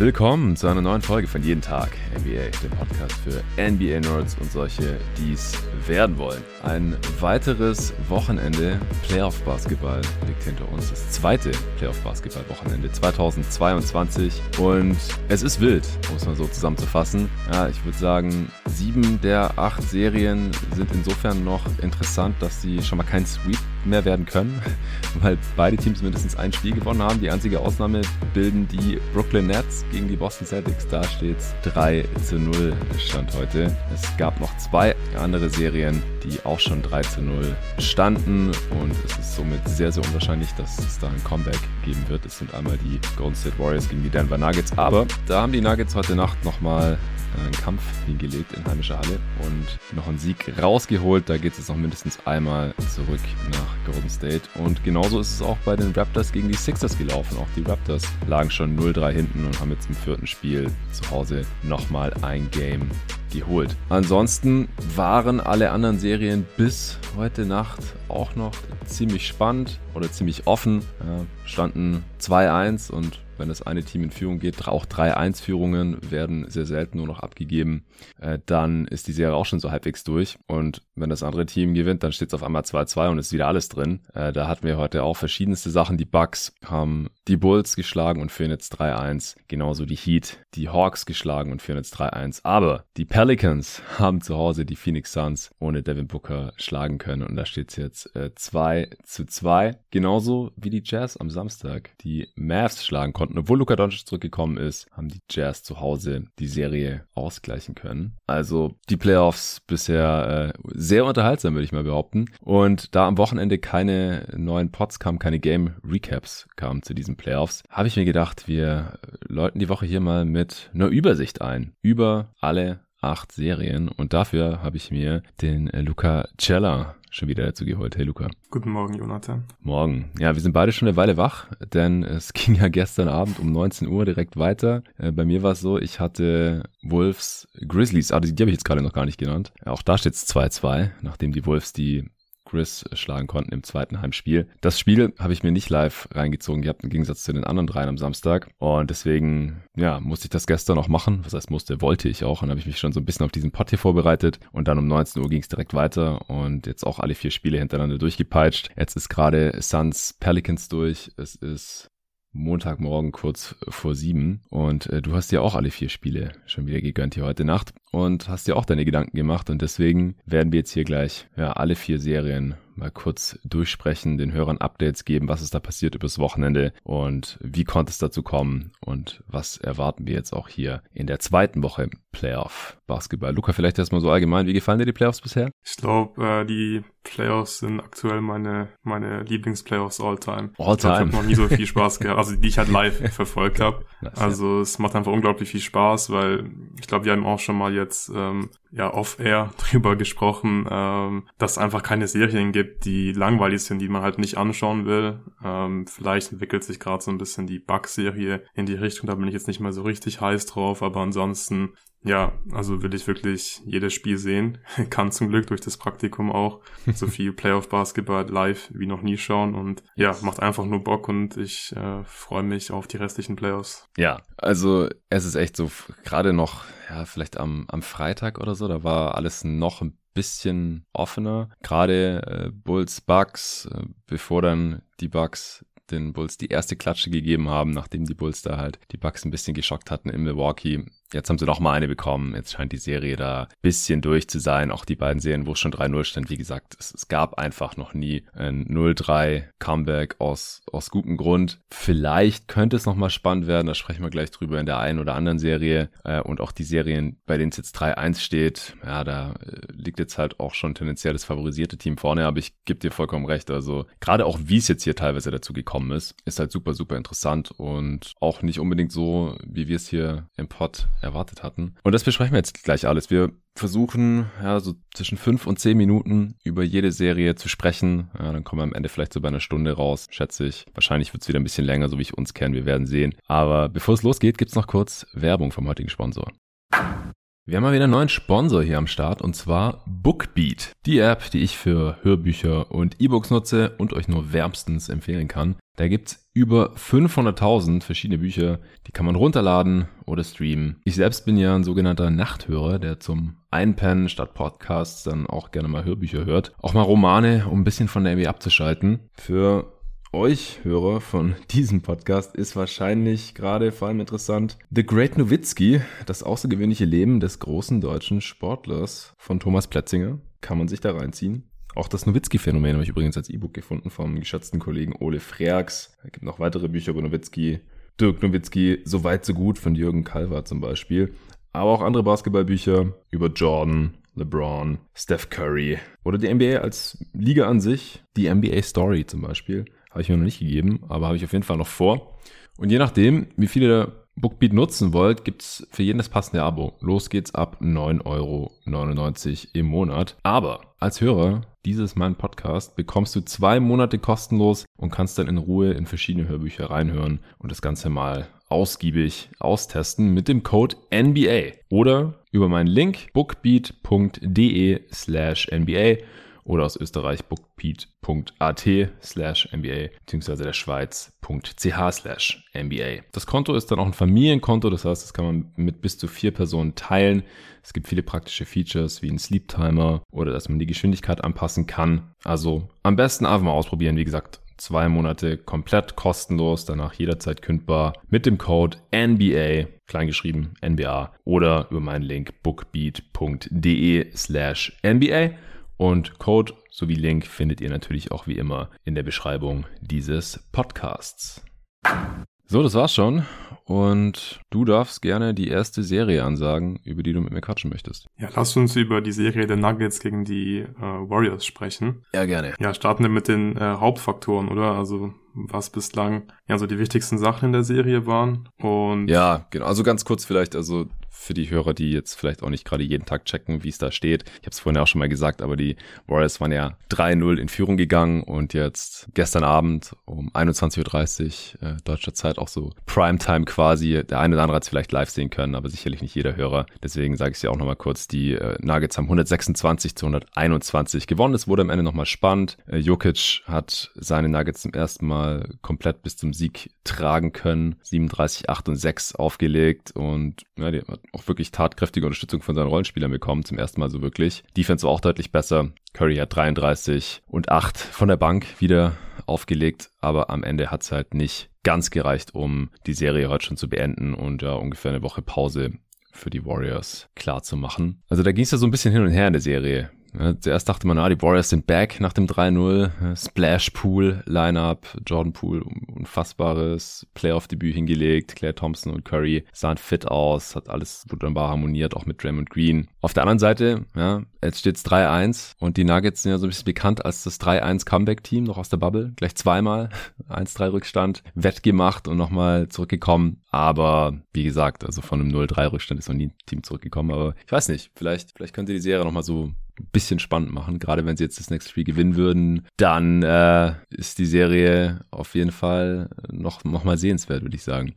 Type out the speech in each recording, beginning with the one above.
Willkommen zu einer neuen Folge von Jeden Tag NBA, dem Podcast für NBA-Nerds und solche, die es werden wollen. Ein weiteres Wochenende Playoff-Basketball liegt hinter uns. Das zweite Playoff-Basketball-Wochenende 2022. Und es ist wild, um es mal so zusammenzufassen. Ja, ich würde sagen, sieben der acht Serien sind insofern noch interessant, dass sie schon mal kein Sweep mehr werden können, weil beide Teams mindestens ein Spiel gewonnen haben. Die einzige Ausnahme bilden die Brooklyn Nets gegen die Boston Celtics. Da steht es 3 zu 0 Stand heute. Es gab noch zwei andere Serien, die auch schon 3 zu 0 standen und es ist somit sehr, sehr unwahrscheinlich, dass es da ein Comeback geben wird. Es sind einmal die Golden State Warriors gegen die Denver Nuggets, aber da haben die Nuggets heute Nacht nochmal einen Kampf hingelegt in heimischer Halle und noch einen Sieg rausgeholt. Da geht es jetzt noch mindestens einmal zurück nach Golden State. Und genauso ist es auch bei den Raptors gegen die Sixers gelaufen. Auch die Raptors lagen schon 0-3 hinten und haben jetzt im vierten Spiel zu Hause nochmal ein Game geholt. Ansonsten waren alle anderen Serien bis heute Nacht auch noch ziemlich spannend oder ziemlich offen. Ja, standen 2-1 und wenn das eine Team in Führung geht, auch 3-1-Führungen werden sehr selten nur noch abgegeben, äh, dann ist die Serie auch schon so halbwegs durch. Und wenn das andere Team gewinnt, dann steht es auf einmal 2-2 und ist wieder alles drin. Äh, da hatten wir heute auch verschiedenste Sachen. Die Bucks haben die Bulls geschlagen und führen jetzt 3-1. Genauso die Heat, die Hawks geschlagen und führen jetzt 3-1. Aber die Pelicans haben zu Hause die Phoenix Suns ohne Devin Booker schlagen können. Und da steht es jetzt äh, 2 zu 2. Genauso wie die Jazz am Samstag die Mavs schlagen konnten. Obwohl Luka Doncic zurückgekommen ist, haben die Jazz zu Hause die Serie ausgleichen können. Also die Playoffs bisher äh, sehr unterhaltsam, würde ich mal behaupten. Und da am Wochenende keine neuen Pots kamen, keine Game Recaps kamen zu diesen Playoffs, habe ich mir gedacht, wir läuten die Woche hier mal mit einer Übersicht ein über alle acht Serien und dafür habe ich mir den Luca Cella schon wieder dazu geholt. Hey Luca. Guten Morgen, Jonathan. Morgen. Ja, wir sind beide schon eine Weile wach, denn es ging ja gestern Abend um 19 Uhr direkt weiter. Äh, bei mir war es so, ich hatte Wolves Grizzlies, ah, die, die habe ich jetzt gerade noch gar nicht genannt. Auch da steht es 2-2, nachdem die Wolves die Chris schlagen konnten im zweiten Heimspiel. Das Spiel habe ich mir nicht live reingezogen gehabt, im Gegensatz zu den anderen dreien am Samstag. Und deswegen, ja, musste ich das gestern noch machen. Was heißt musste, wollte ich auch. Und habe ich mich schon so ein bisschen auf diesen Pot hier vorbereitet. Und dann um 19 Uhr ging es direkt weiter und jetzt auch alle vier Spiele hintereinander durchgepeitscht. Jetzt ist gerade Suns Pelicans durch. Es ist Montagmorgen kurz vor sieben. Und äh, du hast dir auch alle vier Spiele schon wieder gegönnt hier heute Nacht und hast dir auch deine Gedanken gemacht. Und deswegen werden wir jetzt hier gleich ja, alle vier Serien mal kurz durchsprechen, den Hörern Updates geben, was ist da passiert übers Wochenende und wie konnte es dazu kommen und was erwarten wir jetzt auch hier in der zweiten Woche Playoff Basketball. Luca, vielleicht erstmal so allgemein, wie gefallen dir die Playoffs bisher? Ich glaube, äh, die Playoffs sind aktuell meine, meine Lieblingsplayoffs all time. All time. Ich, ich habe noch nie so viel Spaß gehabt, also die ich halt live verfolgt habe. Also es macht einfach unglaublich viel Spaß, weil ich glaube, wir haben auch schon mal jetzt ähm, ja off-air drüber gesprochen, ähm, dass es einfach keine Serien gibt, die langweilig sind, die man halt nicht anschauen will. Ähm, vielleicht entwickelt sich gerade so ein bisschen die Bug-Serie in die Richtung, da bin ich jetzt nicht mehr so richtig heiß drauf, aber ansonsten ja, also will ich wirklich jedes Spiel sehen. Kann zum Glück durch das Praktikum auch so viel Playoff-Basketball live wie noch nie schauen und ja, macht einfach nur Bock und ich äh, freue mich auf die restlichen Playoffs. Ja, also es ist echt so, gerade noch, ja, vielleicht am, am Freitag oder so, da war alles noch ein bisschen offener. Gerade äh, Bulls Bucks, äh, bevor dann die Bucks den Bulls die erste Klatsche gegeben haben, nachdem die Bulls da halt die Bucks ein bisschen geschockt hatten in Milwaukee. Jetzt haben sie noch mal eine bekommen. Jetzt scheint die Serie da bisschen durch zu sein. Auch die beiden Serien, wo es schon 3-0 stand. Wie gesagt, es, es, gab einfach noch nie ein 0-3 Comeback aus, aus gutem Grund. Vielleicht könnte es noch mal spannend werden. Da sprechen wir gleich drüber in der einen oder anderen Serie. Äh, und auch die Serien, bei denen es jetzt 3-1 steht. Ja, da äh, liegt jetzt halt auch schon tendenziell das favorisierte Team vorne. Aber ich gebe dir vollkommen recht. Also gerade auch wie es jetzt hier teilweise dazu gekommen ist, ist halt super, super interessant und auch nicht unbedingt so, wie wir es hier im Pod erwartet hatten. Und das besprechen wir jetzt gleich alles. Wir versuchen, ja, so zwischen fünf und zehn Minuten über jede Serie zu sprechen. Ja, dann kommen wir am Ende vielleicht so bei einer Stunde raus, schätze ich. Wahrscheinlich wird es wieder ein bisschen länger, so wie ich uns kenne. Wir werden sehen. Aber bevor es losgeht, gibt's noch kurz Werbung vom heutigen Sponsor. Wir haben mal wieder einen neuen Sponsor hier am Start und zwar Bookbeat. Die App, die ich für Hörbücher und E-Books nutze und euch nur wärmstens empfehlen kann. Da gibt's über 500.000 verschiedene Bücher, die kann man runterladen oder streamen. Ich selbst bin ja ein sogenannter Nachthörer, der zum Einpennen statt Podcasts dann auch gerne mal Hörbücher hört. Auch mal Romane, um ein bisschen von der NBA abzuschalten. Für euch Hörer von diesem Podcast ist wahrscheinlich gerade vor allem interessant The Great Nowitzki, das außergewöhnliche Leben des großen deutschen Sportlers von Thomas Plätzinger. Kann man sich da reinziehen. Auch das Nowitzki-Phänomen habe ich übrigens als E-Book gefunden vom geschätzten Kollegen Ole Freaks. Es gibt noch weitere Bücher über Nowitzki. Dirk Nowitzki, So weit, so gut von Jürgen Kalver zum Beispiel. Aber auch andere Basketballbücher über Jordan, LeBron, Steph Curry oder die NBA als Liga an sich. Die NBA Story zum Beispiel. Habe ich mir noch nicht gegeben, aber habe ich auf jeden Fall noch vor. Und je nachdem, wie viele Bookbeat nutzen wollt, gibt's für jeden das passende Abo. Los geht's ab 9,99 Euro im Monat. Aber als Hörer dieses mein Podcast bekommst du zwei Monate kostenlos und kannst dann in Ruhe in verschiedene Hörbücher reinhören und das Ganze mal ausgiebig austesten mit dem Code NBA oder über meinen Link bookbeat.de slash NBA oder aus Österreich bookbeat.at slash MBA beziehungsweise der Schweiz.ch slash MBA. Das Konto ist dann auch ein Familienkonto, das heißt, das kann man mit bis zu vier Personen teilen. Es gibt viele praktische Features wie ein Sleep Timer oder dass man die Geschwindigkeit anpassen kann. Also am besten einfach mal ausprobieren. Wie gesagt, zwei Monate komplett kostenlos, danach jederzeit kündbar mit dem Code NBA, kleingeschrieben NBA oder über meinen Link bookbeat.de slash NBA. Und Code sowie Link findet ihr natürlich auch wie immer in der Beschreibung dieses Podcasts. So, das war's schon. Und du darfst gerne die erste Serie ansagen, über die du mit mir quatschen möchtest. Ja, lass uns über die Serie der Nuggets gegen die äh, Warriors sprechen. Ja, gerne. Ja, starten wir mit den äh, Hauptfaktoren, oder? Also was bislang ja so die wichtigsten Sachen in der Serie waren. Und ja, genau. Also ganz kurz vielleicht, also für die Hörer, die jetzt vielleicht auch nicht gerade jeden Tag checken, wie es da steht. Ich habe es vorhin auch schon mal gesagt, aber die Warriors waren ja 3-0 in Führung gegangen und jetzt gestern Abend um 21.30 Uhr äh, deutscher Zeit auch so Primetime quasi. Der eine oder andere hat es vielleicht live sehen können, aber sicherlich nicht jeder Hörer. Deswegen sage ich es ja auch nochmal kurz. Die äh, Nuggets haben 126 zu 121 gewonnen. Es wurde am Ende nochmal spannend. Äh, Jokic hat seine Nuggets zum ersten Mal komplett bis zum Sieg tragen können. 37, 8 und 6 aufgelegt und ja, die hat auch wirklich tatkräftige Unterstützung von seinen Rollenspielern bekommen, zum ersten Mal so wirklich. Defense war auch deutlich besser. Curry hat 33 und 8 von der Bank wieder aufgelegt, aber am Ende hat es halt nicht ganz gereicht, um die Serie heute schon zu beenden und ja, ungefähr eine Woche Pause für die Warriors klar zu machen. Also da ging es ja so ein bisschen hin und her in der Serie. Ja, zuerst dachte man, ah, die Warriors sind back nach dem 3-0. Splash Pool, Lineup, Jordan Pool, unfassbares Playoff-Debüt hingelegt. Claire Thompson und Curry sahen fit aus, hat alles wunderbar harmoniert, auch mit Draymond Green. Auf der anderen Seite, ja, jetzt steht's 3-1 und die Nuggets sind ja so ein bisschen bekannt als das 3-1 Comeback-Team, noch aus der Bubble. Gleich zweimal 1-3 Rückstand, wettgemacht und nochmal zurückgekommen. Aber wie gesagt, also von einem 0-3 Rückstand ist noch nie ein Team zurückgekommen. Aber ich weiß nicht, vielleicht, vielleicht könnte die Serie nochmal so bisschen spannend machen. Gerade wenn sie jetzt das nächste Spiel gewinnen würden, dann äh, ist die Serie auf jeden Fall noch, noch mal sehenswert, würde ich sagen.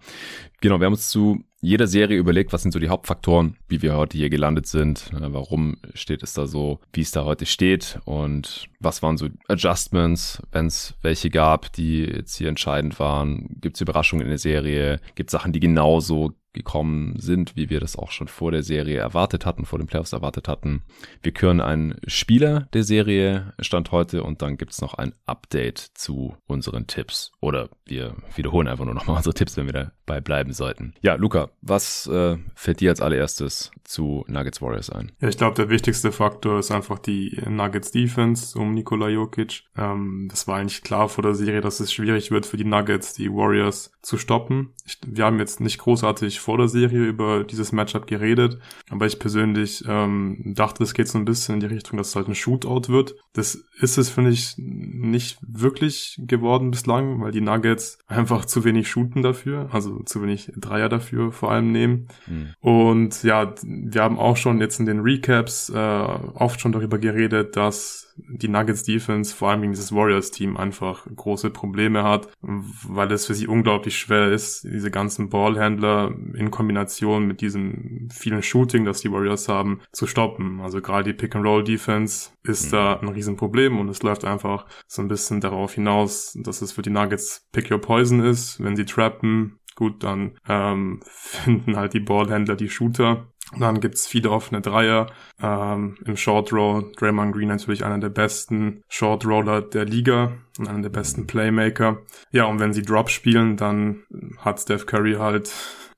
Genau, wir haben uns zu jeder Serie überlegt, was sind so die Hauptfaktoren, wie wir heute hier gelandet sind, äh, warum steht es da so, wie es da heute steht und was waren so Adjustments, wenn es welche gab, die jetzt hier entscheidend waren. Gibt es Überraschungen in der Serie? Gibt es Sachen, die genauso gekommen sind, wie wir das auch schon vor der Serie erwartet hatten, vor den Playoffs erwartet hatten. Wir küren einen Spieler der Serie Stand heute und dann gibt's noch ein Update zu unseren Tipps. Oder wir wiederholen einfach nur nochmal unsere Tipps, wenn wir dabei bleiben sollten. Ja, Luca, was äh, fällt dir als allererstes zu Nuggets Warriors ein? Ja, ich glaube, der wichtigste Faktor ist einfach die Nuggets Defense um Nikola Jokic. Ähm, das war eigentlich klar vor der Serie, dass es schwierig wird für die Nuggets, die Warriors zu stoppen. Ich, wir haben jetzt nicht großartig vor der Serie über dieses Matchup geredet, aber ich persönlich ähm, dachte, es geht so ein bisschen in die Richtung, dass es halt ein Shootout wird. Das ist es, finde ich, nicht wirklich geworden bislang, weil die Nuggets einfach zu wenig shooten dafür, also zu wenig wahrscheinlich Dreier dafür vor allem nehmen. Mhm. Und ja, wir haben auch schon jetzt in den Recaps äh, oft schon darüber geredet, dass die Nuggets Defense vor allem gegen dieses Warriors Team einfach große Probleme hat, weil es für sie unglaublich schwer ist, diese ganzen Ballhändler in Kombination mit diesem vielen Shooting, das die Warriors haben, zu stoppen. Also gerade die Pick and Roll Defense ist mhm. da ein Riesenproblem und es läuft einfach so ein bisschen darauf hinaus, dass es für die Nuggets Pick Your Poison ist, wenn sie trappen, gut, dann ähm, finden halt die Ballhändler die Shooter dann gibt's viele offene Dreier. Ähm, Im Short Roll, Draymond Green natürlich einer der besten Short Roller der Liga und einer der besten Playmaker. Ja, und wenn sie Drop spielen, dann hat Steph Curry halt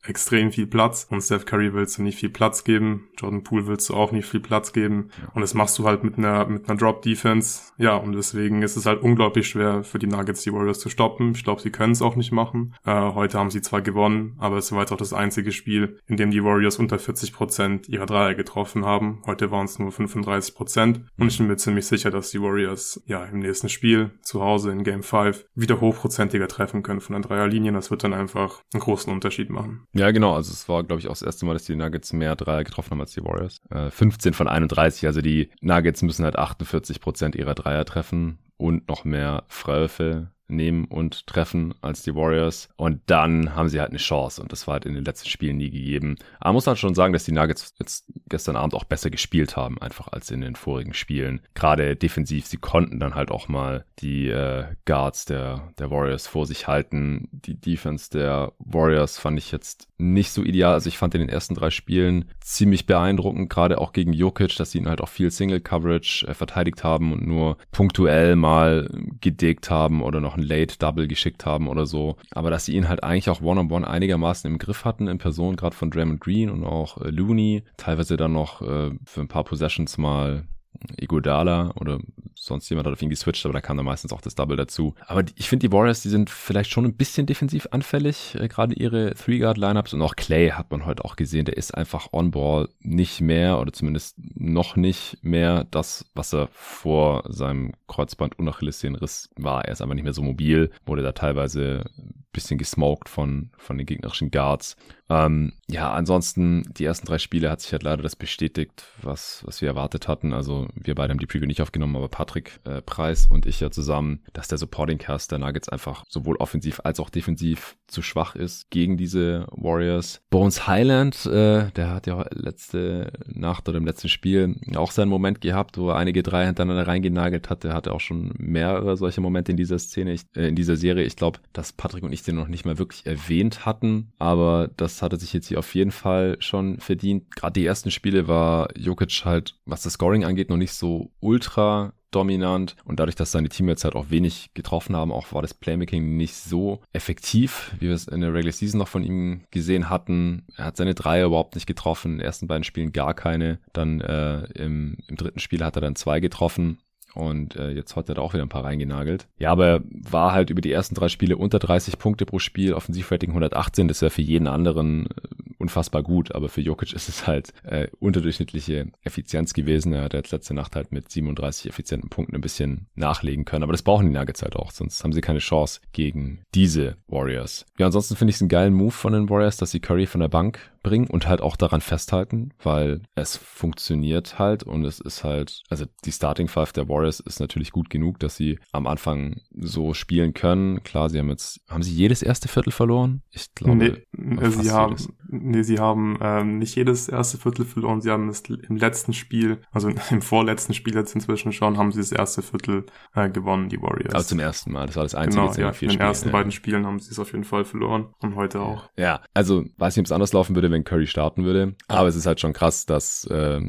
extrem viel Platz und Steph Curry willst du nicht viel Platz geben, Jordan Poole willst du auch nicht viel Platz geben und das machst du halt mit einer mit einer Drop Defense. Ja, und deswegen ist es halt unglaublich schwer für die Nuggets die Warriors zu stoppen. Ich glaube, sie können es auch nicht machen. Äh, heute haben sie zwar gewonnen, aber es war jetzt auch das einzige Spiel, in dem die Warriors unter 40 Prozent ihrer Dreier getroffen haben. Heute waren es nur 35 Prozent und ich bin mir ziemlich sicher, dass die Warriors ja im nächsten Spiel zu Hause in Game 5 wieder hochprozentiger treffen können von der Dreierlinie. Das wird dann einfach einen großen Unterschied machen. Ja, genau. Also es war, glaube ich, auch das erste Mal, dass die Nuggets mehr Dreier getroffen haben als die Warriors. Äh, 15 von 31. Also die Nuggets müssen halt 48 Prozent ihrer Dreier treffen und noch mehr Freiwürfe nehmen und treffen als die Warriors. Und dann haben sie halt eine Chance. Und das war halt in den letzten Spielen nie gegeben. Aber muss halt schon sagen, dass die Nuggets jetzt gestern Abend auch besser gespielt haben, einfach als in den vorigen Spielen. Gerade defensiv, sie konnten dann halt auch mal die äh, Guards der, der Warriors vor sich halten. Die Defense der Warriors fand ich jetzt nicht so ideal. Also ich fand in den ersten drei Spielen ziemlich beeindruckend, gerade auch gegen Jokic, dass sie ihn halt auch viel Single Coverage äh, verteidigt haben und nur punktuell mal gedeckt haben oder noch ein Late Double geschickt haben oder so. Aber dass sie ihn halt eigentlich auch One-on-One -on -one einigermaßen im Griff hatten, in Person gerade von Draymond Green und auch äh, Looney. Teilweise dann noch äh, für ein paar Possessions mal Igodala oder sonst jemand hat auf ihn geswitcht, aber da kam dann meistens auch das Double dazu. Aber die, ich finde, die Warriors, die sind vielleicht schon ein bisschen defensiv anfällig, äh, gerade ihre Three-Guard-Lineups und auch Clay hat man heute auch gesehen, der ist einfach on-ball nicht mehr oder zumindest noch nicht mehr das, was er vor seinem Kreuzband- und Achillessehnenriss war. Er ist einfach nicht mehr so mobil, wurde da teilweise bisschen gesmoked von, von den gegnerischen Guards. Ähm, ja, ansonsten, die ersten drei Spiele hat sich halt leider das bestätigt, was, was wir erwartet hatten. Also wir beide haben die Preview nicht aufgenommen, aber Patrick äh, Preis und ich ja zusammen, dass der Supporting Cast der Nuggets einfach sowohl offensiv als auch defensiv zu schwach ist gegen diese Warriors. Bones Highland, äh, der hat ja letzte Nacht oder im letzten Spiel auch seinen Moment gehabt, wo er einige drei hintereinander reingenagelt hat. Der hatte auch schon mehrere solche Momente in dieser Szene, ich, äh, in dieser Serie. Ich glaube, dass Patrick und ich den noch nicht mal wirklich erwähnt hatten, aber das hatte sich jetzt hier auf jeden Fall schon verdient. Gerade die ersten Spiele war Jokic halt, was das Scoring angeht, noch nicht so ultra dominant und dadurch, dass seine Teammates halt auch wenig getroffen haben, auch war das Playmaking nicht so effektiv, wie wir es in der Regular Season noch von ihm gesehen hatten. Er hat seine Dreier überhaupt nicht getroffen, in den ersten beiden Spielen gar keine. Dann äh, im, im dritten Spiel hat er dann zwei getroffen und äh, jetzt hat er da auch wieder ein paar reingenagelt. Ja, aber er war halt über die ersten drei Spiele unter 30 Punkte pro Spiel, Offensivrating 118. Das wäre für jeden anderen äh, unfassbar gut, aber für Jokic ist es halt äh, unterdurchschnittliche Effizienz gewesen. Er hat jetzt letzte Nacht halt mit 37 effizienten Punkten ein bisschen nachlegen können, aber das brauchen die Nuggets halt auch, sonst haben sie keine Chance gegen diese Warriors. Ja, ansonsten finde ich es einen geilen Move von den Warriors, dass sie Curry von der Bank bringen und halt auch daran festhalten, weil es funktioniert halt und es ist halt, also die Starting Five der Warriors ist natürlich gut genug, dass sie am Anfang so spielen können. Klar, sie haben jetzt, haben sie jedes erste Viertel verloren? Ich glaube, nee, sie haben, nee, sie haben ähm, nicht jedes erste Viertel verloren, sie haben es im letzten Spiel, also im vorletzten Spiel jetzt inzwischen schon, haben sie das erste Viertel äh, gewonnen, die Warriors. Also zum ersten Mal, das war das einzige genau, ja, in den ersten ja. beiden Spielen haben sie es auf jeden Fall verloren und heute auch. Ja, also weiß nicht, ob es anders laufen würde, wenn Curry starten würde. Aber es ist halt schon krass, dass äh,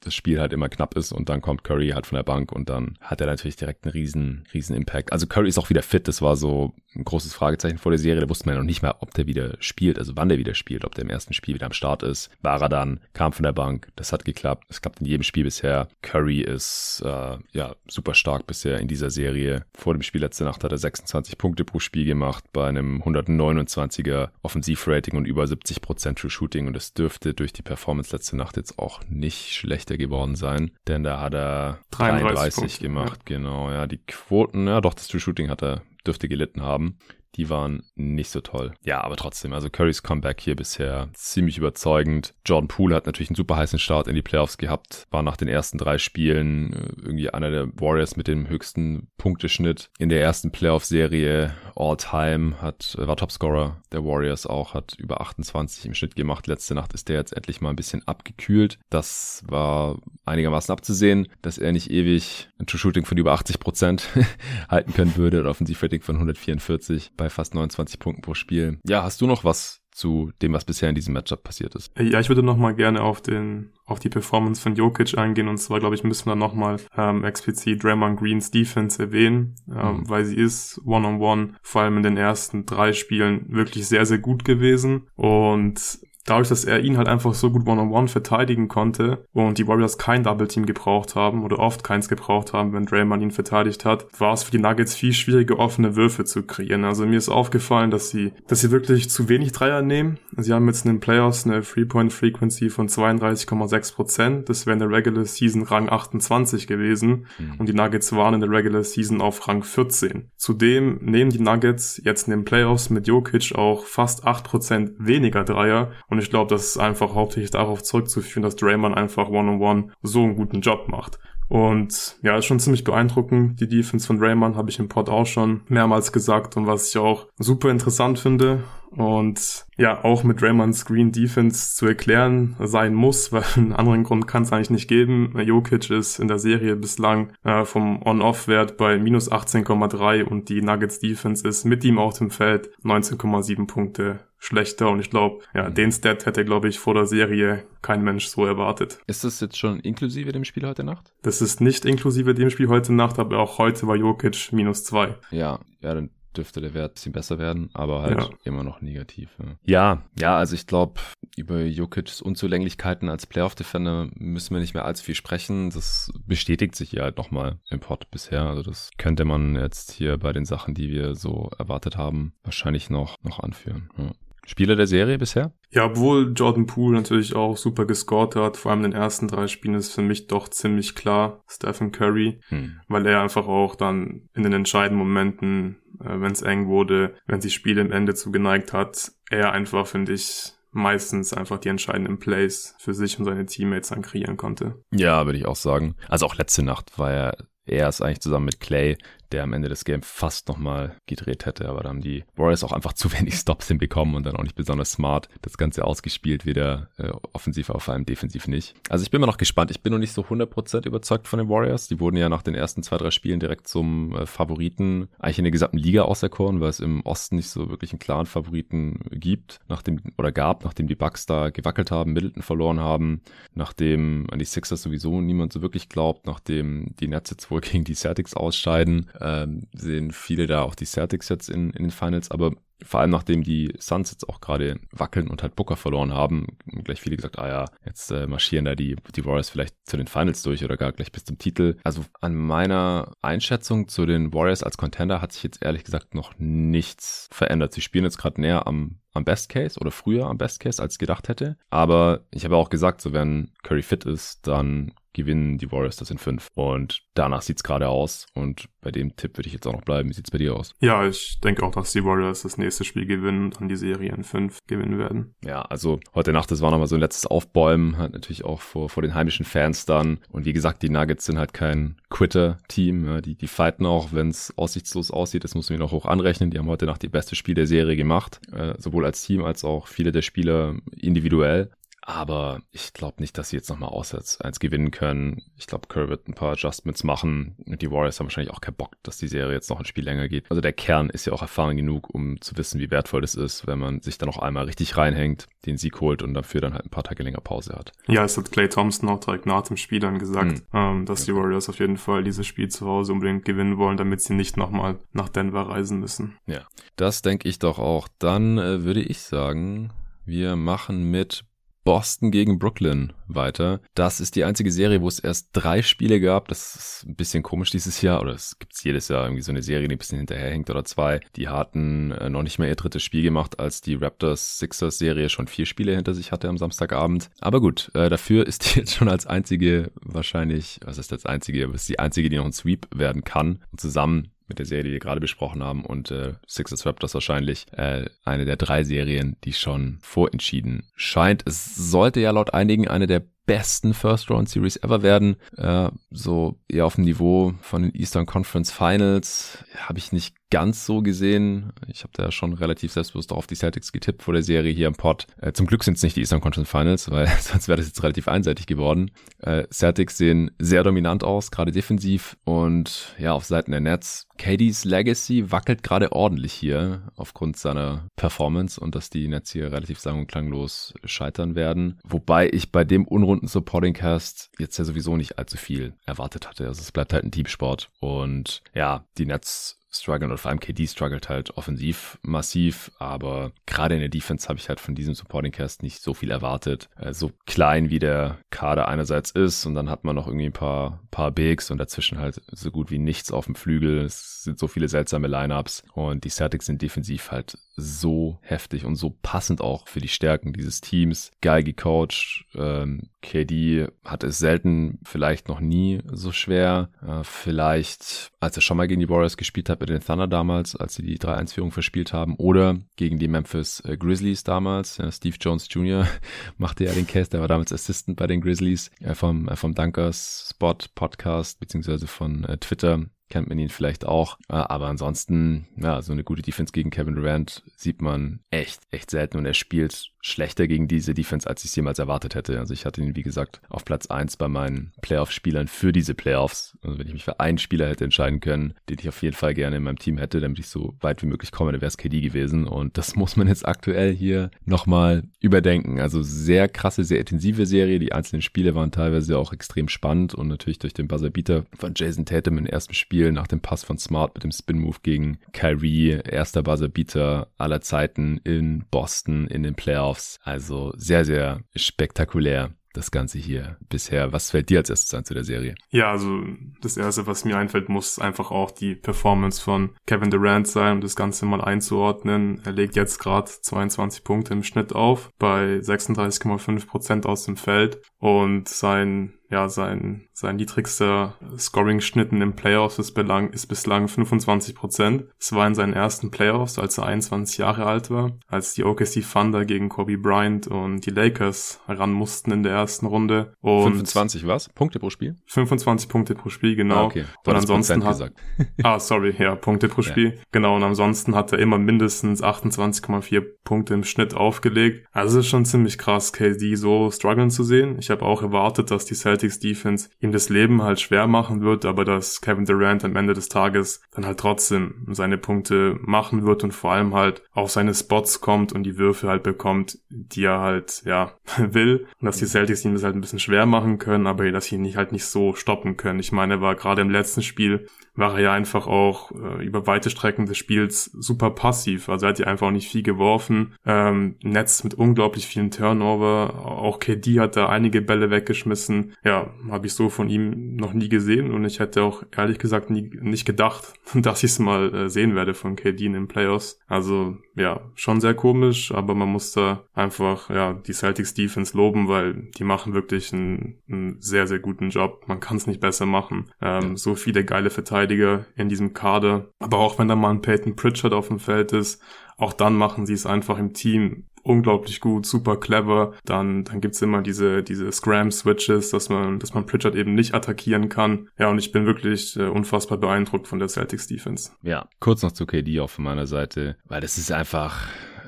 das Spiel halt immer knapp ist und dann kommt Curry halt von der Bank und dann hat er natürlich direkt einen riesen, riesen Impact. Also Curry ist auch wieder fit. Das war so ein großes Fragezeichen vor der Serie. Da wusste man ja noch nicht mal, ob der wieder spielt, also wann der wieder spielt, ob der im ersten Spiel wieder am Start ist. War er dann, kam von der Bank. Das hat geklappt. Es klappt in jedem Spiel bisher. Curry ist äh, ja super stark bisher in dieser Serie. Vor dem Spiel letzte Nacht hat er 26 Punkte pro Spiel gemacht bei einem 129er Offensivrating und über 70 Prozent True Shooting und es dürfte durch die Performance letzte Nacht jetzt auch nicht schlechter geworden sein, denn da hat er 33, 33 gemacht, ja. genau, ja, die Quoten, ja doch, das True Shooting hat er, dürfte gelitten haben. Die waren nicht so toll. Ja, aber trotzdem, also Currys Comeback hier bisher ziemlich überzeugend. Jordan Poole hat natürlich einen super heißen Start in die Playoffs gehabt, war nach den ersten drei Spielen äh, irgendwie einer der Warriors mit dem höchsten Punkteschnitt in der ersten Playoff-Serie all time, hat, war Topscorer der Warriors auch, hat über 28 im Schnitt gemacht. Letzte Nacht ist der jetzt endlich mal ein bisschen abgekühlt. Das war einigermaßen abzusehen, dass er nicht ewig ein True Shooting von über 80 Prozent halten können würde oder Offensivrating von 144 bei fast 29 Punkten pro Spiel. Ja, hast du noch was zu dem, was bisher in diesem Matchup passiert ist. Ja, ich würde noch mal gerne auf den auf die Performance von Jokic eingehen und zwar glaube ich müssen wir noch mal ähm, explizit Draymond Greens Defense erwähnen, ähm, mhm. weil sie ist one on one vor allem in den ersten drei Spielen wirklich sehr sehr gut gewesen und dadurch, dass er ihn halt einfach so gut One-on-One -on -one verteidigen konnte und die Warriors kein Double-Team gebraucht haben oder oft keins gebraucht haben, wenn Draymond ihn verteidigt hat, war es für die Nuggets viel schwieriger, offene Würfe zu kreieren. Also mir ist aufgefallen, dass sie, dass sie wirklich zu wenig Dreier nehmen. Sie haben jetzt in den Playoffs eine Three-Point-Frequency von 32,6 Prozent. Das wäre in der Regular Season Rang 28 gewesen mhm. und die Nuggets waren in der Regular Season auf Rang 14. Zudem nehmen die Nuggets jetzt in den Playoffs mit Jokic auch fast 8 Prozent weniger Dreier und ich glaube, das ist einfach hauptsächlich darauf zurückzuführen, dass Draymond einfach One-on-One -on -one so einen guten Job macht. Und ja, ist schon ziemlich beeindruckend. Die Defense von Draymond habe ich im Pod auch schon mehrmals gesagt und was ich auch super interessant finde und ja, auch mit Draymonds Green Defense zu erklären sein muss, weil einen anderen Grund kann es eigentlich nicht geben. Jokic ist in der Serie bislang äh, vom On-Off-Wert bei minus 18,3 und die Nuggets Defense ist mit ihm auf dem Feld 19,7 Punkte schlechter und ich glaube, ja, mhm. den Stat hätte, glaube ich, vor der Serie kein Mensch so erwartet. Ist das jetzt schon inklusive dem Spiel heute Nacht? Das ist nicht inklusive dem Spiel heute Nacht, aber auch heute war Jokic minus zwei. Ja, ja, dann dürfte der Wert ein bisschen besser werden, aber halt ja. immer noch negativ. Ja, ja, also ich glaube, über Jokic's Unzulänglichkeiten als Playoff-Defender müssen wir nicht mehr allzu viel sprechen. Das bestätigt sich ja halt nochmal im Pod bisher. Also das könnte man jetzt hier bei den Sachen, die wir so erwartet haben, wahrscheinlich noch, noch anführen. Ja. Spieler der Serie bisher? Ja, obwohl Jordan Poole natürlich auch super gescored hat, vor allem in den ersten drei Spielen ist für mich doch ziemlich klar Stephen Curry, hm. weil er einfach auch dann in den entscheidenden Momenten, äh, wenn es eng wurde, wenn sich Spiele im Ende zugeneigt hat, er einfach, finde ich, meistens einfach die entscheidenden Plays für sich und seine Teammates dann kreieren konnte. Ja, würde ich auch sagen. Also auch letzte Nacht war er er ist eigentlich zusammen mit Clay der am Ende des Games fast nochmal gedreht hätte. Aber da haben die Warriors auch einfach zu wenig Stops hinbekommen und dann auch nicht besonders smart das Ganze ausgespielt, weder äh, offensiv, aber vor allem defensiv nicht. Also ich bin mal noch gespannt. Ich bin noch nicht so 100% überzeugt von den Warriors. Die wurden ja nach den ersten zwei, drei Spielen direkt zum äh, Favoriten eigentlich in der gesamten Liga auserkoren, weil es im Osten nicht so wirklich einen klaren Favoriten gibt, nachdem oder gab, nachdem die Bucks da gewackelt haben, Middleton verloren haben, nachdem an die Sixers sowieso niemand so wirklich glaubt, nachdem die Nets jetzt wohl gegen die Celtics ausscheiden ähm, sehen viele da auch die Celtics jetzt in, in den Finals, aber vor allem nachdem die Suns jetzt auch gerade wackeln und halt Booker verloren haben, gleich viele gesagt, ah ja, jetzt äh, marschieren da die, die Warriors vielleicht zu den Finals durch oder gar gleich bis zum Titel. Also an meiner Einschätzung zu den Warriors als Contender hat sich jetzt ehrlich gesagt noch nichts verändert. Sie spielen jetzt gerade näher am am Best Case oder früher am Best Case, als gedacht hätte. Aber ich habe auch gesagt, so wenn Curry fit ist, dann gewinnen die Warriors das in fünf. Und danach sieht's gerade aus. Und bei dem Tipp würde ich jetzt auch noch bleiben. Wie sieht's bei dir aus? Ja, ich denke auch, dass die Warriors das nächste Spiel gewinnen und dann die Serie in fünf gewinnen werden. Ja, also heute Nacht, das war nochmal so ein letztes Aufbäumen, halt natürlich auch vor, vor den heimischen Fans dann. Und wie gesagt, die Nuggets sind halt kein Quitter-Team. Ja, die, die fighten auch, wenn es aussichtslos aussieht. Das muss man ihnen auch hoch anrechnen. Die haben heute Nacht die beste Spiel der Serie gemacht. Äh, sowohl als Team als auch viele der Spieler individuell. Aber ich glaube nicht, dass sie jetzt nochmal auswärts eins gewinnen können. Ich glaube, Curry wird ein paar Adjustments machen. Und die Warriors haben wahrscheinlich auch keinen Bock, dass die Serie jetzt noch ein Spiel länger geht. Also der Kern ist ja auch erfahren genug, um zu wissen, wie wertvoll das ist, wenn man sich dann noch einmal richtig reinhängt, den Sieg holt und dafür dann halt ein paar Tage länger Pause hat. Ja, es hat Clay Thompson auch direkt nach dem Spiel dann gesagt, mhm. dass die Warriors auf jeden Fall dieses Spiel zu Hause unbedingt gewinnen wollen, damit sie nicht nochmal nach Denver reisen müssen. Ja, das denke ich doch auch. Dann äh, würde ich sagen, wir machen mit Boston gegen Brooklyn weiter. Das ist die einzige Serie, wo es erst drei Spiele gab. Das ist ein bisschen komisch dieses Jahr. Oder es gibt jedes Jahr irgendwie so eine Serie, die ein bisschen hinterherhängt oder zwei. Die hatten äh, noch nicht mehr ihr drittes Spiel gemacht, als die Raptors-Sixers-Serie schon vier Spiele hinter sich hatte am Samstagabend. Aber gut, äh, dafür ist die jetzt schon als einzige wahrscheinlich, was ist das einzige, aber ist die einzige, die noch ein Sweep werden kann. Und zusammen mit der Serie, die wir gerade besprochen haben und äh, Sixers Raptors wahrscheinlich äh, eine der drei Serien, die schon vorentschieden scheint. Es sollte ja laut einigen eine der besten First Round Series ever werden. Äh, so eher auf dem Niveau von den Eastern Conference Finals habe ich nicht ganz so gesehen. Ich habe da schon relativ selbstbewusst auf die Celtics getippt vor der Serie hier im Pod. Äh, zum Glück sind es nicht die Eastern Conference Finals, weil sonst wäre das jetzt relativ einseitig geworden. Äh, Celtics sehen sehr dominant aus, gerade defensiv. Und ja, auf Seiten der Nets, KDs Legacy wackelt gerade ordentlich hier aufgrund seiner Performance und dass die Nets hier relativ sang- und klanglos scheitern werden. Wobei ich bei dem unrunden Supporting Cast jetzt ja sowieso nicht allzu viel erwartet hatte. Also es bleibt halt ein Teamsport. Und ja, die Nets strugglen oder vor allem KD struggelt halt offensiv massiv, aber gerade in der Defense habe ich halt von diesem Supporting Cast nicht so viel erwartet. So klein wie der Kader einerseits ist und dann hat man noch irgendwie ein paar, paar Bigs und dazwischen halt so gut wie nichts auf dem Flügel. Es sind so viele seltsame Lineups und die Celtics sind defensiv halt so heftig und so passend auch für die Stärken dieses Teams. Geil gecoacht. Ähm, KD hat es selten, vielleicht noch nie so schwer. Äh, vielleicht, als er schon mal gegen die Warriors gespielt hat, mit den Thunder damals, als sie die 3-1-Führung verspielt haben, oder gegen die Memphis äh, Grizzlies damals. Ja, Steve Jones Jr. machte ja den Case, der war damals Assistant bei den Grizzlies, äh, vom, vom Dunkers Spot Podcast, beziehungsweise von äh, Twitter kennt man ihn vielleicht auch. Äh, aber ansonsten, ja, so eine gute Defense gegen Kevin Durant sieht man echt, echt selten und er spielt schlechter gegen diese Defense, als ich es jemals erwartet hätte. Also ich hatte ihn, wie gesagt, auf Platz eins bei meinen Playoff-Spielern für diese Playoffs. Also wenn ich mich für einen Spieler hätte entscheiden können, den ich auf jeden Fall gerne in meinem Team hätte, damit ich so weit wie möglich komme, dann wäre es KD gewesen. Und das muss man jetzt aktuell hier nochmal überdenken. Also sehr krasse, sehr intensive Serie. Die einzelnen Spiele waren teilweise auch extrem spannend und natürlich durch den Buzzer-Beater von Jason Tatum im ersten Spiel nach dem Pass von Smart mit dem Spin-Move gegen Kyrie, erster Buzzer-Beater aller Zeiten in Boston in den Playoffs Playoffs. Also sehr, sehr spektakulär das Ganze hier bisher. Was fällt dir als erstes an zu der Serie? Ja, also das Erste, was mir einfällt, muss einfach auch die Performance von Kevin Durant sein, um das Ganze mal einzuordnen. Er legt jetzt gerade 22 Punkte im Schnitt auf, bei 36,5 Prozent aus dem Feld und sein ja, sein, sein niedrigster Scoring-Schnitt in den Playoffs ist, belang, ist bislang 25 Prozent. Es war in seinen ersten Playoffs, als er 21 Jahre alt war, als die OKC Thunder gegen Kobe Bryant und die Lakers ran mussten in der ersten Runde. Und 25 was? Punkte pro Spiel? 25 Punkte pro Spiel, genau. Ah, okay. Du und ansonsten hat, gesagt. ah, sorry, ja, Punkte pro Spiel. Ja. Genau, und ansonsten hat er immer mindestens 28,4 Punkte im Schnitt aufgelegt. Also es ist schon ziemlich krass, KD so strugglen zu sehen. Ich habe auch erwartet, dass die Celtics Celtics Defense ihm das Leben halt schwer machen wird, aber dass Kevin Durant am Ende des Tages dann halt trotzdem seine Punkte machen wird und vor allem halt auf seine Spots kommt und die Würfe halt bekommt, die er halt, ja, will. Und dass die Celtics ihm das halt ein bisschen schwer machen können, aber dass sie ihn nicht halt nicht so stoppen können. Ich meine, er war gerade im letzten Spiel war er ja einfach auch äh, über weite Strecken des Spiels super passiv. Also er hat ja einfach auch nicht viel geworfen. Ähm, Netz mit unglaublich vielen Turnover. Auch KD hat da einige Bälle weggeschmissen. Ja, habe ich so von ihm noch nie gesehen und ich hätte auch ehrlich gesagt nie, nicht gedacht, dass ich es mal äh, sehen werde von KD in den Playoffs. Also ja, schon sehr komisch, aber man muss da einfach ja die Celtics Defense loben, weil die machen wirklich einen, einen sehr, sehr guten Job. Man kann es nicht besser machen. Ähm, so viele geile Verteidiger Verteidiger in diesem Kader. Aber auch wenn da mal ein Peyton Pritchard auf dem Feld ist, auch dann machen sie es einfach im Team unglaublich gut, super clever. Dann, dann gibt's immer diese, diese Scram-Switches, dass man, dass man Pritchard eben nicht attackieren kann. Ja, und ich bin wirklich äh, unfassbar beeindruckt von der Celtics Defense. Ja, kurz noch zu KD auch von meiner Seite, weil das ist einfach,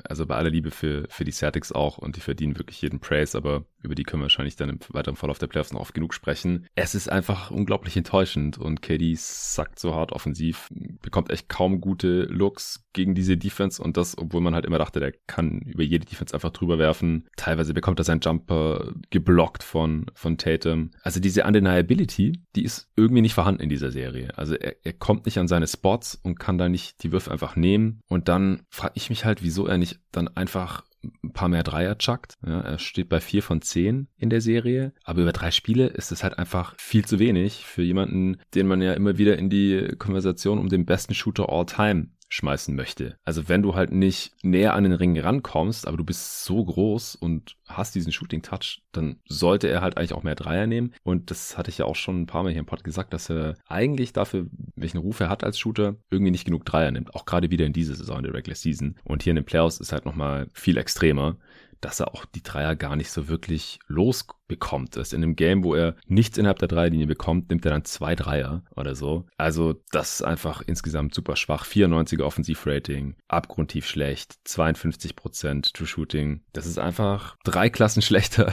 also bei aller Liebe für, für die Celtics auch und die verdienen wirklich jeden Praise, aber über die können wir wahrscheinlich dann im weiteren Verlauf der Playoffs noch oft genug sprechen. Es ist einfach unglaublich enttäuschend und KD sackt so hart offensiv, bekommt echt kaum gute Looks gegen diese Defense und das, obwohl man halt immer dachte, der kann über jede Defense einfach drüber werfen. Teilweise bekommt er seinen Jumper geblockt von, von Tatum. Also diese Undeniability, die ist irgendwie nicht vorhanden in dieser Serie. Also er, er kommt nicht an seine Spots und kann da nicht die Würfe einfach nehmen. Und dann frage ich mich halt, wieso er nicht dann einfach ein paar mehr Dreier chuckt. Ja, er steht bei vier von zehn in der Serie, aber über drei Spiele ist es halt einfach viel zu wenig für jemanden, den man ja immer wieder in die Konversation um den besten Shooter all time schmeißen möchte. Also wenn du halt nicht näher an den Ring rankommst, aber du bist so groß und hast diesen Shooting Touch, dann sollte er halt eigentlich auch mehr Dreier nehmen. Und das hatte ich ja auch schon ein paar Mal hier im Pod gesagt, dass er eigentlich dafür, welchen Ruf er hat als Shooter, irgendwie nicht genug Dreier nimmt. Auch gerade wieder in dieser Saison in der Regular Season. Und hier in den Playoffs ist halt nochmal viel extremer dass er auch die Dreier gar nicht so wirklich losbekommt. Das in einem Game, wo er nichts innerhalb der Dreierlinie bekommt, nimmt er dann zwei Dreier oder so. Also das ist einfach insgesamt super schwach. 94er Offensivrating, abgrundtief schlecht, 52% True Shooting. Das ist einfach drei Klassen schlechter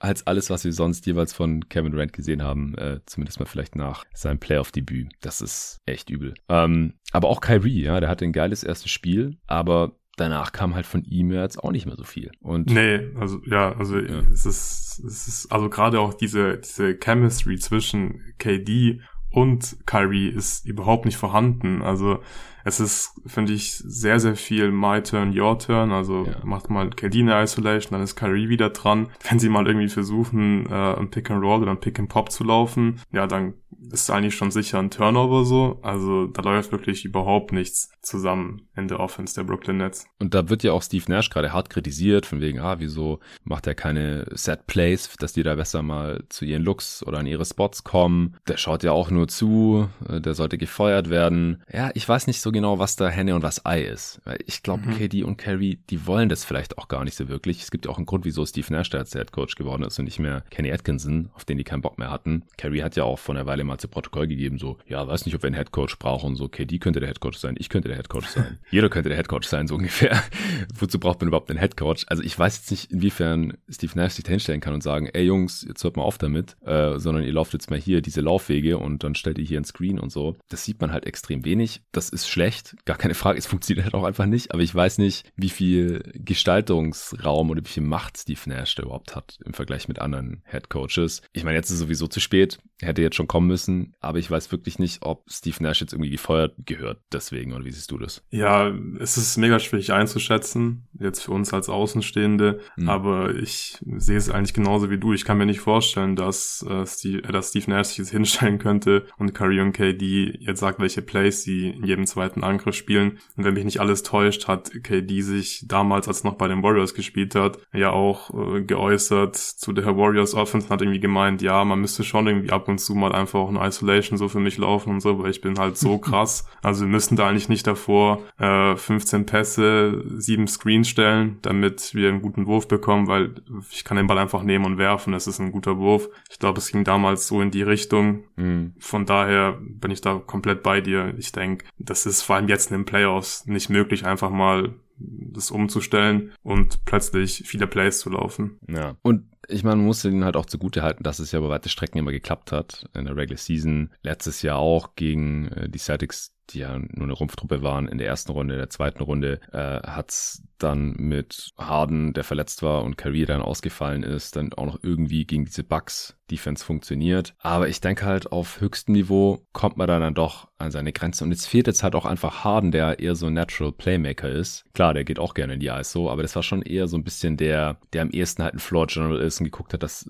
als alles, was wir sonst jeweils von Kevin Durant gesehen haben. Äh, zumindest mal vielleicht nach seinem Playoff-Debüt. Das ist echt übel. Ähm, aber auch Kyrie, ja, der hatte ein geiles erstes Spiel, aber danach kam halt von ihm jetzt auch nicht mehr so viel. Und nee, also ja, also ja. es ist es ist also gerade auch diese diese Chemistry zwischen KD und Kyrie ist überhaupt nicht vorhanden. Also es ist, finde ich, sehr, sehr viel My Turn, Your Turn. Also ja. macht mal KD eine Isolation, dann ist Kyrie wieder dran. Wenn sie mal irgendwie versuchen, äh, ein Pick and Roll oder ein Pick and Pop zu laufen, ja, dann ist eigentlich schon sicher ein Turnover so. Also da läuft wirklich überhaupt nichts zusammen in der Offense der Brooklyn Nets. Und da wird ja auch Steve Nash gerade hart kritisiert, von wegen, ah, wieso macht er keine Set Plays, dass die da besser mal zu ihren Looks oder an ihre Spots kommen. Der schaut ja auch nur zu, äh, der sollte gefeuert werden. Ja, ich weiß nicht so genau, was da Henne und was Ei ist. Ich glaube, mhm. KD und Carrie, die wollen das vielleicht auch gar nicht so wirklich. Es gibt ja auch einen Grund, wieso Steve Nash da als Head Coach geworden ist und nicht mehr Kenny Atkinson, auf den die keinen Bock mehr hatten. Carrie hat ja auch vor einer Weile mal zu Protokoll gegeben, so, ja, weiß nicht, ob wir einen Head Coach brauchen, so, KD könnte der Head Coach sein, ich könnte der Head Coach sein. Jeder könnte der Head Coach sein, so ungefähr. Wozu braucht man überhaupt einen Head Coach? Also ich weiß jetzt nicht, inwiefern Steve Nash sich da hinstellen kann und sagen, ey Jungs, jetzt hört mal auf damit, äh, sondern ihr lauft jetzt mal hier diese Laufwege und dann stellt ihr hier ein Screen und so. Das sieht man halt extrem wenig. Das ist schlecht, gar keine Frage. Es funktioniert halt auch einfach nicht, aber ich weiß nicht, wie viel Gestaltungsraum oder wie viel Macht Steve Nash da überhaupt hat im Vergleich mit anderen Head Coaches. Ich meine, jetzt ist es sowieso zu spät, hätte jetzt schon kommen müssen, aber ich weiß wirklich nicht, ob Steve Nash jetzt irgendwie gefeuert gehört deswegen, oder wie siehst du das? Ja, es ist mega schwierig einzuschätzen, jetzt für uns als Außenstehende, mhm. aber ich sehe es eigentlich genauso wie du. Ich kann mir nicht vorstellen, dass, äh, Steve, äh, dass Steve Nash sich jetzt hinstellen könnte und Curry und KD jetzt sagt, welche Plays sie in jedem zweiten Angriff spielen. Und wenn mich nicht alles täuscht, hat KD sich damals, als noch bei den Warriors gespielt hat, ja auch äh, geäußert zu der Warriors Offense und hat irgendwie gemeint, ja, man müsste schon irgendwie ab und zu mal einfach auch eine Isolation so für mich laufen und so, weil ich bin halt so krass. Also wir müssen da eigentlich nicht davor äh, 15 Pässe, sieben Screens stellen, damit wir einen guten Wurf bekommen, weil ich kann den Ball einfach nehmen und werfen. Das ist ein guter Wurf. Ich glaube, es ging damals so in die Richtung. Mhm. Von daher bin ich da komplett bei dir. Ich denke, das ist vor allem jetzt in den Playoffs nicht möglich, einfach mal das umzustellen und plötzlich viele Plays zu laufen. Ja. Und ich meine, man muss ihnen halt auch zugute halten, dass es ja über weite Strecken immer geklappt hat. In der Regular Season, letztes Jahr auch gegen äh, die Celtics die ja nur eine Rumpftruppe waren in der ersten Runde, in der zweiten Runde, äh, hat's dann mit Harden, der verletzt war und Kyrie dann ausgefallen ist, dann auch noch irgendwie gegen diese Bugs Defense funktioniert. Aber ich denke halt, auf höchstem Niveau kommt man dann, doch an seine Grenze. Und jetzt fehlt jetzt halt auch einfach Harden, der eher so ein Natural Playmaker ist. Klar, der geht auch gerne in die ISO, aber das war schon eher so ein bisschen der, der am ehesten halt ein Floor General ist und geguckt hat, dass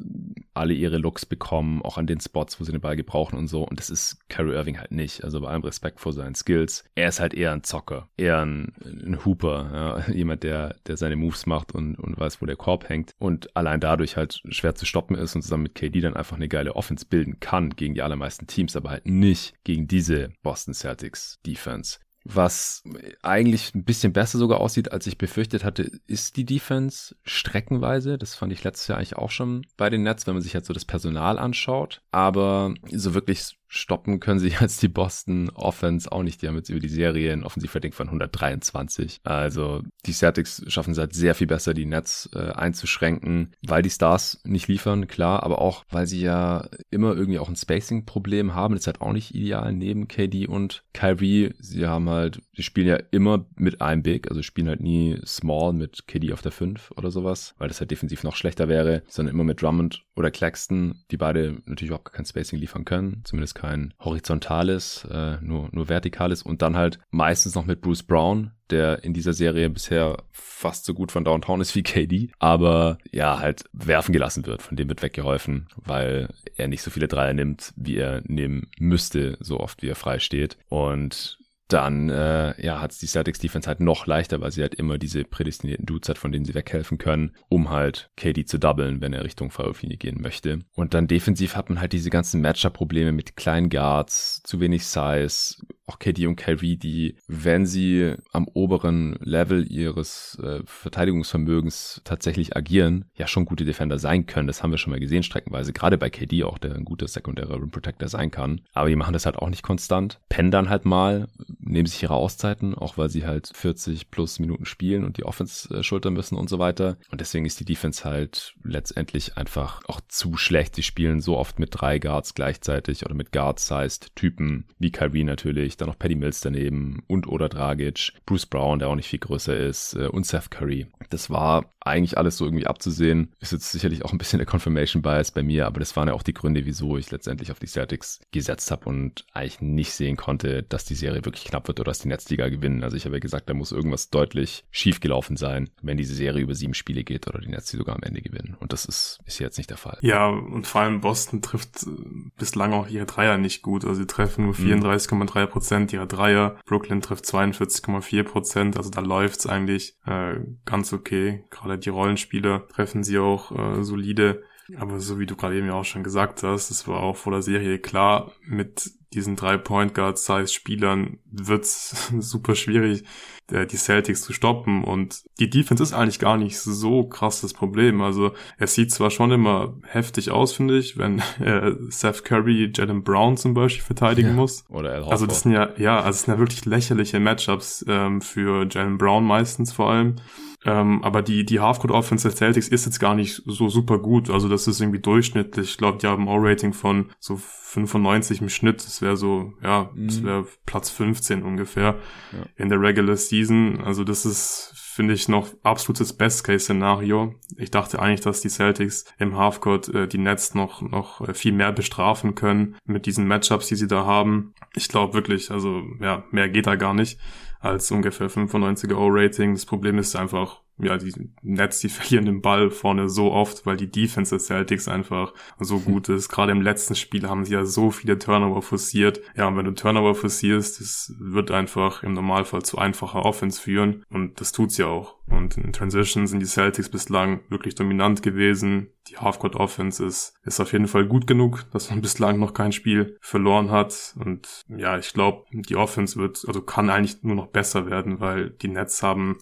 alle ihre Looks bekommen, auch an den Spots, wo sie den Ball gebrauchen und so. Und das ist Kyrie Irving halt nicht. Also bei allem Respekt vor seinen Skills. Er ist halt eher ein Zocker, eher ein, ein Hooper, ja. jemand, der, der seine Moves macht und, und weiß, wo der Korb hängt. Und allein dadurch halt schwer zu stoppen ist und zusammen mit KD dann einfach eine geile Offense bilden kann gegen die allermeisten Teams, aber halt nicht gegen diese Boston Celtics Defense. Was eigentlich ein bisschen besser sogar aussieht, als ich befürchtet hatte, ist die Defense streckenweise. Das fand ich letztes Jahr eigentlich auch schon bei den Nets, wenn man sich jetzt so das Personal anschaut. Aber so wirklich stoppen können sie jetzt die Boston Offense auch nicht. Die haben jetzt über die Serie ein Offensivrating von 123. Also die Celtics schaffen es halt sehr viel besser, die Nets äh, einzuschränken, weil die Stars nicht liefern, klar, aber auch, weil sie ja immer irgendwie auch ein Spacing-Problem haben. Das ist halt auch nicht ideal neben KD und Kyrie. Sie haben halt, die spielen ja immer mit einem Big, also spielen halt nie Small mit KD auf der 5 oder sowas, weil das halt defensiv noch schlechter wäre, sondern immer mit Drummond oder Claxton, die beide natürlich überhaupt kein Spacing liefern können, zumindest kein horizontales, äh, nur, nur vertikales und dann halt meistens noch mit Bruce Brown, der in dieser Serie bisher fast so gut von Downtown ist wie KD, aber ja, halt werfen gelassen wird. Von dem wird weggeholfen, weil er nicht so viele Dreier nimmt, wie er nehmen müsste, so oft wie er frei steht. Und dann äh, ja, hat die Celtics Defense halt noch leichter, weil sie halt immer diese prädestinierten Dudes hat, von denen sie weghelfen können, um halt KD zu doublen, wenn er Richtung Freiwurflinie gehen möchte. Und dann defensiv hat man halt diese ganzen Matchup-Probleme mit kleinen Guards, zu wenig Size, auch KD und Kyrie, die, wenn sie am oberen Level ihres äh, Verteidigungsvermögens tatsächlich agieren, ja schon gute Defender sein können. Das haben wir schon mal gesehen, streckenweise. Gerade bei KD auch, der ein guter sekundärer Rim Protector sein kann. Aber die machen das halt auch nicht konstant. Pennen dann halt mal, nehmen sich ihre Auszeiten, auch weil sie halt 40 plus Minuten spielen und die Offense äh, schultern müssen und so weiter. Und deswegen ist die Defense halt letztendlich einfach auch zu schlecht. Sie spielen so oft mit drei Guards gleichzeitig oder mit Guard-sized Typen, wie Kyrie natürlich, dann noch Paddy Mills daneben und oder Dragic, Bruce Brown, der auch nicht viel größer ist, äh, und Seth Curry. Das war eigentlich alles so irgendwie abzusehen. Ist jetzt sicherlich auch ein bisschen der Confirmation Bias bei mir, aber das waren ja auch die Gründe, wieso ich letztendlich auf die Celtics gesetzt habe und eigentlich nicht sehen konnte, dass die Serie wirklich knapp wird oder dass die Netzliga gewinnen. Also ich habe ja gesagt, da muss irgendwas deutlich schief gelaufen sein, wenn diese Serie über sieben Spiele geht oder die Nets die sogar am Ende gewinnen. Und das ist, ist jetzt nicht der Fall. Ja, und vor allem Boston trifft äh, bislang auch ihre Dreier nicht gut. Also sie treffen nur 34,3 mhm. Prozent ihrer Dreier. Brooklyn trifft 42,4 Prozent. Also da läuft's eigentlich äh, ganz okay. Gerade die Rollenspieler treffen sie auch äh, solide. Aber so wie du gerade eben ja auch schon gesagt hast, es war auch vor der Serie klar, mit diesen drei Point Guard Size Spielern wird's super schwierig, äh, die Celtics zu stoppen. Und die Defense ist eigentlich gar nicht so krass das Problem. Also es sieht zwar schon immer heftig aus, finde ich, wenn äh, Seth Curry Jalen Brown zum Beispiel verteidigen ja. muss. Oder Al Also das sind ja, ja, also es sind ja wirklich lächerliche Matchups ähm, für Jalen Brown meistens vor allem. Ähm, aber die, die Halfcourt-Offense der Celtics ist jetzt gar nicht so super gut. Also das ist irgendwie durchschnittlich. Ich glaube, die haben ein O-Rating von so 95 im Schnitt. Das wäre so, ja, mhm. das wäre Platz 15 ungefähr ja. in der Regular Season. Also das ist, finde ich, noch absolutes Best-Case-Szenario. Ich dachte eigentlich, dass die Celtics im Halfcourt äh, die Nets noch, noch viel mehr bestrafen können mit diesen Matchups, die sie da haben. Ich glaube wirklich, also ja, mehr geht da gar nicht als ungefähr 95er O-Rating. Das Problem ist einfach, ja, die Nets, die verlieren den Ball vorne so oft, weil die Defense des Celtics einfach so hm. gut ist. Gerade im letzten Spiel haben sie ja so viele Turnover forciert. Ja, und wenn du Turnover forcierst, das wird einfach im Normalfall zu einfacher Offense führen. Und das tut's ja auch. Und in Transition sind die Celtics bislang wirklich dominant gewesen. Die Halfcourt Offense ist, ist auf jeden Fall gut genug, dass man bislang noch kein Spiel verloren hat. Und ja, ich glaube, die Offense wird, also kann eigentlich nur noch besser werden, weil die Nets haben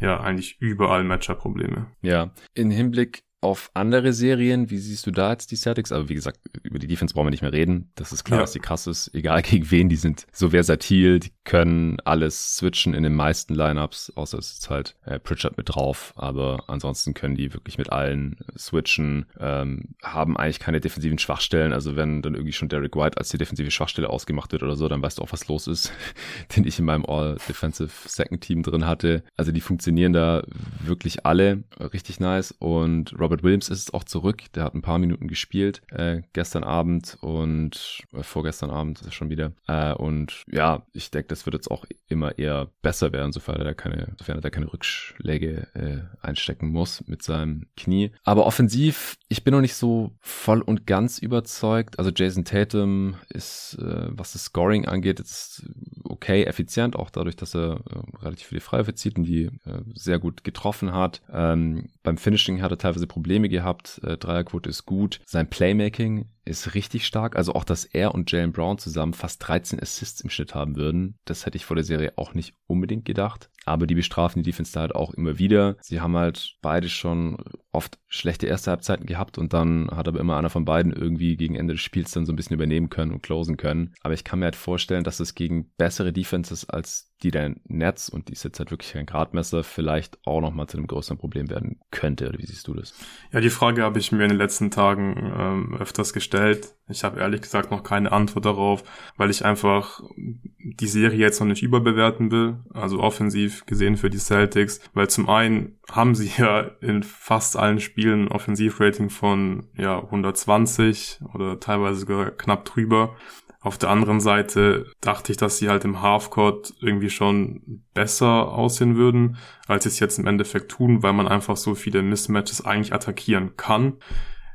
ja eigentlich überall Matchup-Probleme. Ja, in Hinblick auf andere Serien, wie siehst du da jetzt die Celtics? Aber wie gesagt, über die Defense brauchen wir nicht mehr reden. Das ist klar, ja. dass die krass ist. Egal gegen wen, die sind so versatil, die können alles switchen in den meisten Lineups, außer es ist halt äh, Pritchard mit drauf. Aber ansonsten können die wirklich mit allen switchen, ähm, haben eigentlich keine defensiven Schwachstellen. Also wenn dann irgendwie schon Derek White als die defensive Schwachstelle ausgemacht wird oder so, dann weißt du auch, was los ist, den ich in meinem All-Defensive Second Team drin hatte. Also die funktionieren da wirklich alle richtig nice und Robert Robert Williams ist auch zurück. Der hat ein paar Minuten gespielt äh, gestern Abend und äh, vorgestern Abend ist er schon wieder. Äh, und ja, ich denke, das wird jetzt auch immer eher besser werden, sofern er da keine, sofern er da keine Rückschläge äh, einstecken muss mit seinem Knie. Aber offensiv, ich bin noch nicht so voll und ganz überzeugt. Also Jason Tatum ist, äh, was das Scoring angeht, jetzt okay, effizient, auch dadurch, dass er äh, relativ viele Freiwürfe zieht und die äh, sehr gut getroffen hat. Ähm, beim Finishing hat er teilweise Probleme gehabt. Äh, Dreierquote ist gut. Sein Playmaking ist richtig stark. Also auch, dass er und Jalen Brown zusammen fast 13 Assists im Schnitt haben würden, das hätte ich vor der Serie auch nicht unbedingt gedacht. Aber die bestrafen die Defense da halt auch immer wieder. Sie haben halt beide schon oft schlechte erste Halbzeiten gehabt und dann hat aber immer einer von beiden irgendwie gegen Ende des Spiels dann so ein bisschen übernehmen können und closen können. Aber ich kann mir halt vorstellen, dass es gegen bessere Defenses als die der Nets und die ist jetzt halt wirklich kein Gradmesser, vielleicht auch nochmal zu einem größeren Problem werden könnte. Oder wie siehst du das? Ja, die Frage habe ich mir in den letzten Tagen ähm, öfters gestellt. Ich habe ehrlich gesagt noch keine Antwort darauf, weil ich einfach die Serie jetzt noch nicht überbewerten will, also offensiv gesehen für die Celtics, weil zum einen haben sie ja in fast allen Spielen ein Offensivrating von ja 120 oder teilweise sogar knapp drüber. Auf der anderen Seite dachte ich, dass sie halt im Halfcourt irgendwie schon besser aussehen würden, als sie es jetzt im Endeffekt tun, weil man einfach so viele Mismatches eigentlich attackieren kann.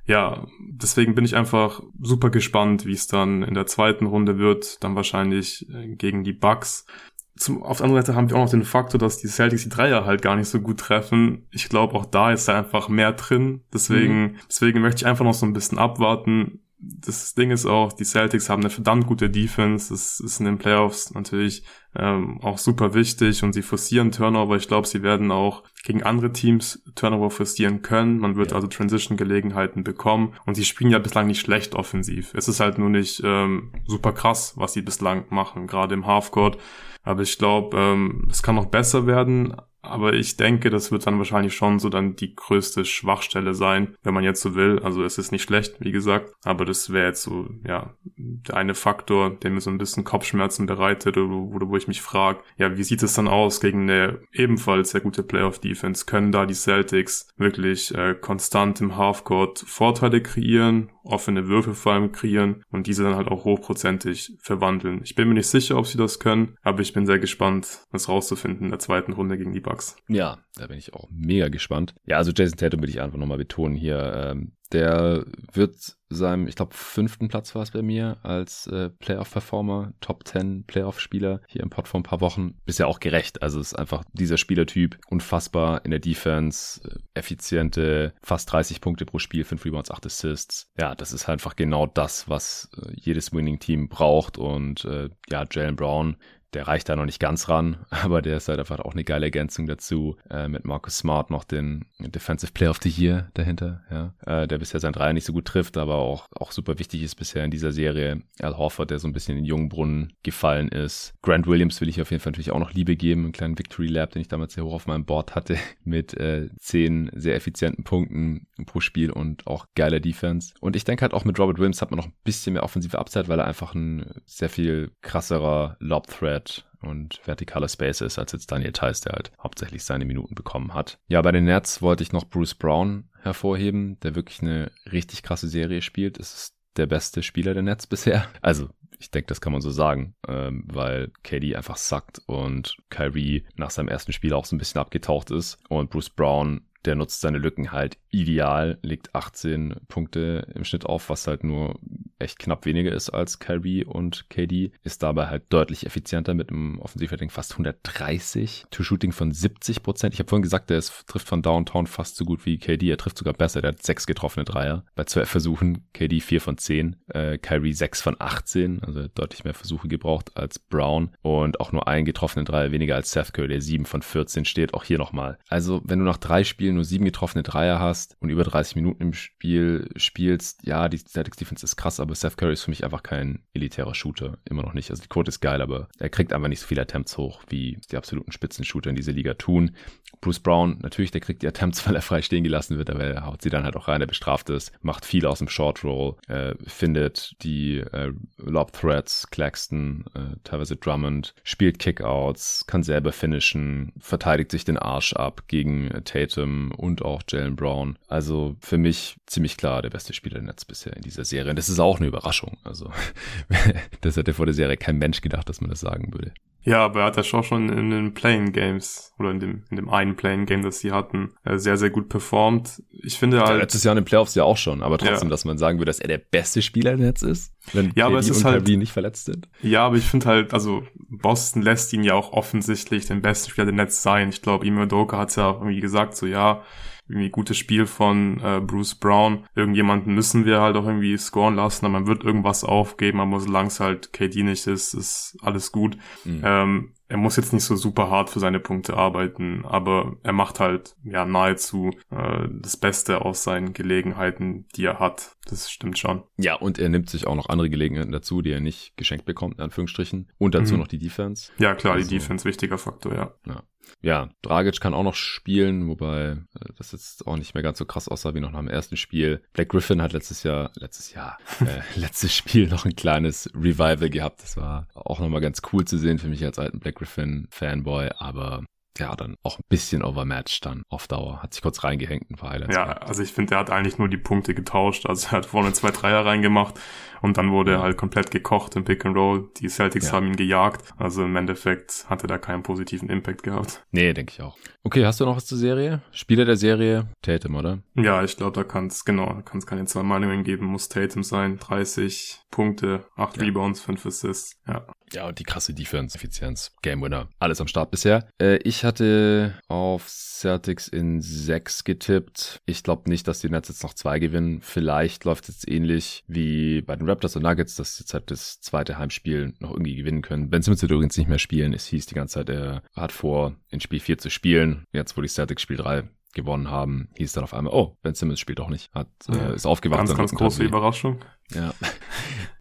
Ja, deswegen bin ich einfach super gespannt, wie es dann in der zweiten Runde wird, dann wahrscheinlich äh, gegen die Bucks. zum, auf der anderen Seite haben wir auch noch den Faktor, dass die Celtics die Dreier halt gar nicht so gut treffen. Ich glaube, auch da ist da einfach mehr drin. Deswegen, mhm. deswegen möchte ich einfach noch so ein bisschen abwarten das Ding ist auch, die Celtics haben eine verdammt gute Defense. Das ist in den Playoffs natürlich ähm, auch super wichtig und sie forcieren Turnover. Ich glaube, sie werden auch gegen andere Teams Turnover forcieren können. Man wird ja. also Transition-Gelegenheiten bekommen und sie spielen ja bislang nicht schlecht offensiv. Es ist halt nur nicht ähm, super krass, was sie bislang machen, gerade im Halfcourt. Aber ich glaube, ähm, es kann noch besser werden. Aber ich denke, das wird dann wahrscheinlich schon so dann die größte Schwachstelle sein, wenn man jetzt so will. Also es ist nicht schlecht, wie gesagt, aber das wäre jetzt so, ja, der eine Faktor, der mir so ein bisschen Kopfschmerzen bereitet oder wo, wo ich mich frage, ja, wie sieht es dann aus gegen eine ebenfalls sehr gute Playoff-Defense? Können da die Celtics wirklich äh, konstant im Halfcourt Vorteile kreieren offene Würfe vor allem kreieren und diese dann halt auch hochprozentig verwandeln. Ich bin mir nicht sicher, ob sie das können, aber ich bin sehr gespannt, das rauszufinden in der zweiten Runde gegen die Bucks. Ja, da bin ich auch mega gespannt. Ja, also Jason Tatum will ich einfach nochmal betonen hier. Ähm, der wird seinem, ich glaube, fünften Platz war es bei mir als äh, Playoff-Performer, Top 10 Playoff-Spieler hier im Pod vor ein paar Wochen. Bisher auch gerecht. Also ist einfach dieser Spielertyp unfassbar in der Defense, äh, effiziente, fast 30 Punkte pro Spiel, 5 Rebounds, 8 Assists. Ja, das ist einfach genau das, was äh, jedes Winning-Team braucht. Und äh, ja, Jalen Brown der reicht da noch nicht ganz ran, aber der ist halt einfach auch eine geile Ergänzung dazu. Äh, mit Marcus Smart noch den Defensive Player of the Year dahinter, ja. Äh, der bisher sein Dreier nicht so gut trifft, aber auch, auch super wichtig ist bisher in dieser Serie. Al Horford, der so ein bisschen in den jungen Brunnen gefallen ist. Grant Williams will ich auf jeden Fall natürlich auch noch Liebe geben. Einen kleinen Victory Lab, den ich damals sehr hoch auf meinem Board hatte, mit äh, zehn sehr effizienten Punkten pro Spiel und auch geiler Defense. Und ich denke halt auch mit Robert Williams hat man noch ein bisschen mehr offensive Upside, weil er einfach ein sehr viel krasserer Lob-Threat Threat und vertikaler Space ist, als jetzt Daniel Theiss, der halt hauptsächlich seine Minuten bekommen hat. Ja, bei den Nets wollte ich noch Bruce Brown hervorheben, der wirklich eine richtig krasse Serie spielt. Es ist der beste Spieler der Nets bisher. Also ich denke, das kann man so sagen, ähm, weil KD einfach sackt und Kyrie nach seinem ersten Spiel auch so ein bisschen abgetaucht ist und Bruce Brown der nutzt seine Lücken halt ideal, legt 18 Punkte im Schnitt auf, was halt nur echt knapp weniger ist als Kyrie und KD, ist dabei halt deutlich effizienter mit einem Offensivrating fast 130, Two-Shooting von 70 Prozent. Ich habe vorhin gesagt, der ist, trifft von Downtown fast so gut wie KD, er trifft sogar besser, der hat sechs getroffene Dreier. Bei zwölf Versuchen, KD 4 von 10, äh, Kyrie 6 von 18, also deutlich mehr Versuche gebraucht als Brown. Und auch nur einen getroffenen Dreier weniger als Seth Curry, der 7 von 14 steht, auch hier nochmal. Also wenn du nach drei Spielen nur sieben getroffene Dreier hast und über 30 Minuten im Spiel spielst, ja, die Celtics Defense ist krass, aber Seth Curry ist für mich einfach kein elitärer Shooter. Immer noch nicht. Also die Quote ist geil, aber er kriegt einfach nicht so viele Attempts hoch, wie die absoluten Spitzenshooter in dieser Liga tun. Bruce Brown, natürlich, der kriegt die Attempts, weil er frei stehen gelassen wird, aber er haut sie dann halt auch rein, er bestraft es, macht viel aus dem Short Roll, äh, findet die äh, Lob Threats, Claxton, äh, teilweise Drummond, spielt Kickouts, kann selber finishen, verteidigt sich den Arsch ab gegen Tatum und auch Jalen Brown. Also für mich ziemlich klar der beste Spieler der Netz bisher in dieser Serie. Und das ist auch eine Überraschung. Also das hätte vor der Serie kein Mensch gedacht, dass man das sagen würde. Ja, aber er hat ja schon in den Playing Games oder in dem, in dem einen Playing Game, das sie hatten, äh, sehr, sehr gut performt. Ich finde halt. Ja, letztes Jahr in den Playoffs ja auch schon, aber trotzdem, ja. dass man sagen würde, dass er der beste Spieler im Netz ist, wenn ja, aber es ist halt, nicht verletzt sind. Ja, aber ich finde halt, also Boston lässt ihn ja auch offensichtlich den besten Spieler der Netz sein. Ich glaube, Imo Doka hat ja irgendwie gesagt, so ja, irgendwie gutes Spiel von äh, Bruce Brown. Irgendjemanden müssen wir halt auch irgendwie scoren lassen, aber man wird irgendwas aufgeben, aber solange es halt KD nicht ist, ist alles gut. Mhm. Ähm, er muss jetzt nicht so super hart für seine Punkte arbeiten, aber er macht halt ja nahezu äh, das Beste aus seinen Gelegenheiten, die er hat. Das stimmt schon. Ja, und er nimmt sich auch noch andere Gelegenheiten dazu, die er nicht geschenkt bekommt, in Anführungsstrichen. Und dazu mhm. noch die Defense. Ja, klar, also, die Defense, wichtiger Faktor, ja. ja. Ja, Dragic kann auch noch spielen, wobei äh, das jetzt auch nicht mehr ganz so krass aussah wie noch nach dem ersten Spiel. Black Griffin hat letztes Jahr, letztes Jahr, äh, letztes Spiel noch ein kleines Revival gehabt. Das war auch nochmal ganz cool zu sehen für mich als alten Black Griffin Fanboy, aber ja, dann auch ein bisschen overmatched dann auf Dauer. Hat sich kurz reingehängt, ein paar Highlights. Ja, gehabt. also ich finde, der hat eigentlich nur die Punkte getauscht. Also er hat vorne zwei Dreier reingemacht und dann wurde er halt komplett gekocht im Pick and Roll. Die Celtics ja. haben ihn gejagt. Also im Endeffekt hatte da keinen positiven Impact gehabt. Nee, denke ich auch. Okay, hast du noch was zur Serie? Spieler der Serie? Tatum, oder? Ja, ich glaube, da kann es, genau, kann es keine zwei Meinungen geben. Muss Tatum sein. 30 Punkte, 8 ja. Rebounds, 5 Assists. Ja. Ja, und die krasse Defense, Effizienz, Game Winner, alles am Start bisher. Äh, ich hatte auf Celtics in 6 getippt. Ich glaube nicht, dass die Nets jetzt noch 2 gewinnen. Vielleicht läuft es jetzt ähnlich wie bei den Raptors und Nuggets, dass sie jetzt halt das zweite Heimspiel noch irgendwie gewinnen können. Ben Simmons wird übrigens nicht mehr spielen. Es hieß die ganze Zeit, er hat vor, in Spiel 4 zu spielen. Jetzt, wo die Celtics Spiel 3 gewonnen haben, hieß dann auf einmal, oh, Ben Simmons spielt doch nicht. Hat, äh, ist aufgewacht. Ganz, ganz große Überraschung. Ja.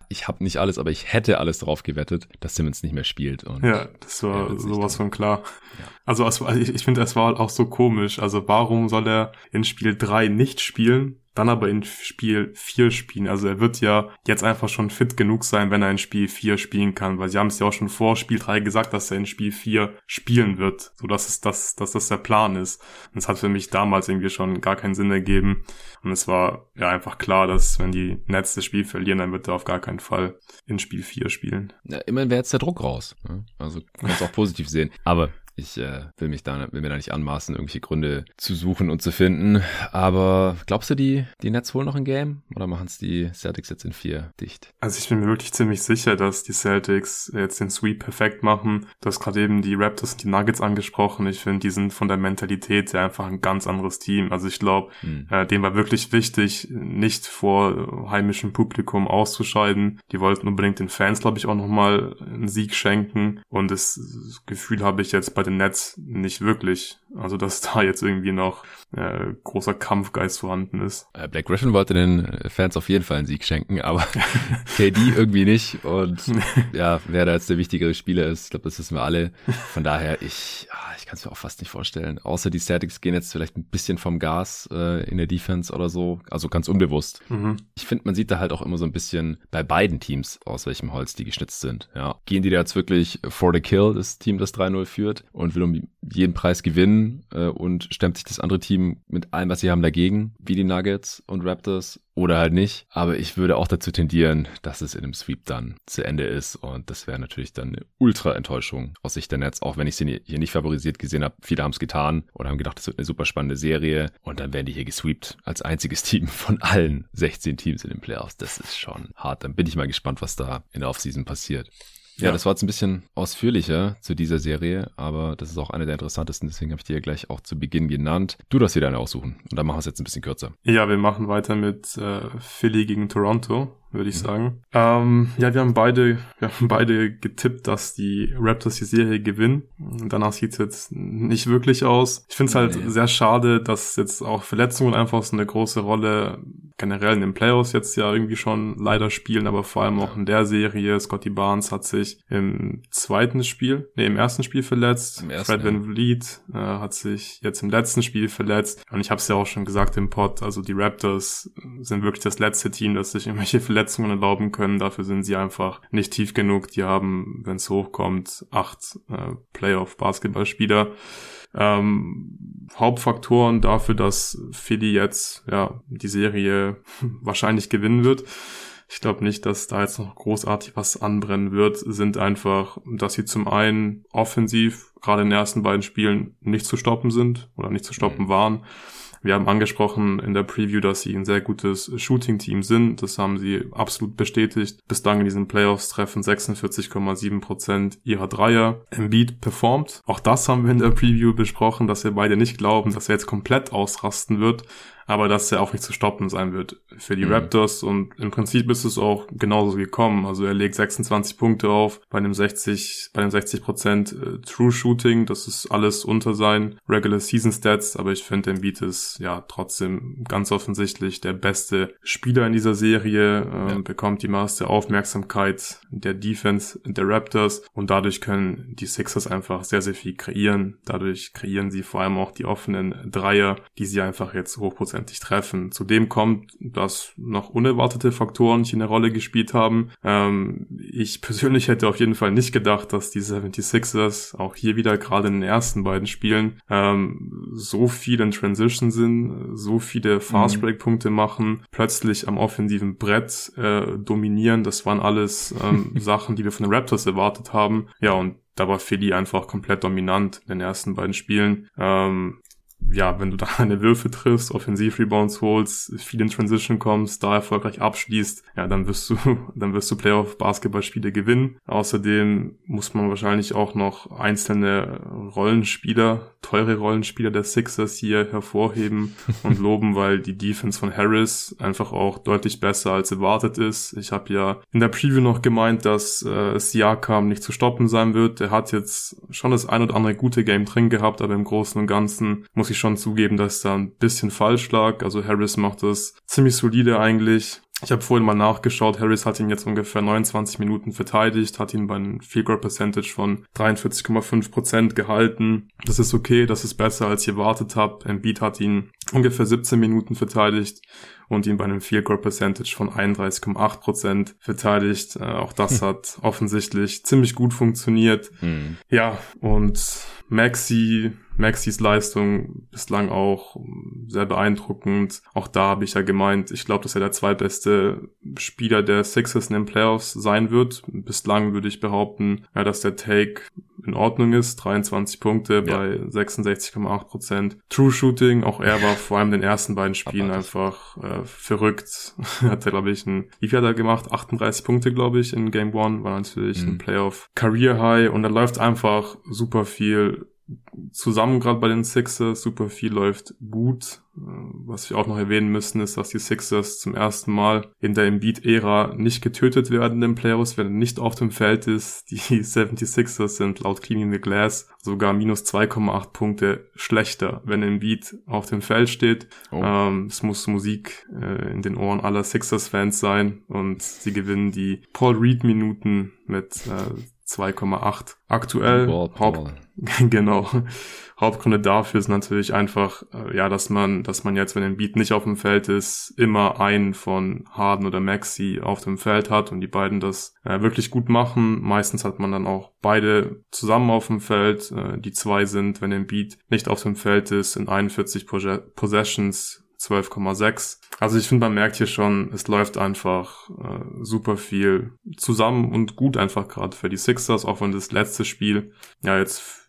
Ich habe nicht alles, aber ich hätte alles drauf gewettet, dass Simmons nicht mehr spielt. Und ja, das war sowas von klar. Ja. Also, also ich, ich finde, es war auch so komisch. Also warum soll er in Spiel 3 nicht spielen, dann aber in Spiel 4 spielen. Also er wird ja jetzt einfach schon fit genug sein, wenn er in Spiel 4 spielen kann, weil sie haben es ja auch schon vor Spiel 3 gesagt, dass er in Spiel 4 spielen wird, so dass es das, dass das der Plan ist. Und es hat für mich damals irgendwie schon gar keinen Sinn ergeben. Und es war ja einfach klar, dass wenn die Nets das Spiel verlieren, dann wird er auf gar keinen Fall in Spiel 4 spielen. Ja, immerhin wäre jetzt der Druck raus. Ne? Also kann es auch positiv sehen. Aber ich äh, will mich da, will mir da nicht anmaßen, irgendwelche Gründe zu suchen und zu finden. Aber glaubst du, die, die Nets holen noch ein Game? Oder machen es die Celtics jetzt in vier dicht? Also ich bin mir wirklich ziemlich sicher, dass die Celtics jetzt den Sweep perfekt machen. Du hast gerade eben die Raptors und die Nuggets angesprochen. Ich finde, die sind von der Mentalität her einfach ein ganz anderes Team. Also ich glaube, hm. äh, dem war wirklich wichtig, nicht vor heimischem Publikum auszuscheiden. Die wollten unbedingt den Fans, glaube ich, auch nochmal einen Sieg schenken. Und das Gefühl habe ich jetzt bei den Nets nicht wirklich. Also dass da jetzt irgendwie noch äh, großer Kampfgeist vorhanden ist. Äh, Black Griffin wollte den Fans auf jeden Fall einen Sieg schenken, aber KD irgendwie nicht. Und ja, wer da jetzt der wichtigere Spieler ist, ich glaube, das wissen wir alle. Von daher, ich, ah, ich kann es mir auch fast nicht vorstellen. Außer die Statics gehen jetzt vielleicht ein bisschen vom Gas äh, in der Defense oder so. Also ganz unbewusst. Mhm. Ich finde, man sieht da halt auch immer so ein bisschen bei beiden Teams, aus welchem Holz die geschnitzt sind. Ja. Gehen die da jetzt wirklich for the kill, das Team, das 3-0 führt und will um jeden Preis gewinnen äh, und stemmt sich das andere Team mit allem, was sie haben, dagegen, wie die Nuggets und Raptors oder halt nicht. Aber ich würde auch dazu tendieren, dass es in einem Sweep dann zu Ende ist. Und das wäre natürlich dann eine Ultra-Enttäuschung aus Sicht der Netz, auch wenn ich sie hier nicht favorisiert gesehen habe. Viele haben es getan oder haben gedacht, das wird eine super spannende Serie. Und dann werden die hier gesweept als einziges Team von allen 16 Teams in den Playoffs. Das ist schon hart. Dann bin ich mal gespannt, was da in der Offseason passiert. Ja, ja, das war jetzt ein bisschen ausführlicher zu dieser Serie, aber das ist auch eine der interessantesten, deswegen habe ich die ja gleich auch zu Beginn genannt. Du darfst dir deine aussuchen und dann machen wir es jetzt ein bisschen kürzer. Ja, wir machen weiter mit äh, Philly gegen Toronto würde ich mhm. sagen. Ähm, ja, wir haben beide, wir haben beide getippt, dass die Raptors die Serie gewinnen. Danach sieht es jetzt nicht wirklich aus. Ich finde es halt nee. sehr schade, dass jetzt auch Verletzungen einfach so eine große Rolle generell in den Playoffs jetzt ja irgendwie schon leider spielen, aber vor allem auch in der Serie. Scotty Barnes hat sich im zweiten Spiel, nee, im ersten Spiel verletzt. Ersten, Fred Van Vliet äh, hat sich jetzt im letzten Spiel verletzt. Und ich habe es ja auch schon gesagt im Pod, also die Raptors sind wirklich das letzte Team, das sich irgendwelche Verletzungen Verletzungen erlauben können. Dafür sind sie einfach nicht tief genug. Die haben, wenn es hochkommt, acht äh, Playoff-Basketballspieler. Ähm, Hauptfaktoren dafür, dass Philly jetzt ja die Serie wahrscheinlich gewinnen wird. Ich glaube nicht, dass da jetzt noch großartig was anbrennen wird, sind einfach, dass sie zum einen offensiv gerade in den ersten beiden Spielen nicht zu stoppen sind oder nicht zu stoppen mhm. waren wir haben angesprochen in der Preview, dass sie ein sehr gutes Shooting-Team sind. Das haben sie absolut bestätigt. Bislang in diesen Playoffs treffen 46,7 Prozent ihrer Dreier. Embiid performt. Auch das haben wir in der Preview besprochen, dass wir beide nicht glauben, dass er jetzt komplett ausrasten wird aber dass er auch nicht zu stoppen sein wird für die mhm. Raptors und im Prinzip ist es auch genauso gekommen. Also er legt 26 Punkte auf bei einem 60, bei einem 60 Prozent äh, True Shooting. Das ist alles unter seinen Regular Season Stats, aber ich finde, Embiid ist ja trotzdem ganz offensichtlich der beste Spieler in dieser Serie, äh, ja. bekommt die meiste Aufmerksamkeit der Defense der Raptors und dadurch können die Sixers einfach sehr, sehr viel kreieren. Dadurch kreieren sie vor allem auch die offenen Dreier, die sie einfach jetzt hochprozentig hundertprozentig treffen. Zudem kommt, dass noch unerwartete Faktoren hier eine Rolle gespielt haben. Ähm, ich persönlich hätte auf jeden Fall nicht gedacht, dass die 76ers auch hier wieder gerade in den ersten beiden Spielen ähm, so viel in Transition sind, so viele Fast Break Punkte machen, plötzlich am offensiven Brett äh, dominieren. Das waren alles ähm, Sachen, die wir von den Raptors erwartet haben. Ja, und da war Philly einfach komplett dominant in den ersten beiden Spielen. Ähm, ja, wenn du da eine Würfe triffst, Offensiv-Rebounds holst, viel in Transition kommst, da erfolgreich abschließt, ja, dann wirst du, dann wirst du Playoff-Basketballspiele gewinnen. Außerdem muss man wahrscheinlich auch noch einzelne Rollenspieler, teure Rollenspieler der Sixers hier hervorheben und loben, weil die Defense von Harris einfach auch deutlich besser als erwartet ist. Ich habe ja in der Preview noch gemeint, dass äh, Siakam nicht zu stoppen sein wird. Er hat jetzt schon das ein oder andere gute Game drin gehabt, aber im Großen und Ganzen muss ich schon zugeben, dass da ein bisschen falsch lag. Also Harris macht das ziemlich solide eigentlich. Ich habe vorhin mal nachgeschaut, Harris hat ihn jetzt ungefähr 29 Minuten verteidigt, hat ihn bei einem Field Goal Percentage von 43,5% gehalten. Das ist okay, das ist besser als ich erwartet habe. Embiid hat ihn ungefähr 17 Minuten verteidigt und ihn bei einem Field Goal Percentage von 31,8% verteidigt. Äh, auch das hm. hat offensichtlich ziemlich gut funktioniert. Hm. Ja, und Maxi Maxis Leistung bislang auch sehr beeindruckend. Auch da habe ich ja gemeint, ich glaube, dass er der zweitbeste Spieler der Sixers in den Playoffs sein wird. Bislang würde ich behaupten, ja, dass der Take in Ordnung ist. 23 Punkte ja. bei 66,8 Prozent. True Shooting, auch er war vor allem in den ersten beiden Spielen einfach äh, verrückt. hat er, glaube ich, ein, wie viel hat er gemacht? 38 Punkte, glaube ich, in Game One. War natürlich mhm. ein Playoff Career High und da läuft einfach super viel zusammen gerade bei den Sixers. Super viel läuft gut. Äh, was wir auch noch erwähnen müssen, ist, dass die Sixers zum ersten Mal in der Embiid-Ära nicht getötet werden den Playoffs, wenn er nicht auf dem Feld ist. Die 76ers sind laut Cleaning the Glass sogar minus 2,8 Punkte schlechter, wenn Embiid auf dem Feld steht. Oh. Ähm, es muss Musik äh, in den Ohren aller Sixers-Fans sein und sie gewinnen die Paul Reed-Minuten mit äh, 2,8. Aktuell, Haupt, genau, Hauptgründe dafür ist natürlich einfach, äh, ja, dass man, dass man jetzt, wenn ein Beat nicht auf dem Feld ist, immer einen von Harden oder Maxi auf dem Feld hat und die beiden das äh, wirklich gut machen. Meistens hat man dann auch beide zusammen auf dem Feld. Äh, die zwei sind, wenn ein Beat nicht auf dem Feld ist, in 41 Possessions 12,6. Also ich finde, man merkt hier schon, es läuft einfach äh, super viel zusammen und gut einfach gerade für die Sixers, auch wenn das letzte Spiel ja jetzt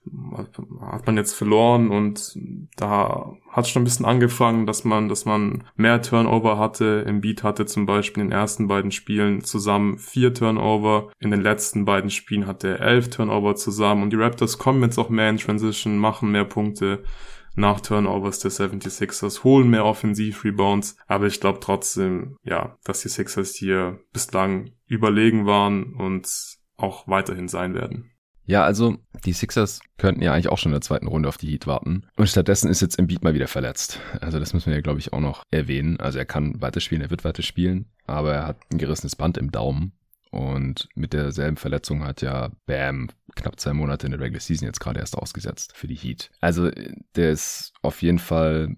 hat man jetzt verloren und da hat schon ein bisschen angefangen, dass man, dass man mehr Turnover hatte. Im Beat hatte zum Beispiel in den ersten beiden Spielen zusammen vier Turnover. In den letzten beiden Spielen hatte er elf Turnover zusammen und die Raptors kommen jetzt auch mehr in Transition, machen mehr Punkte nach Turnovers der 76ers, holen mehr Offensiv-Rebounds, aber ich glaube trotzdem, ja, dass die Sixers hier bislang überlegen waren und auch weiterhin sein werden. Ja, also die Sixers könnten ja eigentlich auch schon in der zweiten Runde auf die Heat warten. Und stattdessen ist jetzt Embiid mal wieder verletzt. Also das müssen wir ja, glaube ich, auch noch erwähnen. Also er kann weiterspielen, er wird weiterspielen, aber er hat ein gerissenes Band im Daumen. Und mit derselben Verletzung hat ja Bam knapp zwei Monate in der Regular Season jetzt gerade erst ausgesetzt für die Heat. Also der ist auf jeden Fall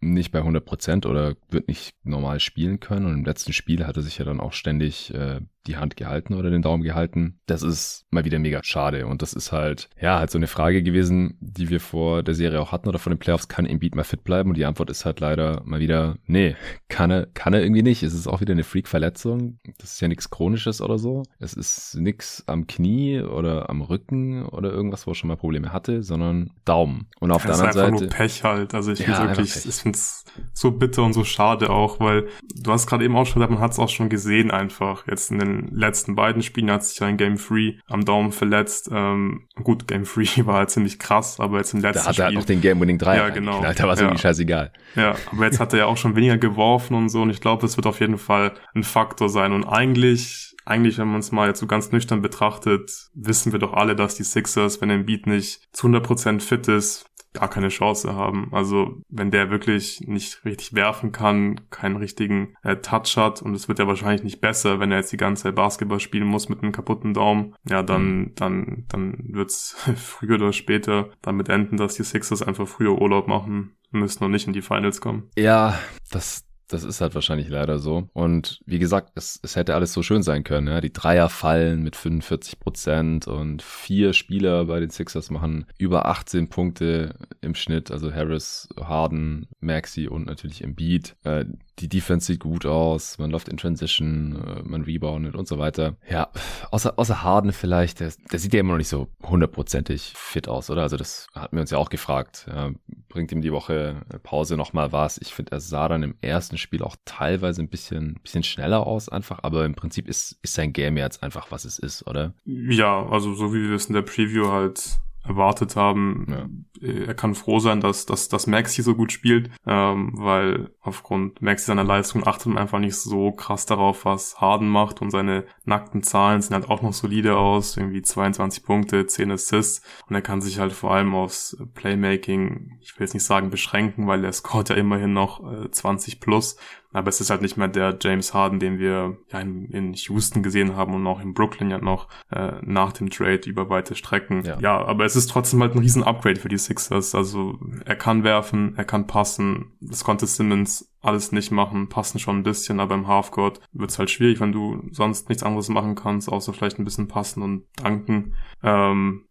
nicht bei 100 Prozent oder wird nicht normal spielen können. Und im letzten Spiel hat er sich ja dann auch ständig äh, die Hand gehalten oder den Daumen gehalten. Das ist mal wieder mega schade. Und das ist halt, ja, halt so eine Frage gewesen, die wir vor der Serie auch hatten oder vor den Playoffs. Kann Embiid mal fit bleiben? Und die Antwort ist halt leider mal wieder, nee, kann er, kann er irgendwie nicht. Es ist auch wieder eine Freak-Verletzung. Das ist ja nichts Chronisches oder so. Es ist nichts am Knie oder am Rücken oder irgendwas, wo er schon mal Probleme hatte, sondern Daumen. Und auf das der anderen Seite. Nur Pech halt. Also ich ja, finde wirklich, ich finde es so bitter und so schade auch, weil du hast gerade eben auch schon gesagt, man hat es auch schon gesehen einfach jetzt in den letzten beiden Spielen hat sich ein Game 3 am Daumen verletzt. Ähm, gut, Game 3 war halt ziemlich krass, aber jetzt im letzten da hat er Spiel. noch den Game Winning 3. Ja, genau. Da war es ja. irgendwie scheißegal. Ja, aber jetzt hat er ja auch schon weniger geworfen und so und ich glaube, das wird auf jeden Fall ein Faktor sein und eigentlich eigentlich, wenn man es mal jetzt so ganz nüchtern betrachtet, wissen wir doch alle, dass die Sixers, wenn ein Beat nicht zu 100% fit ist, gar keine Chance haben. Also wenn der wirklich nicht richtig werfen kann, keinen richtigen äh, Touch hat und es wird ja wahrscheinlich nicht besser, wenn er jetzt die ganze Zeit Basketball spielen muss mit einem kaputten Daumen, ja, dann, mhm. dann, dann wird's früher oder später damit enden, dass die Sixers einfach früher Urlaub machen müssen und nicht in die Finals kommen. Ja, das, das ist halt wahrscheinlich leider so. Und wie gesagt, es, es hätte alles so schön sein können. Ja? Die Dreier fallen mit 45 Prozent und vier Spieler bei den Sixers machen über 18 Punkte im Schnitt. Also Harris, Harden, Maxi und natürlich Embiid. Äh, die Defense sieht gut aus, man läuft in Transition, äh, man reboundet und so weiter. Ja, außer, außer Harden vielleicht, der, der sieht ja immer noch nicht so hundertprozentig fit aus, oder? Also das hatten wir uns ja auch gefragt. Ja, bringt ihm die Woche Pause nochmal was? Ich finde, er sah dann im ersten Spiel auch teilweise ein bisschen, bisschen schneller aus einfach, aber im Prinzip ist, ist sein Game jetzt einfach, was es ist, oder? Ja, also so wie wir es in der Preview halt erwartet haben. Ja. Äh, er kann froh sein, dass, dass, dass Max hier so gut spielt, ähm, weil aufgrund Max seiner Leistung achtet man einfach nicht so krass darauf, was Harden macht und seine nackten Zahlen sehen halt auch noch solide aus, irgendwie 22 Punkte, 10 Assists und er kann sich halt vor allem aufs Playmaking, ich will jetzt nicht sagen beschränken, weil er scoret ja immerhin noch äh, 20 plus, aber es ist halt nicht mehr der James Harden, den wir ja in, in Houston gesehen haben und auch in Brooklyn ja noch äh, nach dem Trade über weite Strecken. Ja. ja, aber es ist trotzdem halt ein riesen Upgrade für die Sixers. Also er kann werfen, er kann passen. Das konnte Simmons alles nicht machen, passen schon ein bisschen, aber im Halfcourt wird's halt schwierig, wenn du sonst nichts anderes machen kannst, außer vielleicht ein bisschen passen und danken. Ähm,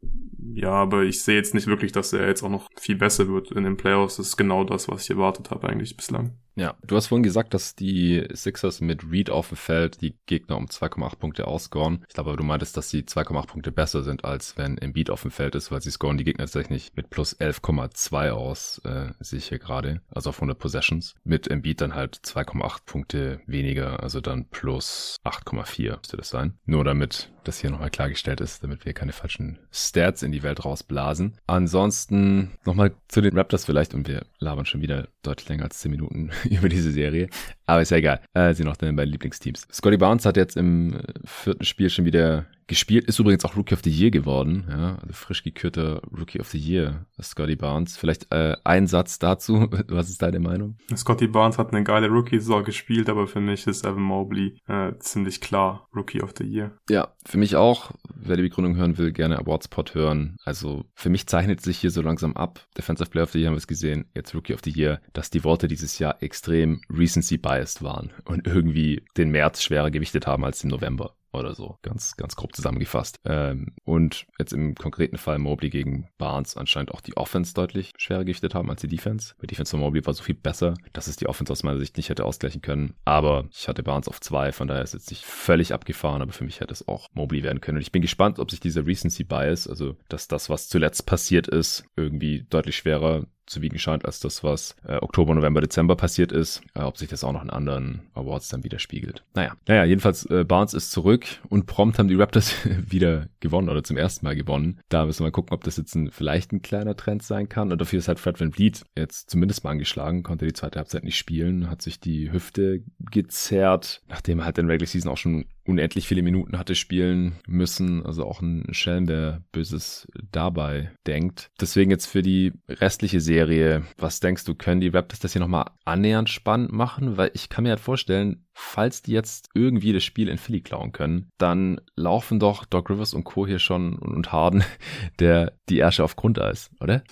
ja, aber ich sehe jetzt nicht wirklich, dass er jetzt auch noch viel besser wird in den Playoffs. Das ist genau das, was ich erwartet habe eigentlich bislang. Ja, du hast vorhin gesagt, dass die Sixers mit Reed auf dem Feld die Gegner um 2,8 Punkte ausscoren. Ich glaube, du meintest, dass sie 2,8 Punkte besser sind, als wenn Embiid auf dem Feld ist, weil sie scoren die Gegner tatsächlich mit plus 11,2 aus, äh, sehe ich hier gerade, also auf 100 Possessions. Mit Embiid dann halt 2,8 Punkte weniger, also dann plus 8,4 müsste das sein. Nur damit das hier nochmal klargestellt ist, damit wir keine falschen Stats in die Welt rausblasen. Ansonsten nochmal zu den Raptors vielleicht und wir labern schon wieder deutlich länger als 10 Minuten über diese Serie. Aber ist ja egal. Äh, sind noch deine beiden Lieblingsteams. Scotty Barnes hat jetzt im äh, vierten Spiel schon wieder gespielt. Ist übrigens auch Rookie of the Year geworden. Ja, also frisch gekürter Rookie of the Year, Scotty Barnes. Vielleicht äh, ein Satz dazu. Was ist deine Meinung? Scotty Barnes hat eine geile Rookie-Saison gespielt, aber für mich ist Evan Mobley äh, ziemlich klar Rookie of the Year. Ja, für mich auch. Wer die Begründung hören will, gerne Awardspot hören. Also für mich zeichnet sich hier so langsam ab. Defensive Player of the Year haben wir es gesehen. Jetzt Rookie of the Year, dass die Worte dieses Jahr extrem recency biased waren und irgendwie den März schwerer gewichtet haben als den November oder so, ganz, ganz grob zusammengefasst. Ähm, und jetzt im konkreten Fall Mobley gegen Barnes anscheinend auch die Offense deutlich schwerer gewichtet haben als die Defense. Die Defense von Mobley war so viel besser, dass es die Offense aus meiner Sicht nicht hätte ausgleichen können. Aber ich hatte Barnes auf zwei, von daher ist jetzt nicht völlig abgefahren, aber für mich hätte es auch Mobley werden können. Und ich bin gespannt, ob sich dieser Recency Bias, also dass das, was zuletzt passiert ist, irgendwie deutlich schwerer zu wiegen scheint als das, was äh, Oktober, November, Dezember passiert ist. Äh, ob sich das auch noch in anderen Awards dann widerspiegelt. Naja, naja jedenfalls äh, Barnes ist zurück und prompt haben die Raptors wieder gewonnen oder zum ersten Mal gewonnen. Da müssen wir mal gucken, ob das jetzt ein, vielleicht ein kleiner Trend sein kann. Und dafür ist halt Fred Van Vliet jetzt zumindest mal angeschlagen, konnte die zweite Halbzeit nicht spielen, hat sich die Hüfte gezerrt, nachdem er halt in Regular Season auch schon unendlich viele Minuten hatte spielen müssen. Also auch ein Schelm, der Böses dabei denkt. Deswegen jetzt für die restliche Serie, was denkst du, können die Raptors das hier nochmal annähernd spannend machen? Weil ich kann mir halt vorstellen, falls die jetzt irgendwie das Spiel in Philly klauen können, dann laufen doch Doc Rivers und Co. hier schon und Harden der die Ärsche auf Grundeis, oder?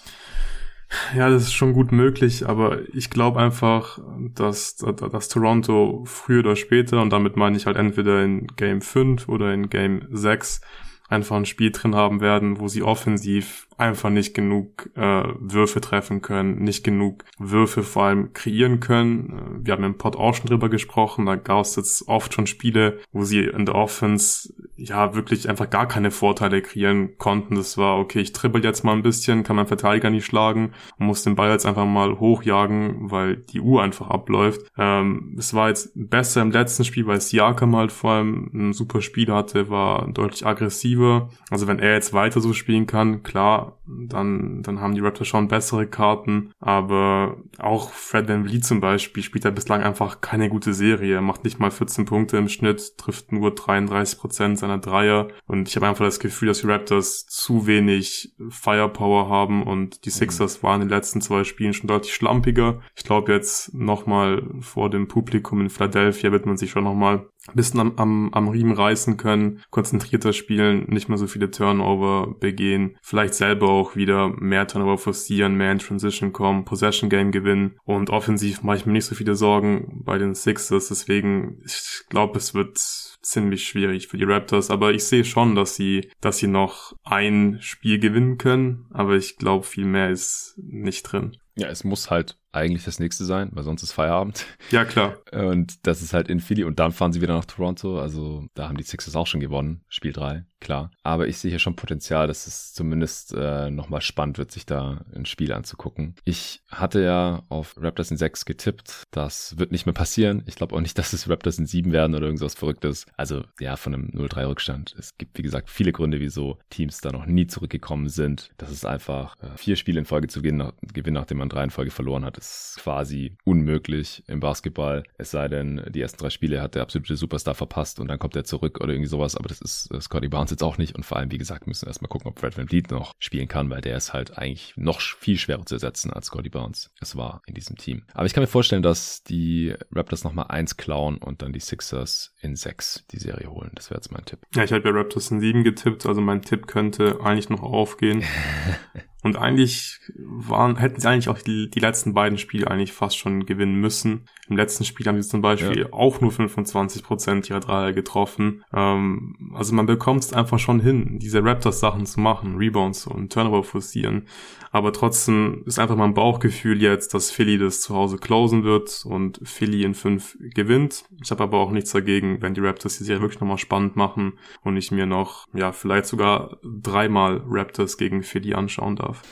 Ja, das ist schon gut möglich, aber ich glaube einfach, dass, dass Toronto früher oder später, und damit meine ich halt entweder in Game 5 oder in Game 6, einfach ein Spiel drin haben werden, wo sie offensiv einfach nicht genug äh, Würfe treffen können, nicht genug Würfe vor allem kreieren können. Äh, wir haben im Pod auch schon drüber gesprochen, da gab es jetzt oft schon Spiele, wo sie in der Offense ja wirklich einfach gar keine Vorteile kreieren konnten. Das war, okay, ich trippel jetzt mal ein bisschen, kann mein Verteidiger nicht schlagen, muss den Ball jetzt einfach mal hochjagen, weil die Uhr einfach abläuft. Ähm, es war jetzt besser im letzten Spiel, weil Siakam halt vor allem ein super Spiel hatte, war deutlich aggressiver. Also wenn er jetzt weiter so spielen kann, klar, dann, dann haben die Raptors schon bessere Karten. Aber auch Fred Van Vliet zum Beispiel spielt ja bislang einfach keine gute Serie. Er macht nicht mal 14 Punkte im Schnitt, trifft nur 33 Prozent seiner Dreier. Und ich habe einfach das Gefühl, dass die Raptors zu wenig Firepower haben und die Sixers mhm. waren in den letzten zwei Spielen schon deutlich schlampiger. Ich glaube jetzt nochmal vor dem Publikum in Philadelphia wird man sich schon nochmal bisschen am, am, am Riemen reißen können, konzentrierter spielen, nicht mehr so viele Turnover begehen, vielleicht selber auch wieder mehr Turnover forcieren, mehr in Transition kommen, Possession Game gewinnen. Und offensiv mache ich mir nicht so viele Sorgen bei den Sixers, deswegen ich glaube, es wird ziemlich schwierig für die Raptors, aber ich sehe schon, dass sie, dass sie noch ein Spiel gewinnen können, aber ich glaube, viel mehr ist nicht drin. Ja, es muss halt eigentlich das nächste sein, weil sonst ist Feierabend. Ja, klar. Und das ist halt in Philly und dann fahren sie wieder nach Toronto. Also da haben die Sixers auch schon gewonnen, Spiel 3 klar. Aber ich sehe hier schon Potenzial, dass es zumindest äh, nochmal spannend wird, sich da ein Spiel anzugucken. Ich hatte ja auf Raptors in 6 getippt. Das wird nicht mehr passieren. Ich glaube auch nicht, dass es Raptors in 7 werden oder irgendwas Verrücktes. Also ja, von einem 0-3-Rückstand. Es gibt, wie gesagt, viele Gründe, wieso Teams da noch nie zurückgekommen sind. Das ist einfach, äh, vier Spiele in Folge zu gewinnen, nachdem man drei in Folge verloren hat, ist quasi unmöglich im Basketball. Es sei denn, die ersten drei Spiele hat der absolute Superstar verpasst und dann kommt er zurück oder irgendwie sowas. Aber das ist äh, Scotty Barnes jetzt auch nicht. Und vor allem, wie gesagt, müssen wir erstmal gucken, ob Fred Van Vliet noch spielen kann, weil der ist halt eigentlich noch viel schwerer zu ersetzen als Scotty Barnes es war in diesem Team. Aber ich kann mir vorstellen, dass die Raptors nochmal eins klauen und dann die Sixers in sechs die Serie holen. Das wäre jetzt mein Tipp. Ja, ich habe ja Raptors in sieben getippt, also mein Tipp könnte eigentlich noch aufgehen. Und eigentlich waren, hätten sie eigentlich auch die, die letzten beiden Spiele eigentlich fast schon gewinnen müssen. Im letzten Spiel haben sie zum Beispiel ja. auch nur 25 Prozent ihrer Dreier getroffen. Ähm, also man bekommt es einfach schon hin, diese Raptors-Sachen zu machen, Rebounds und Turnover forcieren. Aber trotzdem ist einfach mein Bauchgefühl jetzt, dass Philly das zu Hause closen wird und Philly in fünf gewinnt. Ich habe aber auch nichts dagegen, wenn die Raptors die Serie wirklich nochmal spannend machen und ich mir noch, ja, vielleicht sogar dreimal Raptors gegen Philly anschauen darf.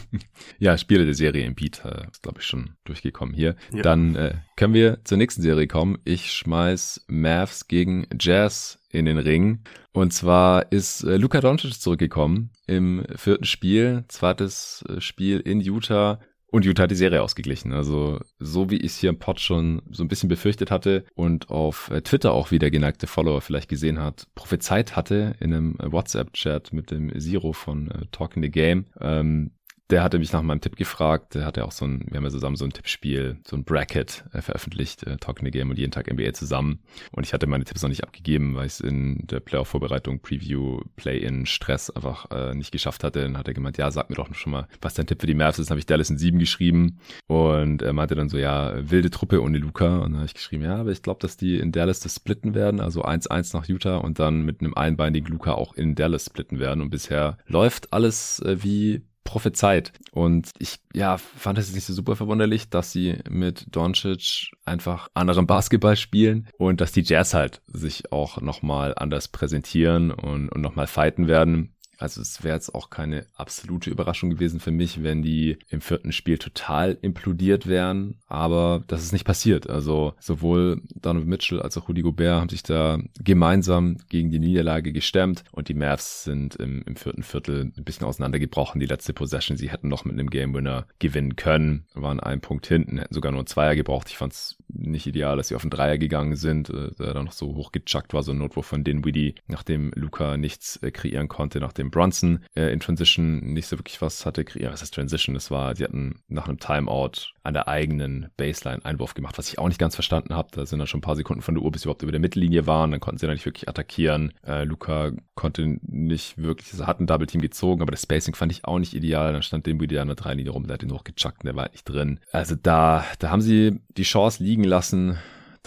ja, Spiele der Serie im Beat, äh, ist glaube ich schon durchgekommen hier. Ja. Dann äh, können wir zur nächsten Serie kommen. Ich schmeiß Mavs gegen Jazz in den Ring. Und zwar ist äh, Luka Doncic zurückgekommen im vierten Spiel, zweites äh, Spiel in Utah. Und Utah hat die Serie ausgeglichen. Also so wie ich es hier im Pod schon so ein bisschen befürchtet hatte und auf äh, Twitter auch wieder geneigte Follower vielleicht gesehen hat, prophezeit hatte in einem WhatsApp-Chat mit dem Zero von äh, Talking the Game, ähm, der hatte mich nach meinem Tipp gefragt. Der hatte auch so ein, wir haben ja zusammen so ein Tippspiel, so ein Bracket äh, veröffentlicht, äh, Talking the Game und jeden Tag NBA zusammen. Und ich hatte meine Tipps noch nicht abgegeben, weil ich es in der Playoff-Vorbereitung, Preview, Play-in, Stress einfach äh, nicht geschafft hatte. Dann hat er gemeint, ja, sag mir doch schon mal, was dein Tipp für die Mavs ist. Dann habe ich Dallas in sieben geschrieben und er meinte dann so, ja, wilde Truppe ohne Luca. Und dann habe ich geschrieben, ja, aber ich glaube, dass die in Dallas das splitten werden, also 1-1 nach Utah und dann mit einem einbeinigen Luca auch in Dallas splitten werden. Und bisher läuft alles äh, wie prophezeit. Und ich ja, fand es nicht so super verwunderlich, dass sie mit Doncic einfach anderen Basketball spielen und dass die Jazz halt sich auch nochmal anders präsentieren und, und nochmal fighten werden. Also es wäre jetzt auch keine absolute Überraschung gewesen für mich, wenn die im vierten Spiel total implodiert wären, aber das ist nicht passiert. Also sowohl Donovan Mitchell als auch Rudy Gobert haben sich da gemeinsam gegen die Niederlage gestemmt und die Mavs sind im, im vierten Viertel ein bisschen auseinandergebrochen. Die letzte Possession, sie hätten noch mit einem Game Winner gewinnen können, waren einen Punkt hinten, hätten sogar nur einen Zweier gebraucht. Ich fand es nicht ideal, dass sie auf einen Dreier gegangen sind, äh, der dann noch so hochgechuckt war, so ein Notwurf von Dinwiddie, nachdem Luca nichts äh, kreieren konnte, nachdem Jalen Brunson äh, in Transition nicht so wirklich was hatte. Ja, was heißt Transition? Das war, sie hatten nach einem Timeout an der eigenen Baseline Einwurf gemacht, was ich auch nicht ganz verstanden habe. Da sind dann schon ein paar Sekunden von der Uhr, bis sie überhaupt über der Mittellinie waren. Dann konnten sie dann nicht wirklich attackieren. Äh, Luca konnte nicht wirklich, also hat ein Double Team gezogen, aber das Spacing fand ich auch nicht ideal. Dann stand dem wieder an der Dreilinie rum, der hat ihn hochgechuckt und der war halt nicht drin. Also da, da haben sie die Chance liegen lassen,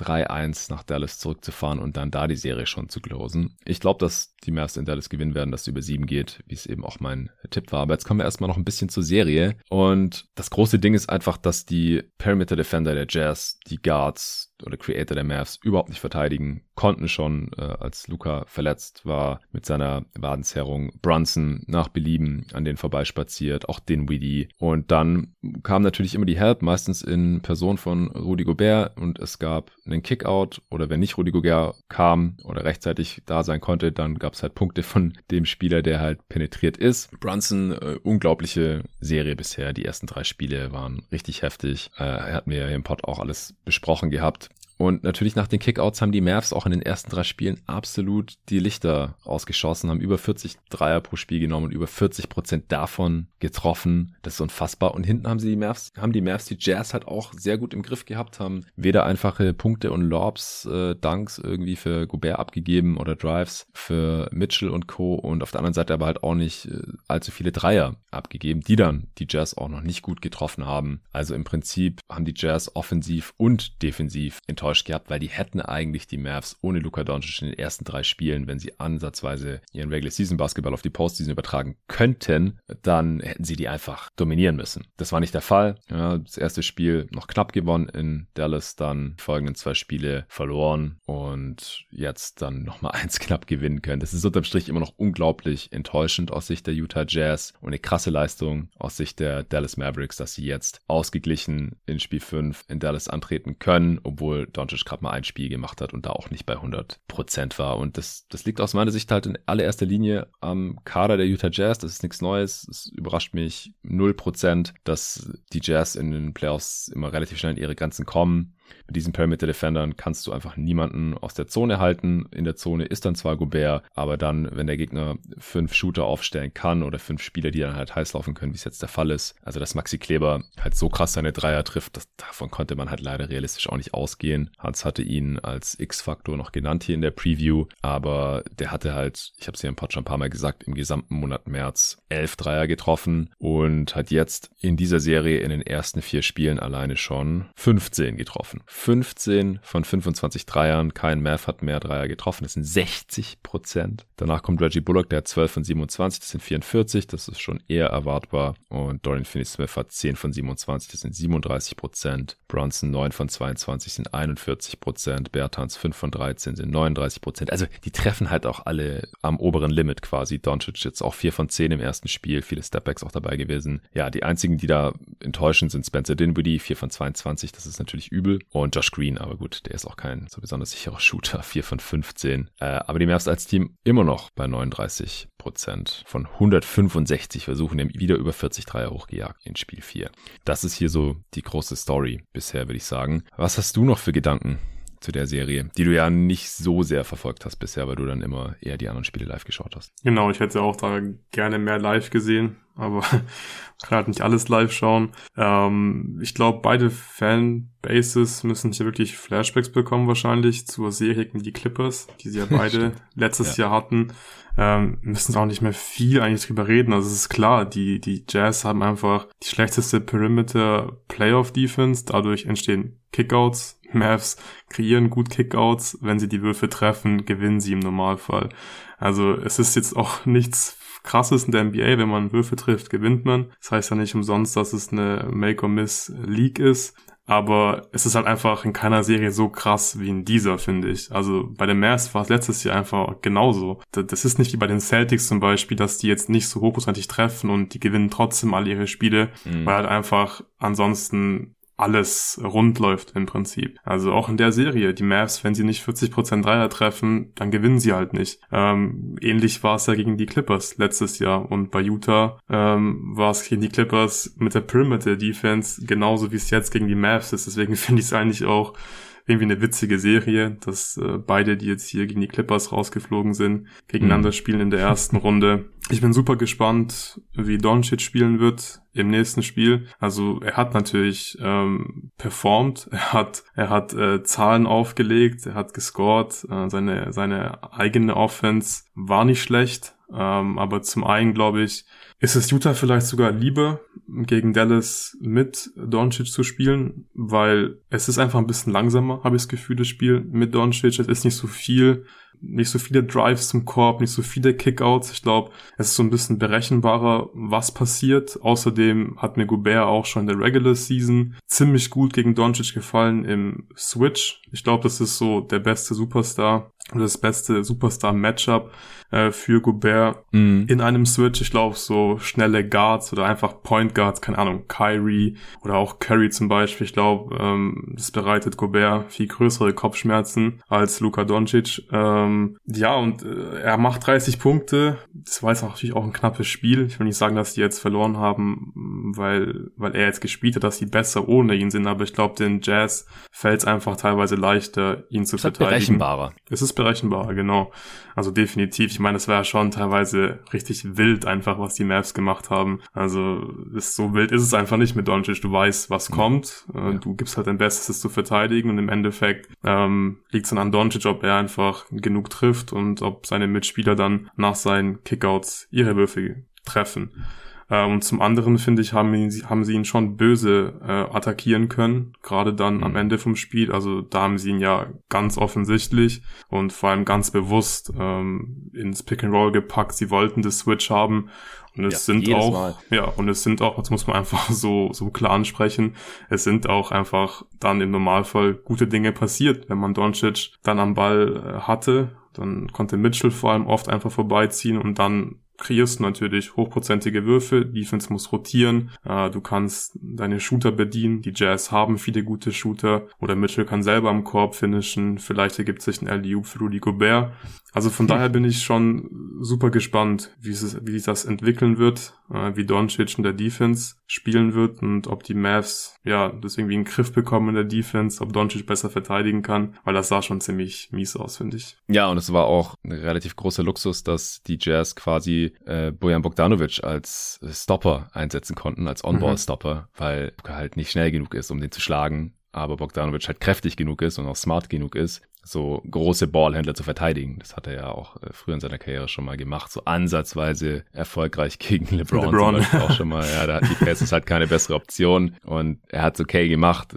3-1 nach Dallas zurückzufahren und dann da die Serie schon zu closen. Ich glaube, dass die Mavs in Dallas gewinnen werden, dass es über 7 geht, wie es eben auch mein Tipp war. Aber jetzt kommen wir erstmal noch ein bisschen zur Serie. Und das große Ding ist einfach, dass die Perimeter Defender der Jazz, die Guards, oder Creator der Mavs überhaupt nicht verteidigen konnten schon, äh, als Luca verletzt war mit seiner Wadenzerrung. Brunson nach Belieben an den vorbeispaziert, auch den Dinwiddie. Und dann kam natürlich immer die Help, meistens in Person von Rudy Gobert und es gab einen Kickout oder wenn nicht Rudy Gobert kam oder rechtzeitig da sein konnte, dann gab es halt Punkte von dem Spieler, der halt penetriert ist. Brunson, äh, unglaubliche Serie bisher. Die ersten drei Spiele waren richtig heftig. Äh, er hat mir im Pod auch alles besprochen gehabt. Und natürlich nach den Kickouts haben die Mavs auch in den ersten drei Spielen absolut die Lichter ausgeschossen, haben über 40 Dreier pro Spiel genommen und über 40 Prozent davon getroffen. Das ist unfassbar. Und hinten haben sie die Mavs, haben die Mavs die Jazz halt auch sehr gut im Griff gehabt, haben weder einfache Punkte und Lobs, äh, Dunks irgendwie für Gobert abgegeben oder Drives für Mitchell und Co. Und auf der anderen Seite aber halt auch nicht äh, allzu viele Dreier abgegeben, die dann die Jazz auch noch nicht gut getroffen haben. Also im Prinzip haben die Jazz offensiv und defensiv enttäuscht enttäuscht gehabt, weil die hätten eigentlich die Mavs ohne Luka Doncic in den ersten drei Spielen, wenn sie ansatzweise ihren Regular Season Basketball auf die Postseason übertragen könnten, dann hätten sie die einfach dominieren müssen. Das war nicht der Fall. Ja, das erste Spiel noch knapp gewonnen in Dallas, dann die folgenden zwei Spiele verloren und jetzt dann nochmal eins knapp gewinnen können. Das ist unterm Strich immer noch unglaublich enttäuschend aus Sicht der Utah Jazz und eine krasse Leistung aus Sicht der Dallas Mavericks, dass sie jetzt ausgeglichen in Spiel 5 in Dallas antreten können, obwohl Doncic gerade mal ein Spiel gemacht hat und da auch nicht bei 100 Prozent war. Und das, das liegt aus meiner Sicht halt in allererster Linie am Kader der Utah Jazz. Das ist nichts Neues. Es überrascht mich 0 Prozent, dass die Jazz in den Playoffs immer relativ schnell in ihre Grenzen kommen. Mit diesen Perimeter Defendern kannst du einfach niemanden aus der Zone halten. In der Zone ist dann zwar Gobert, aber dann, wenn der Gegner fünf Shooter aufstellen kann oder fünf Spieler, die dann halt heiß laufen können, wie es jetzt der Fall ist, also dass Maxi Kleber halt so krass seine Dreier trifft, das, davon konnte man halt leider realistisch auch nicht ausgehen. Hans hatte ihn als X-Faktor noch genannt hier in der Preview, aber der hatte halt, ich habe es hier im Pod schon ein paar Mal gesagt, im gesamten Monat März elf Dreier getroffen und hat jetzt in dieser Serie in den ersten vier Spielen alleine schon 15 getroffen. 15 von 25 Dreiern. Kein Math hat mehr Dreier getroffen. Das sind 60 Prozent. Danach kommt Reggie Bullock, der hat 12 von 27. Das sind 44. Das ist schon eher erwartbar. Und Dorian Finney-Smith hat 10 von 27. Das sind 37 Prozent. Bronson 9 von 22 sind 41 Prozent. Bertans 5 von 13 sind 39 Prozent. Also die treffen halt auch alle am oberen Limit quasi. Doncic jetzt auch 4 von 10 im ersten Spiel. Viele Stepbacks auch dabei gewesen. Ja, die einzigen, die da enttäuschen, sind Spencer Dinwiddie 4 von 22. Das ist natürlich übel und Josh Green, aber gut, der ist auch kein so besonders sicherer Shooter, 4 von 15. Äh, aber die Mavs als Team immer noch bei 39 Prozent von 165 Versuchen, die haben wieder über 40 Dreier hochgejagt in Spiel 4. Das ist hier so die große Story bisher, würde ich sagen. Was hast du noch für Gedanken zu der Serie, die du ja nicht so sehr verfolgt hast bisher, weil du dann immer eher die anderen Spiele live geschaut hast. Genau, ich hätte auch da gerne mehr live gesehen, aber kann halt nicht alles live schauen. Ähm, ich glaube, beide Fanbases müssen hier wirklich Flashbacks bekommen wahrscheinlich zur Serie gegen die Clippers, die sie ja beide letztes ja. Jahr hatten. Ähm, müssen auch nicht mehr viel eigentlich drüber reden. Also es ist klar, die, die Jazz haben einfach die schlechteste Perimeter Playoff Defense. Dadurch entstehen Kickouts, Mavs kreieren gut Kickouts. Wenn sie die Würfe treffen, gewinnen sie im Normalfall. Also es ist jetzt auch nichts krasses in der NBA. Wenn man Würfe trifft, gewinnt man. Das heißt ja nicht umsonst, dass es eine Make-or-Miss-League ist. Aber es ist halt einfach in keiner Serie so krass wie in dieser, finde ich. Also bei den Mavs war es letztes Jahr einfach genauso. Das ist nicht wie bei den Celtics zum Beispiel, dass die jetzt nicht so hochprozentig treffen und die gewinnen trotzdem alle ihre Spiele, mhm. weil halt einfach ansonsten alles rund läuft im Prinzip. Also auch in der Serie, die Mavs, wenn sie nicht 40% Dreier treffen, dann gewinnen sie halt nicht. Ähm, ähnlich war es ja gegen die Clippers letztes Jahr und bei Utah ähm, war es gegen die Clippers mit der Perimeter Defense genauso wie es jetzt gegen die Mavs ist. Deswegen finde ich es eigentlich auch irgendwie eine witzige Serie, dass äh, beide, die jetzt hier gegen die Clippers rausgeflogen sind, gegeneinander mhm. spielen in der ersten Runde. Ich bin super gespannt, wie Doncic spielen wird im nächsten Spiel. Also er hat natürlich ähm, performt, er hat er hat äh, Zahlen aufgelegt, er hat gescored, äh, seine seine eigene Offense war nicht schlecht, ähm, aber zum einen glaube ich ist es Utah vielleicht sogar lieber, gegen Dallas mit Doncic zu spielen, weil es ist einfach ein bisschen langsamer, habe ich das Gefühl, das Spiel mit Doncic. Es ist nicht so viel, nicht so viele Drives zum Korb, nicht so viele Kickouts. Ich glaube, es ist so ein bisschen berechenbarer, was passiert. Außerdem hat mir Gobert auch schon in der Regular Season ziemlich gut gegen Doncic gefallen im Switch. Ich glaube, das ist so der beste Superstar das beste Superstar-Matchup äh, für Gobert mm. in einem Switch. Ich glaube, so schnelle Guards oder einfach Point Guards, keine Ahnung, Kyrie oder auch Curry zum Beispiel. Ich glaube, ähm, das bereitet Gobert viel größere Kopfschmerzen als Luka Doncic. Ähm, ja, und äh, er macht 30 Punkte. Das war jetzt natürlich auch ein knappes Spiel. Ich will nicht sagen, dass die jetzt verloren haben, weil, weil er jetzt gespielt hat, dass sie besser ohne ihn sind. Aber ich glaube, den Jazz fällt es einfach teilweise leichter, ihn zu es verteidigen. Berechenbarer. Es ist berechenbarer, genau. Also definitiv. Ich meine, es war ja schon teilweise richtig wild einfach, was die Mavs gemacht haben. Also ist, so wild ist es einfach nicht mit Doncic. Du weißt, was mhm. kommt. Äh, du gibst halt dein Bestes, es zu verteidigen und im Endeffekt ähm, liegt es dann an Doncic, ob er einfach genug trifft und ob seine Mitspieler dann nach seinen Kickouts ihre Würfel treffen. Äh, und zum anderen, finde ich, haben, ihn, haben sie ihn schon böse äh, attackieren können, gerade dann mhm. am Ende vom Spiel. Also da haben sie ihn ja ganz offensichtlich und vor allem ganz bewusst ähm, ins Pick and Roll gepackt. Sie wollten das Switch haben und es ja, sind auch, Mal. ja, und es sind auch, das muss man einfach so, so klar ansprechen, es sind auch einfach dann im Normalfall gute Dinge passiert, wenn man Doncic dann am Ball äh, hatte. Dann konnte Mitchell vor allem oft einfach vorbeiziehen und dann kreierst natürlich hochprozentige Würfe, Defense muss rotieren, äh, du kannst deine Shooter bedienen, die Jazz haben viele gute Shooter oder Mitchell kann selber am Korb finishen, vielleicht ergibt sich ein LDU für Rudy Gobert. Also von daher bin ich schon super gespannt, wie, es, wie sich das entwickeln wird, äh, wie Doncic in der Defense spielen wird und ob die Mavs ja das irgendwie in den Griff bekommen in der Defense, ob Doncic besser verteidigen kann, weil das sah schon ziemlich mies aus, finde ich. Ja, und es war auch ein relativ großer Luxus, dass die Jazz quasi äh, Bojan Bogdanovic als Stopper einsetzen konnten, als On-Ball-Stopper, mhm. weil er halt nicht schnell genug ist, um den zu schlagen aber Bogdanovic halt kräftig genug ist und auch smart genug ist, so große Ballhändler zu verteidigen. Das hat er ja auch äh, früher in seiner Karriere schon mal gemacht, so ansatzweise erfolgreich gegen LeBron. LeBron. auch schon mal, ja, da hat die Pacers halt keine bessere Option und er hat es okay gemacht.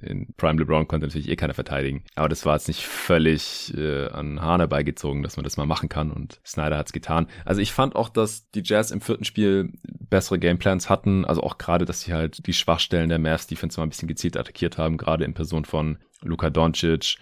In Prime LeBron konnte natürlich eh keiner verteidigen, aber das war jetzt nicht völlig äh, an Hahn beigezogen, dass man das mal machen kann und Snyder hat es getan. Also ich fand auch, dass die Jazz im vierten Spiel bessere Gameplans hatten, also auch gerade, dass sie halt die Schwachstellen der Mavs Defense mal ein bisschen gezielt attackiert haben, gerade in Person von Luka Doncic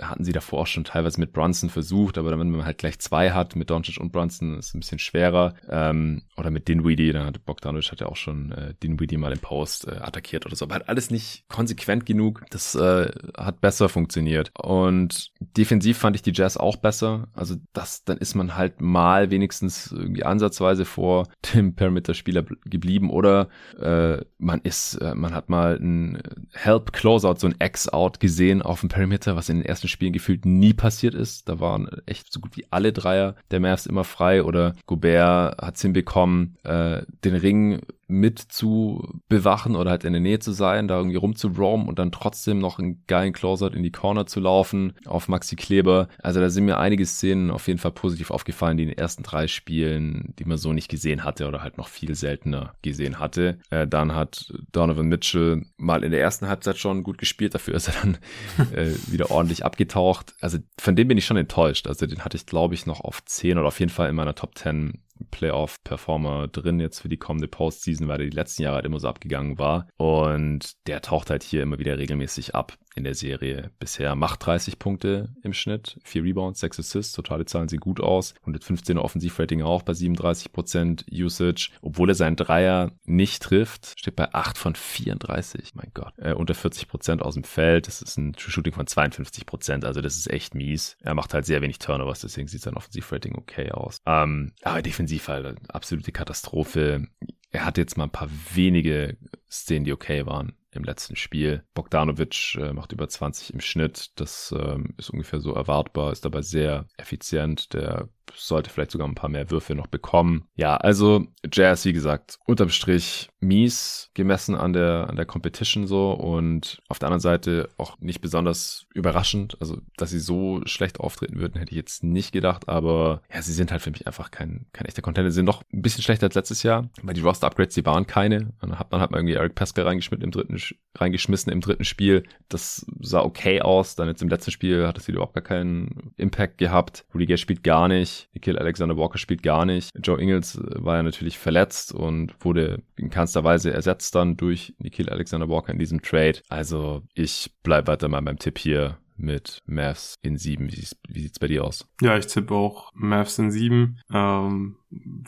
hatten sie davor auch schon teilweise mit Brunson versucht, aber wenn man halt gleich zwei hat mit Doncic und Brunson, ist es ein bisschen schwerer. Ähm, oder mit Dinwiddie, dann hat Bogdanovic hat ja auch schon äh, Dinwiddie mal im Post äh, attackiert oder so, aber halt alles nicht konsequent genug. Das äh, hat besser funktioniert. Und defensiv fand ich die Jazz auch besser. Also das, dann ist man halt mal wenigstens irgendwie ansatzweise vor dem Perimeter-Spieler geblieben oder äh, man ist, äh, man hat mal ein Help Closeout, so ein X-Out gesehen gesehen auf dem Perimeter, was in den ersten Spielen gefühlt nie passiert ist. Da waren echt so gut wie alle Dreier der Mavs immer frei oder Gobert hat es hinbekommen, äh, den Ring mit zu bewachen oder halt in der Nähe zu sein, da irgendwie rumzuroamen und dann trotzdem noch einen geilen Closeout in die Corner zu laufen auf Maxi Kleber. Also da sind mir einige Szenen auf jeden Fall positiv aufgefallen, die in den ersten drei Spielen, die man so nicht gesehen hatte oder halt noch viel seltener gesehen hatte. Äh, dann hat Donovan Mitchell mal in der ersten Halbzeit schon gut gespielt, dafür ist er dann äh, wieder ordentlich abgetaucht. Also von dem bin ich schon enttäuscht. Also den hatte ich glaube ich noch auf 10 oder auf jeden Fall in meiner Top 10 Playoff-Performer drin jetzt für die kommende Postseason, weil er die letzten Jahre halt immer so abgegangen war. Und der taucht halt hier immer wieder regelmäßig ab in der Serie. Bisher macht 30 Punkte im Schnitt, 4 Rebounds, 6 Assists, totale Zahlen sehen gut aus. 115er Offensivrating auch bei 37% Usage. Obwohl er seinen Dreier nicht trifft, steht bei 8 von 34. Mein Gott. Äh, unter 40% aus dem Feld. Das ist ein Shooting von 52%. Also das ist echt mies. Er macht halt sehr wenig Turnovers, deswegen sieht sein Offensivrating okay aus. Ähm, aber defensiv halt absolute Katastrophe. Er hat jetzt mal ein paar wenige Szenen, die okay waren im letzten Spiel. Bogdanovic äh, macht über 20 im Schnitt. Das ähm, ist ungefähr so erwartbar, ist dabei sehr effizient. Der sollte vielleicht sogar ein paar mehr Würfe noch bekommen. Ja, also Jazz, wie gesagt, unterm Strich mies gemessen an der, an der Competition so und auf der anderen Seite auch nicht besonders überraschend. Also, dass sie so schlecht auftreten würden, hätte ich jetzt nicht gedacht, aber ja, sie sind halt für mich einfach kein, kein echter Contender. Sie sind noch ein bisschen schlechter als letztes Jahr, weil die Roster-Upgrades, die waren keine. Dann hat man halt mal irgendwie Eric Pascal reingeschmissen im dritten, reingeschmissen im dritten Spiel. Das sah okay aus. Dann jetzt im letzten Spiel hat das wieder überhaupt gar keinen Impact gehabt. Rudy Gay spielt gar nicht. Nikhil Alexander Walker spielt gar nicht. Joe Ingles war ja natürlich verletzt und wurde in keinster Weise ersetzt dann durch Nikhil Alexander Walker in diesem Trade. Also ich bleibe weiter mal beim Tipp hier mit Mavs in sieben. Wie, wie sieht's bei dir aus? Ja, ich tippe auch Mavs in sieben. Ähm,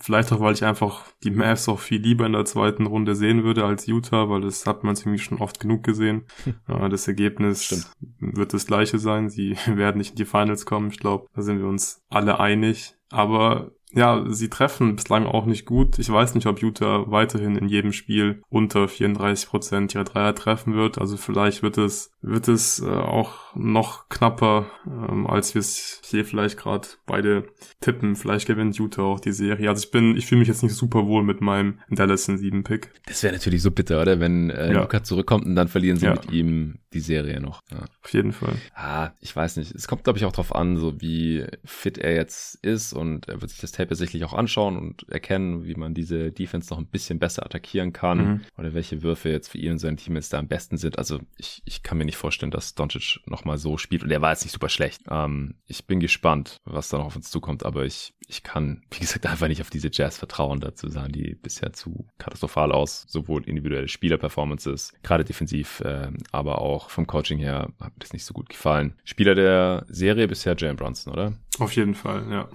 vielleicht auch, weil ich einfach die Mavs auch viel lieber in der zweiten Runde sehen würde als Utah, weil das hat man ziemlich schon oft genug gesehen. äh, das Ergebnis Stimmt. wird das gleiche sein. Sie werden nicht in die Finals kommen. Ich glaube, da sind wir uns alle einig. Aber ja, sie treffen bislang auch nicht gut. Ich weiß nicht, ob Utah weiterhin in jedem Spiel unter 34 Prozent ihrer Dreier treffen wird. Also vielleicht wird es, wird es äh, auch noch knapper, ähm, als wir es hier vielleicht gerade beide tippen. Vielleicht gewinnt Utah auch die Serie. Also ich bin, ich fühle mich jetzt nicht super wohl mit meinem Dallas in 7 Pick. Das wäre natürlich so bitter, oder? Wenn äh, ja. Luca zurückkommt und dann verlieren sie ja. mit ihm die Serie noch. Ja. Auf jeden Fall. Ah, ich weiß nicht. Es kommt, glaube ich, auch drauf an, so wie fit er jetzt ist und er wird sich das Tape sicherlich auch anschauen und erkennen, wie man diese Defense noch ein bisschen besser attackieren kann mhm. oder welche Würfe jetzt für ihn und sein Team jetzt da am besten sind. Also ich, ich kann mir nicht vorstellen, dass Doncic nochmal so spielt und er war jetzt nicht super schlecht. Ähm, ich bin gespannt, was da noch auf uns zukommt, aber ich, ich kann, wie gesagt, einfach nicht auf diese Jazz vertrauen. Dazu sahen die bisher zu katastrophal aus, sowohl individuelle Spielerperformances, gerade defensiv, äh, aber auch vom Coaching her hat mir das nicht so gut gefallen. Spieler der Serie bisher Jalen Brunson, oder? Auf jeden Fall, ja.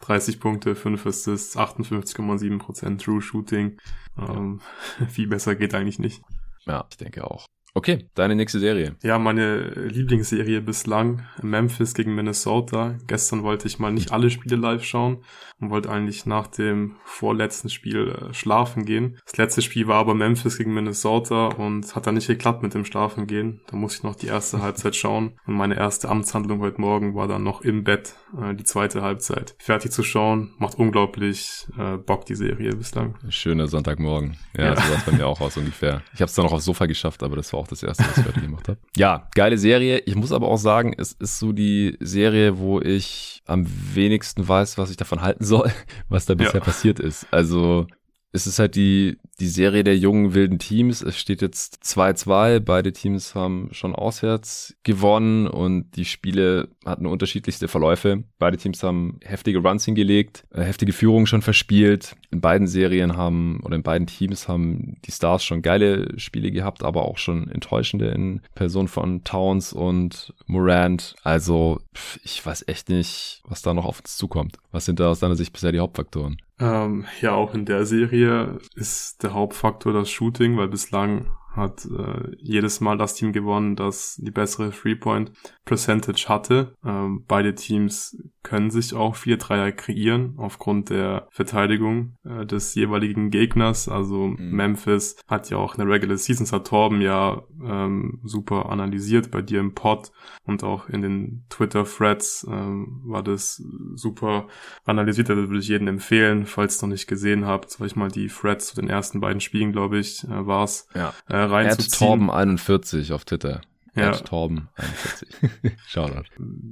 30 Punkte, 5 Assists, 58,7% True Shooting. Ähm, ja. Viel besser geht eigentlich nicht. Ja, ich denke auch. Okay, deine nächste Serie. Ja, meine Lieblingsserie bislang, Memphis gegen Minnesota. Gestern wollte ich mal nicht alle Spiele live schauen und wollte eigentlich nach dem vorletzten Spiel äh, schlafen gehen. Das letzte Spiel war aber Memphis gegen Minnesota und hat dann nicht geklappt mit dem Schlafen gehen. Da musste ich noch die erste Halbzeit schauen und meine erste Amtshandlung heute Morgen war dann noch im Bett äh, die zweite Halbzeit. Fertig zu schauen, macht unglaublich äh, Bock die Serie bislang. Schöner Sonntagmorgen. Ja, ja. so sah es bei mir auch aus ungefähr. Ich habe es dann noch aufs Sofa geschafft, aber das war auch das erste, was ich heute gemacht habe. Ja, geile Serie. Ich muss aber auch sagen, es ist so die Serie, wo ich am wenigsten weiß, was ich davon halten soll, was da bisher ja. passiert ist. Also es ist halt die, die Serie der jungen wilden Teams. Es steht jetzt 2-2. Beide Teams haben schon auswärts gewonnen und die Spiele hatten unterschiedlichste Verläufe. Beide Teams haben heftige Runs hingelegt, äh, heftige Führungen schon verspielt. In beiden Serien haben oder in beiden Teams haben die Stars schon geile Spiele gehabt, aber auch schon enttäuschende in Person von Towns und Morant. Also ich weiß echt nicht, was da noch auf uns zukommt. Was sind da aus deiner Sicht bisher die Hauptfaktoren? Ähm, ja, auch in der Serie ist der Hauptfaktor das Shooting, weil bislang hat äh, jedes Mal das Team gewonnen, das die bessere Three-Point Percentage hatte. Ähm, beide Teams können sich auch vier Dreier kreieren aufgrund der Verteidigung äh, des jeweiligen Gegners. Also mhm. Memphis hat ja auch eine Regular Season, hat Torben ja ähm, super analysiert bei dir im Pod und auch in den Twitter-Threads ähm, war das super analysiert. Da würde ich jedem empfehlen, falls ihr noch nicht gesehen habt, sag ich mal, die Threads zu den ersten beiden Spielen, glaube ich, äh, war's. Ja. Äh, reinzuziehen. Torben41 auf Twitter. Ja. Torben 41. Shoutout.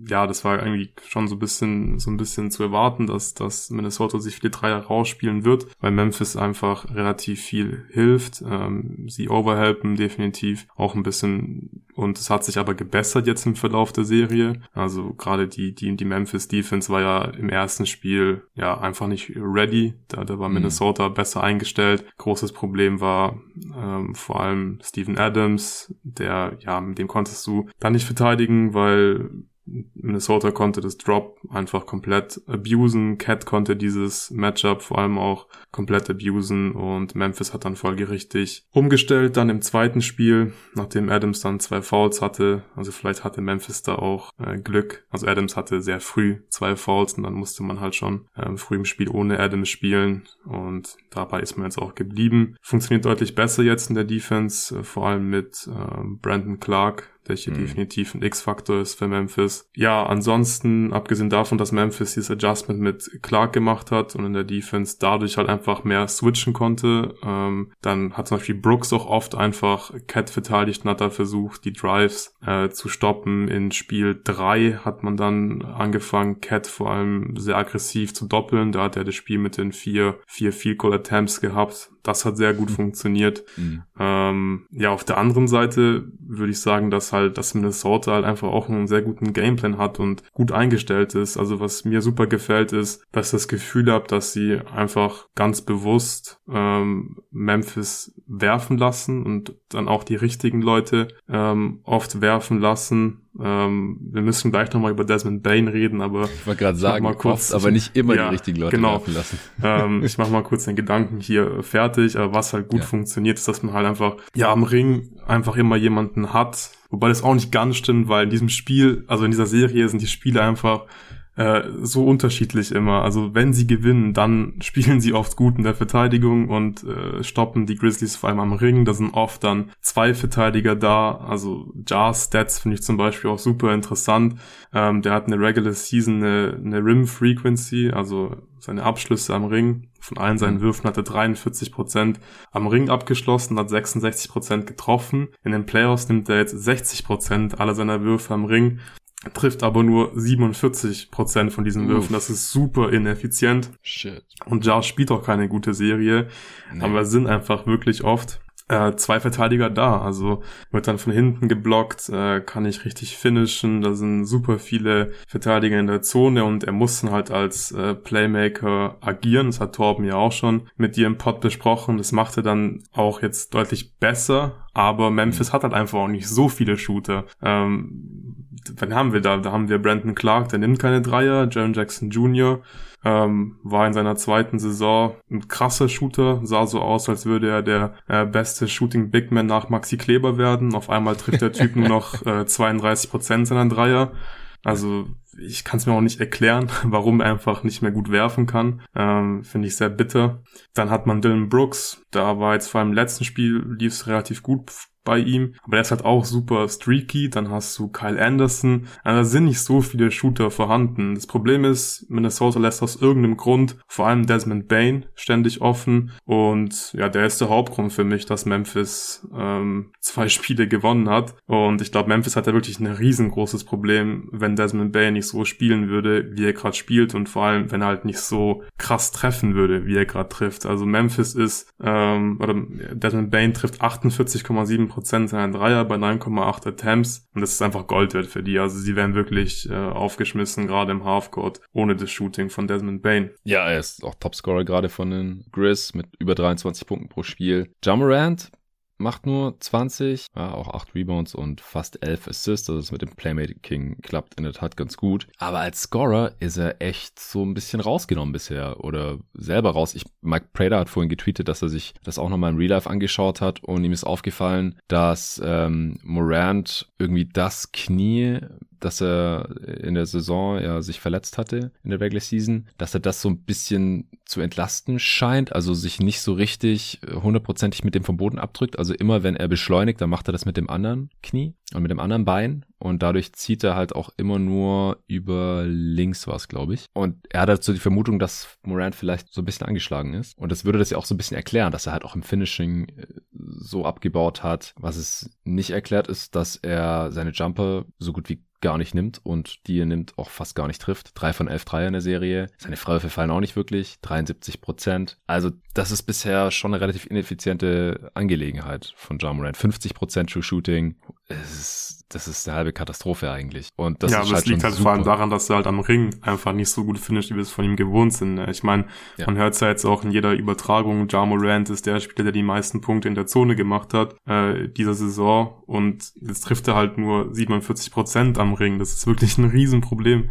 Ja, das war eigentlich schon so ein bisschen, so ein bisschen zu erwarten, dass, dass Minnesota sich viele Dreier rausspielen wird, weil Memphis einfach relativ viel hilft. Ähm, sie overhelpen definitiv auch ein bisschen und es hat sich aber gebessert jetzt im Verlauf der Serie. Also gerade die, die, die Memphis Defense war ja im ersten Spiel ja einfach nicht ready. Da, da war mhm. Minnesota mhm. besser eingestellt. Großes Problem war ähm, vor allem Steven Adams, der ja mit dem konntest du dann nicht verteidigen, weil Minnesota konnte das Drop einfach komplett abusen. Cat konnte dieses Matchup vor allem auch komplett abusen und Memphis hat dann folgerichtig umgestellt. Dann im zweiten Spiel, nachdem Adams dann zwei Fouls hatte, also vielleicht hatte Memphis da auch äh, Glück. Also Adams hatte sehr früh zwei Fouls und dann musste man halt schon äh, früh im Spiel ohne Adams spielen und dabei ist man jetzt auch geblieben. Funktioniert deutlich besser jetzt in der Defense, äh, vor allem mit äh, Brandon Clark, hier mhm. definitiv ein X-Faktor ist für Memphis. Ja, ansonsten, abgesehen davon, dass Memphis dieses Adjustment mit Clark gemacht hat und in der Defense dadurch halt einfach mehr switchen konnte, ähm, dann hat zum Beispiel Brooks auch oft einfach Cat verteidigt und hat da versucht, die Drives äh, zu stoppen. In Spiel 3 hat man dann angefangen, Cat vor allem sehr aggressiv zu doppeln. Da hat er das Spiel mit den vier, vier Field Goal Attempts gehabt. Das hat sehr gut mhm. funktioniert. Mhm. Ähm, ja, auf der anderen Seite würde ich sagen, dass halt, dass Minnesota halt einfach auch einen sehr guten Gameplan hat und gut eingestellt ist. Also was mir super gefällt, ist, dass ich das Gefühl habe, dass sie einfach ganz bewusst ähm, Memphis werfen lassen und dann auch die richtigen Leute ähm, oft werfen lassen ähm, wir müssen gleich nochmal über Desmond Bain reden, aber ich wollte gerade sagen, mal kurz, aber nicht immer ja, die richtigen Leute genau. laufen lassen. ähm, ich mache mal kurz den Gedanken hier fertig, aber was halt gut ja. funktioniert, ist, dass man halt einfach ja am Ring einfach immer jemanden hat, wobei das auch nicht ganz stimmt, weil in diesem Spiel, also in dieser Serie sind die Spiele einfach äh, so unterschiedlich immer. Also wenn sie gewinnen, dann spielen sie oft gut in der Verteidigung und äh, stoppen die Grizzlies vor allem am Ring. Da sind oft dann zwei Verteidiger da. Also Jars Stats finde ich zum Beispiel auch super interessant. Ähm, der hat eine Regular Season, eine, eine Rim Frequency, also seine Abschlüsse am Ring. Von allen seinen mhm. Würfen hat er 43 Prozent am Ring abgeschlossen, hat 66 Prozent getroffen. In den Playoffs nimmt er jetzt 60 Prozent aller seiner Würfe am Ring trifft aber nur 47 Prozent von diesen Würfen. Das ist super ineffizient. Shit. Und Jar spielt auch keine gute Serie, nee. aber sind einfach wirklich oft äh, zwei Verteidiger da. Also wird dann von hinten geblockt, äh, kann ich richtig finishen. Da sind super viele Verteidiger in der Zone und er muss dann halt als äh, Playmaker agieren. Das hat Torben ja auch schon mit dir im Pod besprochen. Das macht er dann auch jetzt deutlich besser. Aber Memphis hat halt einfach auch nicht so viele Shooter. Ähm, wann haben wir da? Da haben wir Brandon Clark, der nimmt keine Dreier, Jaron Jackson Jr., ähm, war in seiner zweiten Saison ein krasser Shooter, sah so aus, als würde er der äh, beste Shooting Big Man nach Maxi Kleber werden. Auf einmal trifft der Typ nur noch äh, 32% seiner Dreier. Also ich kann es mir auch nicht erklären, warum er einfach nicht mehr gut werfen kann. Ähm, Finde ich sehr bitter. Dann hat man Dylan Brooks. Da war jetzt vor allem im letzten Spiel lief es relativ gut bei ihm. Aber der ist halt auch super streaky. Dann hast du Kyle Anderson. Also da sind nicht so viele Shooter vorhanden. Das Problem ist, Minnesota lässt aus irgendeinem Grund vor allem Desmond Bain ständig offen. Und ja, der ist der Hauptgrund für mich, dass Memphis ähm, zwei Spiele gewonnen hat. Und ich glaube, Memphis hat ja wirklich ein riesengroßes Problem, wenn Desmond Bain nicht so spielen würde, wie er gerade spielt. Und vor allem, wenn er halt nicht so krass treffen würde, wie er gerade trifft. Also Memphis ist, ähm, oder Desmond Bain trifft 48,7 Prozent seiner Dreier bei 9,8 Attempts und das ist einfach Gold wert für die. Also sie werden wirklich äh, aufgeschmissen, gerade im Halfcourt, ohne das Shooting von Desmond Bain. Ja, er ist auch Topscorer gerade von den Grizz mit über 23 Punkten pro Spiel. Jamorant macht nur 20, ja, auch 8 Rebounds und fast 11 Assists. Also das mit dem Playmaking klappt in der Tat ganz gut. Aber als Scorer ist er echt so ein bisschen rausgenommen bisher oder selber raus. Ich, Mike Prater hat vorhin getweetet, dass er sich das auch nochmal im Real Life angeschaut hat und ihm ist aufgefallen, dass ähm, Morant irgendwie das Knie dass er in der Saison ja sich verletzt hatte in der Regular Season, dass er das so ein bisschen zu entlasten scheint, also sich nicht so richtig hundertprozentig mit dem vom Boden abdrückt. Also immer wenn er beschleunigt, dann macht er das mit dem anderen Knie und mit dem anderen Bein und dadurch zieht er halt auch immer nur über links was, glaube ich. Und er hat halt so die Vermutung, dass Morant vielleicht so ein bisschen angeschlagen ist. Und das würde das ja auch so ein bisschen erklären, dass er halt auch im Finishing äh, so abgebaut hat. Was es nicht erklärt ist, dass er seine Jumper so gut wie gar nicht nimmt und die er nimmt auch fast gar nicht trifft. Drei von elf Dreier in der Serie. Seine Freiwürfe fallen auch nicht wirklich. 73 Prozent. Also das ist bisher schon eine relativ ineffiziente Angelegenheit von John Morant. 50 Prozent True Shooting. Ist das ist eine halbe Katastrophe eigentlich. Und das ja, aber halt es liegt halt super. vor allem daran, dass er halt am Ring einfach nicht so gut finisht, wie wir es von ihm gewohnt sind. Ich meine, ja. man hört es ja jetzt auch in jeder Übertragung, Ja Morant ist der Spieler, der die meisten Punkte in der Zone gemacht hat, äh, dieser Saison. Und jetzt trifft er halt nur 47 Prozent am Ring. Das ist wirklich ein Riesenproblem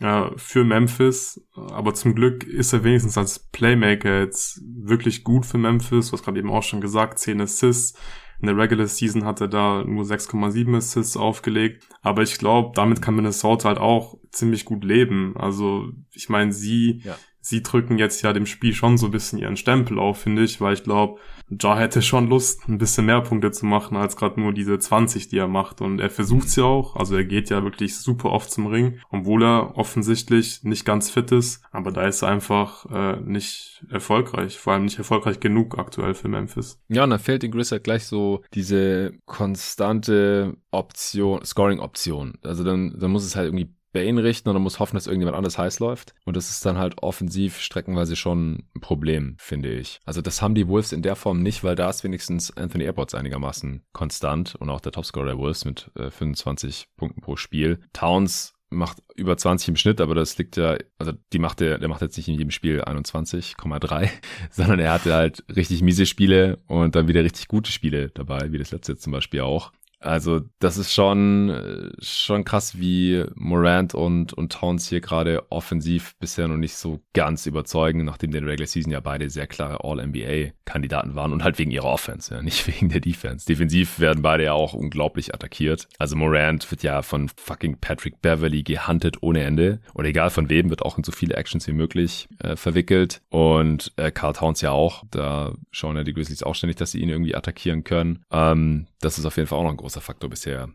äh, für Memphis. Aber zum Glück ist er wenigstens als Playmaker jetzt wirklich gut für Memphis. Du hast gerade eben auch schon gesagt, 10 Assists in der Regular Season hat er da nur 6,7 Assists aufgelegt. Aber ich glaube, damit kann Minnesota halt auch ziemlich gut leben. Also ich meine, sie ja sie drücken jetzt ja dem Spiel schon so ein bisschen ihren Stempel auf, finde ich, weil ich glaube, Ja hätte schon Lust, ein bisschen mehr Punkte zu machen, als gerade nur diese 20, die er macht. Und er versucht's ja auch. Also er geht ja wirklich super oft zum Ring, obwohl er offensichtlich nicht ganz fit ist. Aber da ist er einfach äh, nicht erfolgreich. Vor allem nicht erfolgreich genug aktuell für Memphis. Ja, und dann fehlt den Grisser gleich so diese konstante Option, Scoring-Option. Also dann, dann muss es halt irgendwie Bane richten und dann muss hoffen, dass irgendjemand anders heiß läuft. Und das ist dann halt offensiv streckenweise schon ein Problem, finde ich. Also das haben die Wolves in der Form nicht, weil da ist wenigstens Anthony Airports einigermaßen konstant und auch der Topscorer der Wolves mit äh, 25 Punkten pro Spiel. Towns macht über 20 im Schnitt, aber das liegt ja, also die macht der, der macht jetzt nicht in jedem Spiel 21,3, sondern er hatte halt richtig miese Spiele und dann wieder richtig gute Spiele dabei, wie das letzte zum Beispiel auch. Also das ist schon, schon krass, wie Morant und, und Towns hier gerade offensiv bisher noch nicht so ganz überzeugen, nachdem den Regular Season ja beide sehr klare All-NBA-Kandidaten waren und halt wegen ihrer Offense, ja, nicht wegen der Defense. Defensiv werden beide ja auch unglaublich attackiert. Also Morant wird ja von fucking Patrick Beverly gehuntet ohne Ende. Oder egal von wem, wird auch in so viele Actions wie möglich äh, verwickelt. Und äh, Carl Towns ja auch. Da schauen ja die Grizzlies auch ständig, dass sie ihn irgendwie attackieren können. Ähm, das ist auf jeden Fall auch noch ein großer Faktor bisher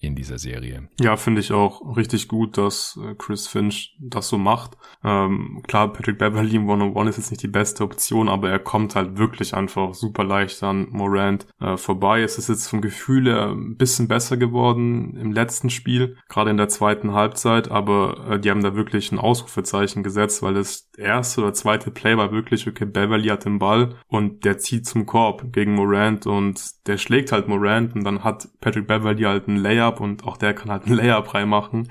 in dieser Serie. Ja, finde ich auch richtig gut, dass äh, Chris Finch das so macht. Ähm, klar, Patrick Beverly im One-on-One ist jetzt nicht die beste Option, aber er kommt halt wirklich einfach super leicht an Morant äh, vorbei. Es ist jetzt vom Gefühl her ein bisschen besser geworden im letzten Spiel, gerade in der zweiten Halbzeit, aber äh, die haben da wirklich ein Ausrufezeichen gesetzt, weil das erste oder zweite Play war wirklich, okay, Beverly hat den Ball und der zieht zum Korb gegen Morant und der schlägt halt Morant und dann hat Patrick Beverly halt einen Layup Layup und auch der kann halt einen Layup reinmachen,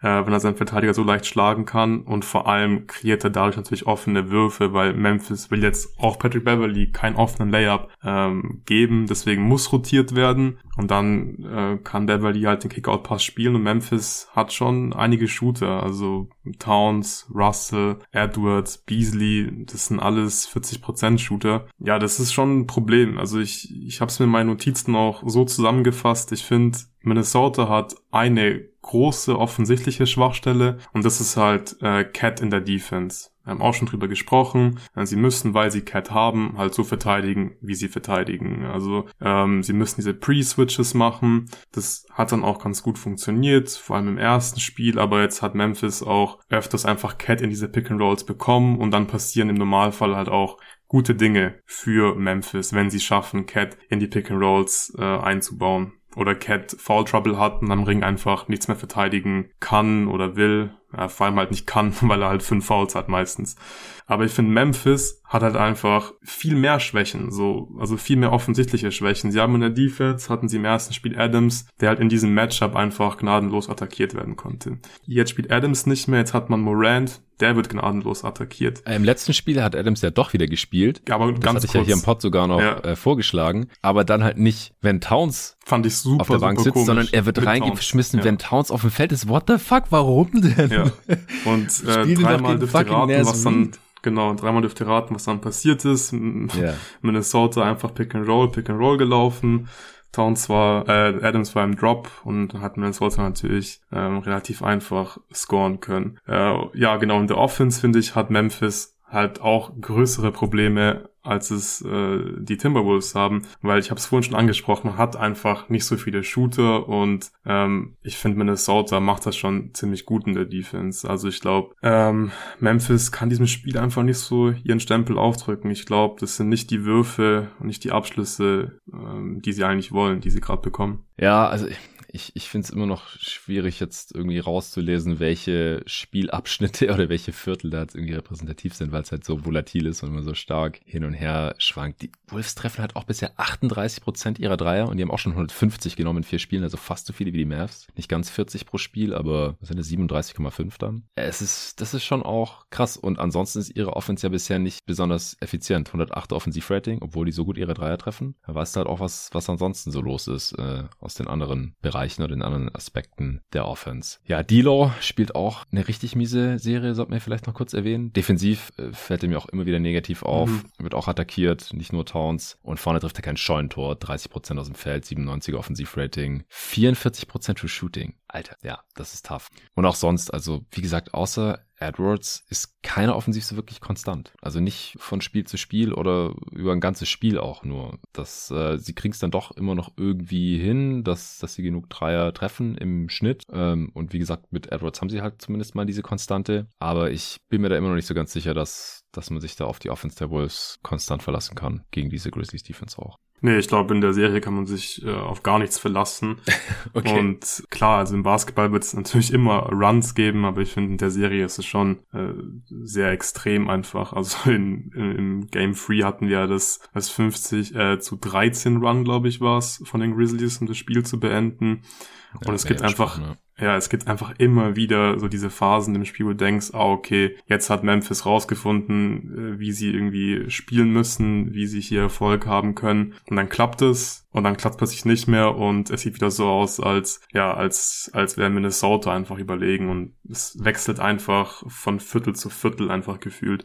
äh, wenn er seinen Verteidiger so leicht schlagen kann und vor allem kreiert er dadurch natürlich offene Würfe, weil Memphis will jetzt auch Patrick Beverly keinen offenen Layup ähm, geben, deswegen muss rotiert werden und dann äh, kann Beverly halt den Kickout-Pass spielen und Memphis hat schon einige Shooter, also Towns, Russell, Edwards, Beasley, das sind alles 40% Shooter. Ja, das ist schon ein Problem. Also ich, ich habe es mir in meinen Notizen auch so zusammengefasst. Ich finde, Minnesota hat eine große offensichtliche Schwachstelle und das ist halt äh, Cat in der Defense. Wir haben auch schon drüber gesprochen. Sie müssen, weil sie Cat haben, halt so verteidigen, wie sie verteidigen. Also ähm, sie müssen diese Pre-Switches machen. Das hat dann auch ganz gut funktioniert, vor allem im ersten Spiel. Aber jetzt hat Memphis auch öfters einfach Cat in diese Pick-and-Rolls bekommen und dann passieren im Normalfall halt auch gute Dinge für Memphis, wenn sie schaffen, Cat in die Pick-and-Rolls äh, einzubauen oder Cat Foul Trouble hat und am Ring einfach nichts mehr verteidigen kann oder will. Ja, vor allem halt nicht kann, weil er halt fünf Fouls hat meistens. Aber ich finde, Memphis hat halt einfach viel mehr Schwächen, so, also viel mehr offensichtliche Schwächen. Sie haben in der Defense, hatten sie im ersten Spiel Adams, der halt in diesem Matchup einfach gnadenlos attackiert werden konnte. Jetzt spielt Adams nicht mehr, jetzt hat man Morant, der wird gnadenlos attackiert. Im letzten Spiel hat Adams ja doch wieder gespielt. Ja, aber das ganz hatte ich kurz. ja hier im Pod sogar noch ja. äh, vorgeschlagen. Aber dann halt nicht, wenn Towns Fand ich super, auf der Bank sitzt, komisch. sondern er wird reingeschmissen, ja. wenn Towns auf dem Feld ist. What the fuck, warum denn? Ja. Und äh, dreimal dürft ihr raten, was dann Genau, dreimal dürft ihr raten, was dann passiert ist. Yeah. Minnesota einfach Pick and Roll, Pick and Roll gelaufen. Towns war, äh, Adams war im Drop und hat Minnesota natürlich ähm, relativ einfach scoren können. Äh, ja, genau, in der Offense, finde ich, hat Memphis halt auch größere Probleme als es äh, die Timberwolves haben, weil ich habe es vorhin schon angesprochen, hat einfach nicht so viele Shooter und ähm, ich finde Minnesota macht das schon ziemlich gut in der Defense. Also ich glaube, ähm, Memphis kann diesem Spiel einfach nicht so ihren Stempel aufdrücken. Ich glaube, das sind nicht die Würfe und nicht die Abschlüsse, ähm, die sie eigentlich wollen, die sie gerade bekommen. Ja, also ich, ich finde es immer noch schwierig, jetzt irgendwie rauszulesen, welche Spielabschnitte oder welche Viertel da jetzt irgendwie repräsentativ sind, weil es halt so volatil ist und immer so stark hin und her schwankt. Die Wolves treffen halt auch bisher 38 Prozent ihrer Dreier und die haben auch schon 150 genommen in vier Spielen, also fast so viele wie die Mavs. Nicht ganz 40 pro Spiel, aber sind das 37,5 dann? Es ist, das ist schon auch krass und ansonsten ist ihre Offense ja bisher nicht besonders effizient. 108 Offensivrating, obwohl die so gut ihre Dreier treffen. Da weißt du halt auch, was, was ansonsten so los ist äh, aus den anderen Bereichen oder den anderen Aspekten der Offense. Ja, D'Lo spielt auch eine richtig miese Serie, sollte man vielleicht noch kurz erwähnen. Defensiv äh, fällt er mir auch immer wieder negativ auf, mhm. wird auch attackiert, nicht nur Towns. Und vorne trifft er kein Scheunentor, 30% aus dem Feld, 97er Offensivrating, 44% für Shooting. Alter, ja, das ist tough. Und auch sonst, also wie gesagt, außer Edwards ist keine offensiv so wirklich konstant. Also nicht von Spiel zu Spiel oder über ein ganzes Spiel auch nur. Das, äh, sie kriegen es dann doch immer noch irgendwie hin, dass, dass sie genug Dreier treffen im Schnitt. Ähm, und wie gesagt, mit Edwards haben sie halt zumindest mal diese Konstante. Aber ich bin mir da immer noch nicht so ganz sicher, dass, dass man sich da auf die Offense der Wolves konstant verlassen kann. Gegen diese Grizzlies Defense auch. Nee, ich glaube, in der Serie kann man sich äh, auf gar nichts verlassen. okay. Und klar, also im Basketball wird es natürlich immer Runs geben, aber ich finde, in der Serie ist es schon äh, sehr extrem einfach. Also in, in, im Game 3 hatten wir das als 50 äh, zu 13 Run, glaube ich, war es, von den Grizzlies, um das Spiel zu beenden. Und ja, es gibt einfach, ne? ja, es gibt einfach immer wieder so diese Phasen im Spiel, wo du denkst, ah, okay, jetzt hat Memphis rausgefunden, äh, wie sie irgendwie spielen müssen, wie sie hier Erfolg haben können. Und dann klappt es und dann klappt es plötzlich nicht mehr und es sieht wieder so aus, als, ja, als, als wäre Minnesota einfach überlegen und es wechselt einfach von Viertel zu Viertel einfach gefühlt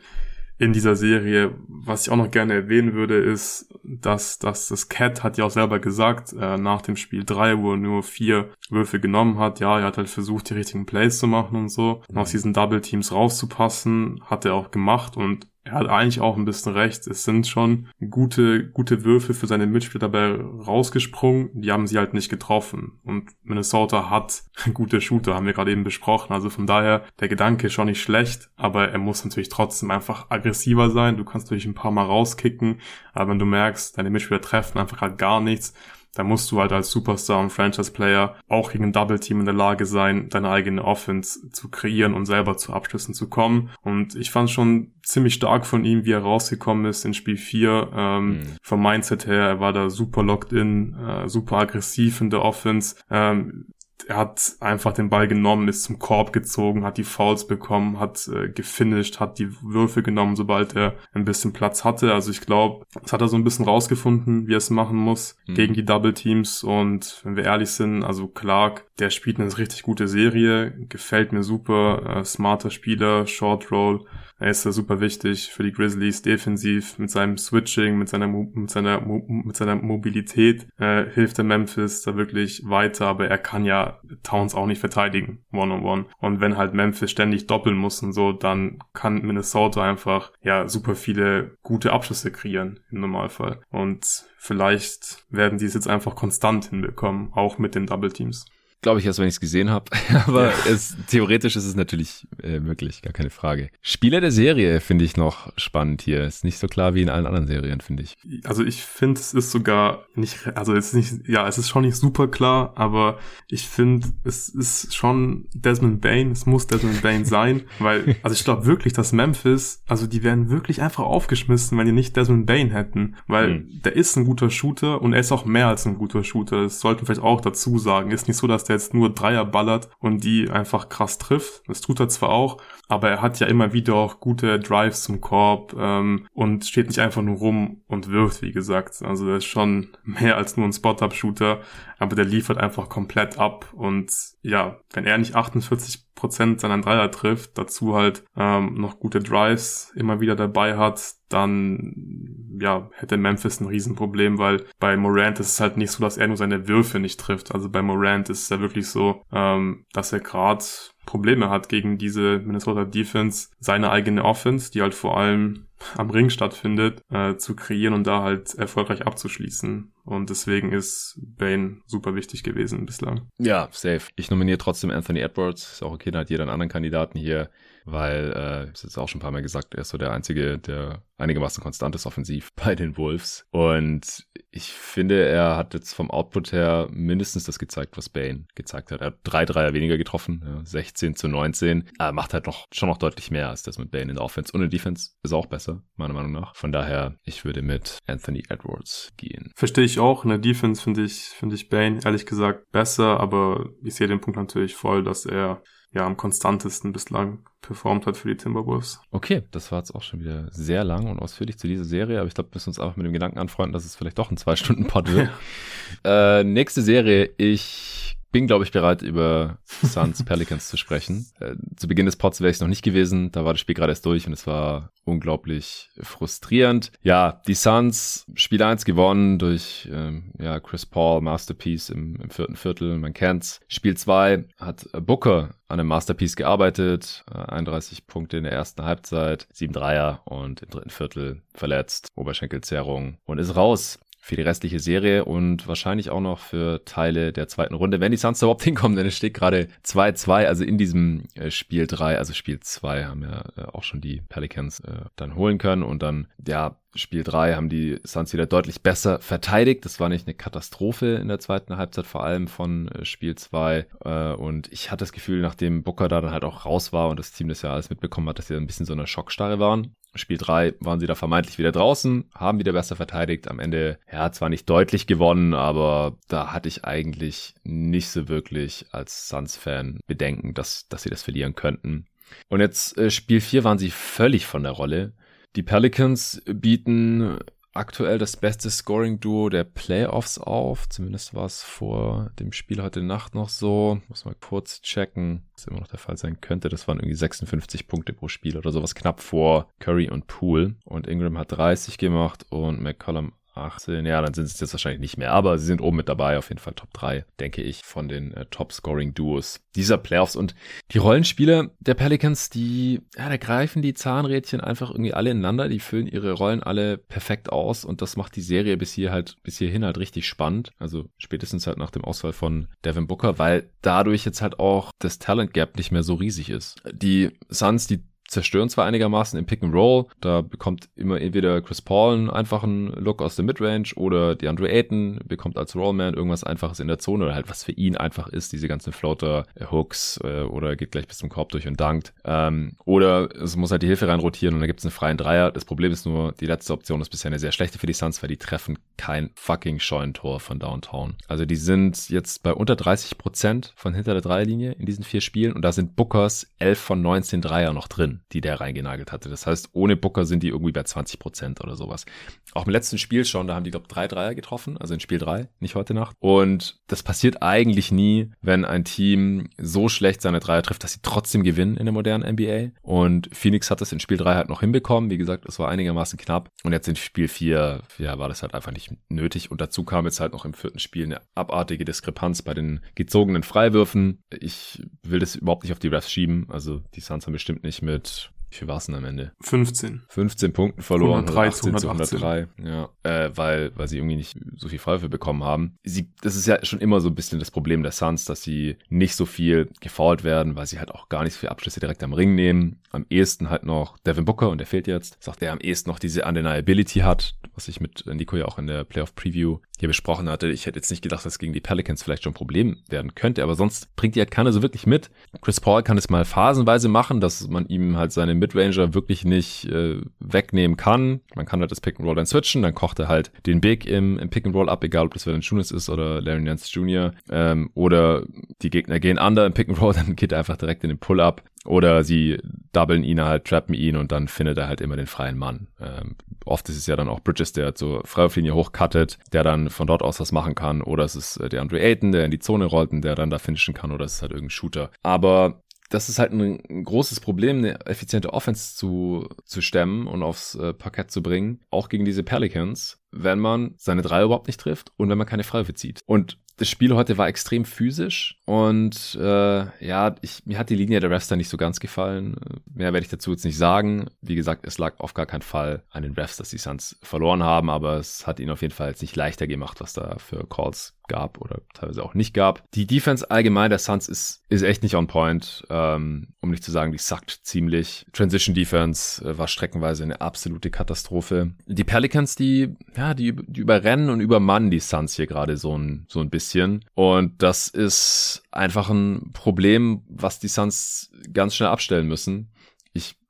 in dieser Serie. Was ich auch noch gerne erwähnen würde, ist, dass, dass das Cat hat ja auch selber gesagt, äh, nach dem Spiel 3, wo er nur vier Würfe genommen hat, ja, er hat halt versucht, die richtigen Plays zu machen und so, und aus diesen Double Teams rauszupassen, hat er auch gemacht und er hat eigentlich auch ein bisschen recht. Es sind schon gute, gute Würfe für seine Mitspieler dabei rausgesprungen. Die haben sie halt nicht getroffen. Und Minnesota hat gute Shooter, haben wir gerade eben besprochen. Also von daher, der Gedanke ist schon nicht schlecht, aber er muss natürlich trotzdem einfach aggressiver sein. Du kannst natürlich ein paar Mal rauskicken, aber wenn du merkst, deine Mitspieler treffen einfach halt gar nichts, da musst du halt als Superstar und Franchise-Player auch gegen ein Double-Team in der Lage sein, deine eigene Offense zu kreieren und selber zu Abschlüssen zu kommen. Und ich fand schon ziemlich stark von ihm, wie er rausgekommen ist in Spiel 4. Ähm, mhm. Vom Mindset her, er war da super locked in, äh, super aggressiv in der Offense. Ähm, er hat einfach den Ball genommen, ist zum Korb gezogen, hat die Fouls bekommen, hat äh, gefinisht, hat die Würfe genommen, sobald er ein bisschen Platz hatte. Also ich glaube, das hat er so ein bisschen rausgefunden, wie er es machen muss mhm. gegen die Double Teams. Und wenn wir ehrlich sind, also Clark, der spielt eine richtig gute Serie, gefällt mir super, äh, smarter Spieler, Short Roll. Er ist ja super wichtig für die Grizzlies defensiv mit seinem Switching, mit seiner mit seiner mit seiner Mobilität äh, hilft der Memphis da wirklich weiter, aber er kann ja Towns auch nicht verteidigen one on one und wenn halt Memphis ständig doppeln muss und so, dann kann Minnesota einfach ja super viele gute Abschlüsse kreieren im Normalfall. Und vielleicht werden die es jetzt einfach konstant hinbekommen, auch mit den Double Teams glaube ich erst, wenn ich es gesehen habe. Aber es, theoretisch ist es natürlich äh, möglich, gar keine Frage. Spieler der Serie finde ich noch spannend hier. Ist nicht so klar wie in allen anderen Serien, finde ich. Also ich finde, es ist sogar nicht, also es ist nicht, ja, es ist schon nicht super klar, aber ich finde, es ist schon Desmond Bain. Es muss Desmond Bain sein, weil, also ich glaube wirklich, dass Memphis, also die werden wirklich einfach aufgeschmissen, wenn die nicht Desmond Bain hätten, weil mhm. der ist ein guter Shooter und er ist auch mehr als ein guter Shooter. Das sollten wir vielleicht auch dazu sagen. Ist nicht so, dass der jetzt nur Dreier ballert und die einfach krass trifft. Das tut er zwar auch, aber er hat ja immer wieder auch gute Drives zum Korb ähm, und steht nicht einfach nur rum und wirft, wie gesagt. Also er ist schon mehr als nur ein Spot-Up-Shooter, aber der liefert einfach komplett ab und ja, wenn er nicht 48 Prozent seiner Dreier trifft, dazu halt ähm, noch gute Drives immer wieder dabei hat, dann ja, hätte Memphis ein Riesenproblem, weil bei Morant ist es halt nicht so, dass er nur seine Würfe nicht trifft. Also bei Morant ist es ja wirklich so, ähm, dass er gerade Probleme hat gegen diese Minnesota Defense, seine eigene Offense, die halt vor allem am Ring stattfindet, äh, zu kreieren und da halt erfolgreich abzuschließen. Und deswegen ist Bane super wichtig gewesen bislang. Ja, safe. Ich nominiere trotzdem Anthony Edwards. Ist auch okay, dann hat jeder einen anderen Kandidaten hier weil, äh, ich jetzt auch schon ein paar Mal gesagt, er ist so der Einzige, der einigermaßen konstant ist offensiv bei den Wolves. Und ich finde, er hat jetzt vom Output her mindestens das gezeigt, was Bane gezeigt hat. Er hat drei Dreier weniger getroffen, ja, 16 zu 19. Er macht halt noch, schon noch deutlich mehr als das mit Bane in der Offense. Und in der Defense ist auch besser, meiner Meinung nach. Von daher, ich würde mit Anthony Edwards gehen. Verstehe ich auch. In der Defense finde ich, finde ich Bane ehrlich gesagt besser, aber ich sehe den Punkt natürlich voll, dass er ja am konstantesten bislang performt hat für die Timberwolves. Okay, das war jetzt auch schon wieder sehr lang und ausführlich zu dieser Serie, aber ich glaube, wir müssen uns einfach mit dem Gedanken anfreunden, dass es vielleicht doch ein Zwei-Stunden-Pod wird. äh, nächste Serie, ich bin, glaube ich, bereit, über Suns Pelicans zu sprechen. Äh, zu Beginn des Pods wäre ich noch nicht gewesen. Da war das Spiel gerade erst durch und es war unglaublich frustrierend. Ja, die Suns Spiel 1 gewonnen durch ähm, ja, Chris Paul, Masterpiece im, im vierten Viertel. Man kennt's. Spiel 2 hat Booker an einem Masterpiece gearbeitet. Äh, 31 Punkte in der ersten Halbzeit, 7 Dreier und im dritten Viertel verletzt. Oberschenkelzerrung und ist raus für die restliche Serie und wahrscheinlich auch noch für Teile der zweiten Runde, wenn die Suns überhaupt hinkommen, denn es steht gerade 2-2, also in diesem äh, Spiel 3, also Spiel 2 haben ja äh, auch schon die Pelicans äh, dann holen können und dann, ja, Spiel 3 haben die Suns wieder deutlich besser verteidigt. Das war nicht eine Katastrophe in der zweiten Halbzeit, vor allem von Spiel 2. Äh, und ich hatte das Gefühl, nachdem Booker da dann halt auch raus war und das Team das ja alles mitbekommen hat, dass sie ein bisschen so eine Schockstarre waren. Spiel 3 waren sie da vermeintlich wieder draußen, haben wieder besser verteidigt. Am Ende, ja, zwar nicht deutlich gewonnen, aber da hatte ich eigentlich nicht so wirklich als Suns-Fan Bedenken, dass, dass sie das verlieren könnten. Und jetzt äh, Spiel 4 waren sie völlig von der Rolle. Die Pelicans bieten aktuell das beste Scoring-Duo der Playoffs auf. Zumindest war es vor dem Spiel heute Nacht noch so. Muss mal kurz checken, was immer noch der Fall sein könnte. Das waren irgendwie 56 Punkte pro Spiel oder sowas knapp vor Curry und Poole. Und Ingram hat 30 gemacht und McCollum 18, ja, dann sind es jetzt wahrscheinlich nicht mehr, aber sie sind oben mit dabei, auf jeden Fall Top 3, denke ich, von den äh, Top-Scoring-Duos dieser Playoffs. Und die Rollenspieler der Pelicans, die, ja, da greifen die Zahnrädchen einfach irgendwie alle ineinander, die füllen ihre Rollen alle perfekt aus und das macht die Serie bis hier halt, bis hierhin halt richtig spannend. Also spätestens halt nach dem Ausfall von Devin Booker, weil dadurch jetzt halt auch das Talent Gap nicht mehr so riesig ist. Die Suns, die zerstören zwar einigermaßen im Pick and Roll, da bekommt immer entweder Chris Paul einen einfachen Look aus der Midrange oder DeAndre Ayton bekommt als Rollman irgendwas einfaches in der Zone oder halt was für ihn einfach ist, diese ganzen Floater, äh, Hooks äh, oder geht gleich bis zum Korb durch und dankt. Ähm, oder es muss halt die Hilfe reinrotieren und dann gibt es einen freien Dreier. Das Problem ist nur, die letzte Option ist bisher eine sehr schlechte für die Suns, weil die treffen kein fucking Scheunentor von Downtown. Also die sind jetzt bei unter 30 Prozent von hinter der Dreierlinie in diesen vier Spielen und da sind Bookers 11 von 19 Dreier noch drin die der reingenagelt hatte. Das heißt, ohne Booker sind die irgendwie bei 20 Prozent oder sowas. Auch im letzten Spiel schon, da haben die, glaube drei Dreier getroffen, also in Spiel drei, nicht heute Nacht. Und das passiert eigentlich nie, wenn ein Team so schlecht seine Dreier trifft, dass sie trotzdem gewinnen in der modernen NBA. Und Phoenix hat das in Spiel drei halt noch hinbekommen. Wie gesagt, es war einigermaßen knapp. Und jetzt in Spiel vier, ja, war das halt einfach nicht nötig. Und dazu kam jetzt halt noch im vierten Spiel eine abartige Diskrepanz bei den gezogenen Freiwürfen. Ich will das überhaupt nicht auf die Refs schieben. Also die Suns haben bestimmt nicht mit wie viel war es denn am Ende? 15. 15 Punkten verloren. 103 zu 103. Ja, äh, weil, weil sie irgendwie nicht so viel Freiwürfe bekommen haben. Sie, das ist ja schon immer so ein bisschen das Problem der Suns, dass sie nicht so viel gefoult werden, weil sie halt auch gar nicht so viele Abschlüsse direkt am Ring nehmen. Am ehesten halt noch Devin Booker und der fehlt jetzt. Sagt er am ehesten noch diese Undeniability hat, was ich mit Nico ja auch in der Playoff Preview hier besprochen hatte. Ich hätte jetzt nicht gedacht, dass gegen die Pelicans vielleicht schon ein Problem werden könnte, aber sonst bringt die halt keiner so wirklich mit. Chris Paul kann es mal phasenweise machen, dass man ihm halt seine Midranger wirklich nicht äh, wegnehmen kann. Man kann halt das Pick and Roll dann switchen, dann kocht er halt den Big im, im Pick and Roll ab, egal ob das Valanciunas ist oder Larry Nance Jr. Ähm, oder die Gegner gehen under im Pick and Roll, dann geht er einfach direkt in den Pull-up. Oder sie doublen ihn halt, trappen ihn und dann findet er halt immer den freien Mann. Ähm, oft ist es ja dann auch Bridges, der zur Freiwurflinie hochcuttet, der dann von dort aus was machen kann. Oder es ist äh, der Andre Ayton, der in die Zone rollt und der dann da finishen kann. Oder es ist halt irgendein Shooter. Aber das ist halt ein, ein, großes Problem, eine effiziente Offense zu, zu stemmen und aufs äh, Parkett zu bringen. Auch gegen diese Pelicans, wenn man seine drei überhaupt nicht trifft und wenn man keine Freiwürfe zieht. Und das Spiel heute war extrem physisch und äh, ja, ich, mir hat die Linie der Refs da nicht so ganz gefallen. Mehr werde ich dazu jetzt nicht sagen. Wie gesagt, es lag auf gar keinen Fall an den Refs, dass die Suns verloren haben, aber es hat ihnen auf jeden Fall jetzt nicht leichter gemacht, was da für Calls gab oder teilweise auch nicht gab. Die Defense allgemein der Suns ist, ist echt nicht on point, ähm, um nicht zu sagen, die sackt ziemlich. Transition Defense äh, war streckenweise eine absolute Katastrophe. Die Pelicans, die, ja, die, die überrennen und übermannen die Suns hier gerade so ein, so ein bisschen. Und das ist einfach ein Problem, was die Suns ganz schnell abstellen müssen.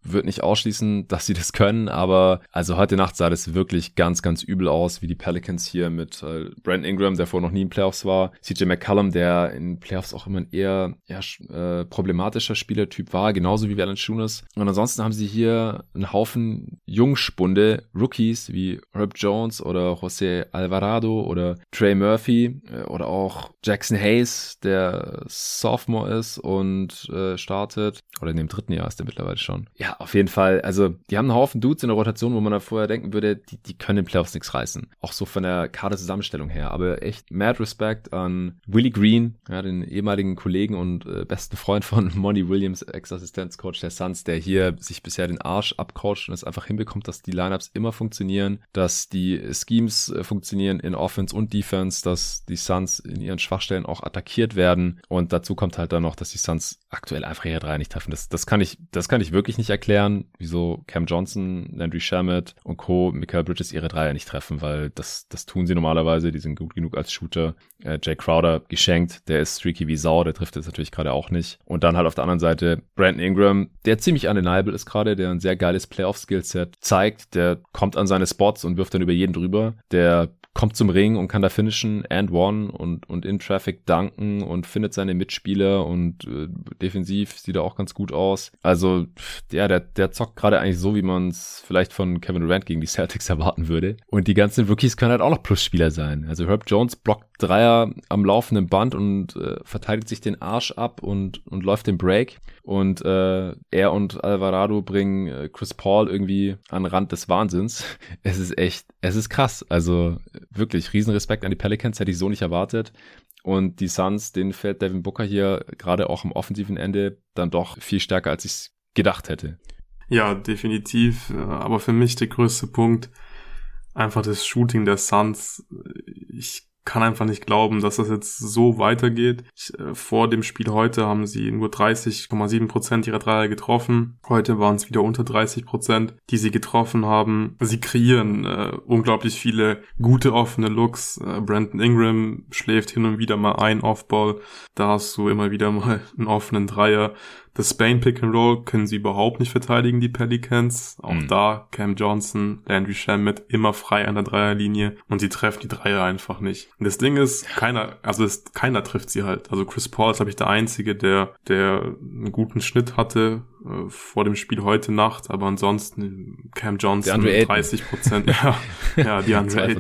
Würde nicht ausschließen, dass sie das können, aber also heute Nacht sah das wirklich ganz, ganz übel aus, wie die Pelicans hier mit äh, Brent Ingram, der vorher noch nie in Playoffs war, CJ McCallum, der in Playoffs auch immer ein eher, eher äh, problematischer Spielertyp war, genauso wie Valanciunas. Und ansonsten haben sie hier einen Haufen Jungspunde, Rookies wie Herb Jones oder Jose Alvarado oder Trey Murphy äh, oder auch Jackson Hayes, der Sophomore ist und äh, startet, oder in dem dritten Jahr ist der mittlerweile schon. Ja, auf jeden Fall. Also, die haben einen Haufen Dudes in der Rotation, wo man da vorher denken würde, die, die können in Playoffs nichts reißen. Auch so von der Kaderzusammenstellung her. Aber echt mad Respect an Willie Green, ja, den ehemaligen Kollegen und äh, besten Freund von Monty Williams, Ex-Assistenzcoach der Suns, der hier sich bisher den Arsch abcoacht und es einfach hinbekommt, dass die Lineups immer funktionieren, dass die Schemes äh, funktionieren in Offense und Defense, dass die Suns in ihren Schwachstellen auch attackiert werden. Und dazu kommt halt dann noch, dass die Suns aktuell einfach ihre drei nicht treffen. Das, das kann ich, das kann ich wirklich nicht erklären erklären, wieso Cam Johnson, Landry Shamet und Co. Michael Bridges ihre Dreier nicht treffen, weil das, das tun sie normalerweise. Die sind gut genug als Shooter. Äh, Jay Crowder geschenkt, der ist streaky wie Sau, der trifft jetzt natürlich gerade auch nicht. Und dann halt auf der anderen Seite Brandon Ingram, der ziemlich undeniable ist gerade, der ein sehr geiles Playoff-Skillset zeigt, der kommt an seine Spots und wirft dann über jeden drüber. Der kommt zum Ring und kann da finishen and one und, und in Traffic danken und findet seine Mitspieler und äh, defensiv sieht er auch ganz gut aus. Also, ja, der, der zockt gerade eigentlich so, wie man es vielleicht von Kevin Durant gegen die Celtics erwarten würde. Und die ganzen Rookies können halt auch noch Plusspieler sein. Also Herb Jones blockt Dreier am laufenden Band und äh, verteidigt sich den Arsch ab und, und läuft den Break. Und äh, er und Alvarado bringen äh, Chris Paul irgendwie an Rand des Wahnsinns. Es ist echt, es ist krass. Also wirklich, Riesenrespekt an die Pelicans, hätte ich so nicht erwartet. Und die Suns, denen fällt Devin Booker hier gerade auch am offensiven Ende dann doch viel stärker, als ich es gedacht hätte. Ja, definitiv. Aber für mich der größte Punkt, einfach das Shooting der Suns. Ich kann einfach nicht glauben, dass das jetzt so weitergeht. Ich, äh, vor dem Spiel heute haben sie nur 30,7 Prozent ihrer Dreier getroffen. Heute waren es wieder unter 30 Prozent, die sie getroffen haben. Sie kreieren äh, unglaublich viele gute offene Looks. Äh, Brandon Ingram schläft hin und wieder mal ein Offball. Da hast du immer wieder mal einen offenen Dreier. Das Spain Pick and Roll können sie überhaupt nicht verteidigen, die Pelicans. Auch mhm. da Cam Johnson, Landry Shamet immer frei an der Dreierlinie und sie treffen die Dreier einfach nicht. Und das Ding ist, keiner, also ist, keiner trifft sie halt. Also Chris Paul ist, glaube ich, der Einzige, der, der einen guten Schnitt hatte äh, vor dem Spiel heute Nacht, aber ansonsten Cam Johnson 30 Prozent, ja, ja, die Andre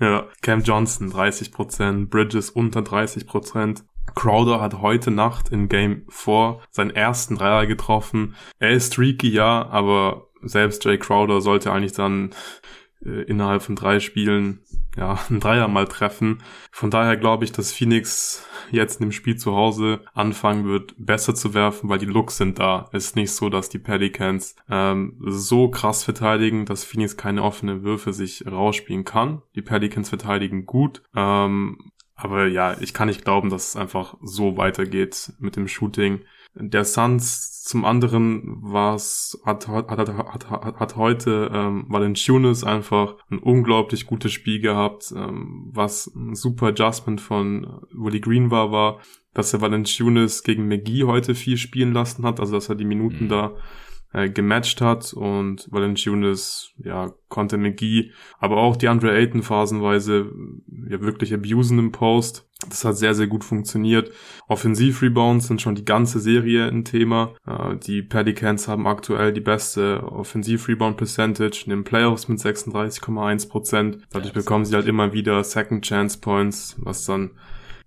ja, Cam Johnson 30 Prozent, Bridges unter 30 Prozent, Crowder hat heute Nacht in Game 4 seinen ersten Dreier getroffen. Er ist streaky, ja, aber selbst Jay Crowder sollte eigentlich dann äh, innerhalb von drei Spielen ja einen Dreier mal treffen. Von daher glaube ich, dass Phoenix jetzt in dem Spiel zu Hause anfangen wird, besser zu werfen, weil die Looks sind da. Es ist nicht so, dass die Pelicans ähm, so krass verteidigen, dass Phoenix keine offenen Würfe sich rausspielen kann. Die Pelicans verteidigen gut. Ähm, aber ja, ich kann nicht glauben, dass es einfach so weitergeht mit dem Shooting. Der Suns zum anderen was hat, hat, hat, hat, hat, hat heute ähm, Valanciunas einfach ein unglaublich gutes Spiel gehabt, ähm, was ein super Adjustment von Willie Green war, war, dass er Valanciunas gegen McGee heute viel spielen lassen hat, also dass er die Minuten mhm. da äh, gematcht hat und Valanciunas, ja, konnte McGee, aber auch die Andre Ayton phasenweise ja wirklich abusen im Post. Das hat sehr, sehr gut funktioniert. Offensiv-Rebounds sind schon die ganze Serie ein Thema. Äh, die Pelicans haben aktuell die beste Offensiv-Rebound-Percentage in den Playoffs mit 36,1%. Dadurch bekommen sie halt immer wieder Second-Chance-Points, was dann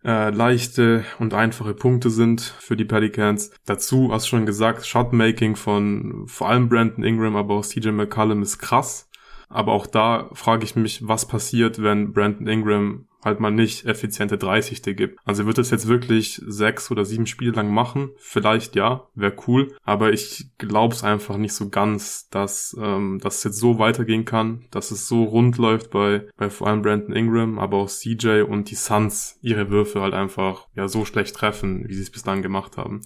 äh, leichte und einfache Punkte sind für die Pelicans. Dazu, hast du schon gesagt, Shotmaking von vor allem Brandon Ingram, aber auch CJ McCollum ist krass. Aber auch da frage ich mich, was passiert, wenn Brandon Ingram halt mal nicht effiziente 30. gibt. Also wird es jetzt wirklich sechs oder sieben Spiele lang machen? Vielleicht ja, wäre cool. Aber ich glaube es einfach nicht so ganz, dass ähm, das jetzt so weitergehen kann, dass es so rund läuft bei, bei vor allem Brandon Ingram, aber auch CJ und die Suns ihre Würfe halt einfach ja so schlecht treffen, wie sie es bislang gemacht haben.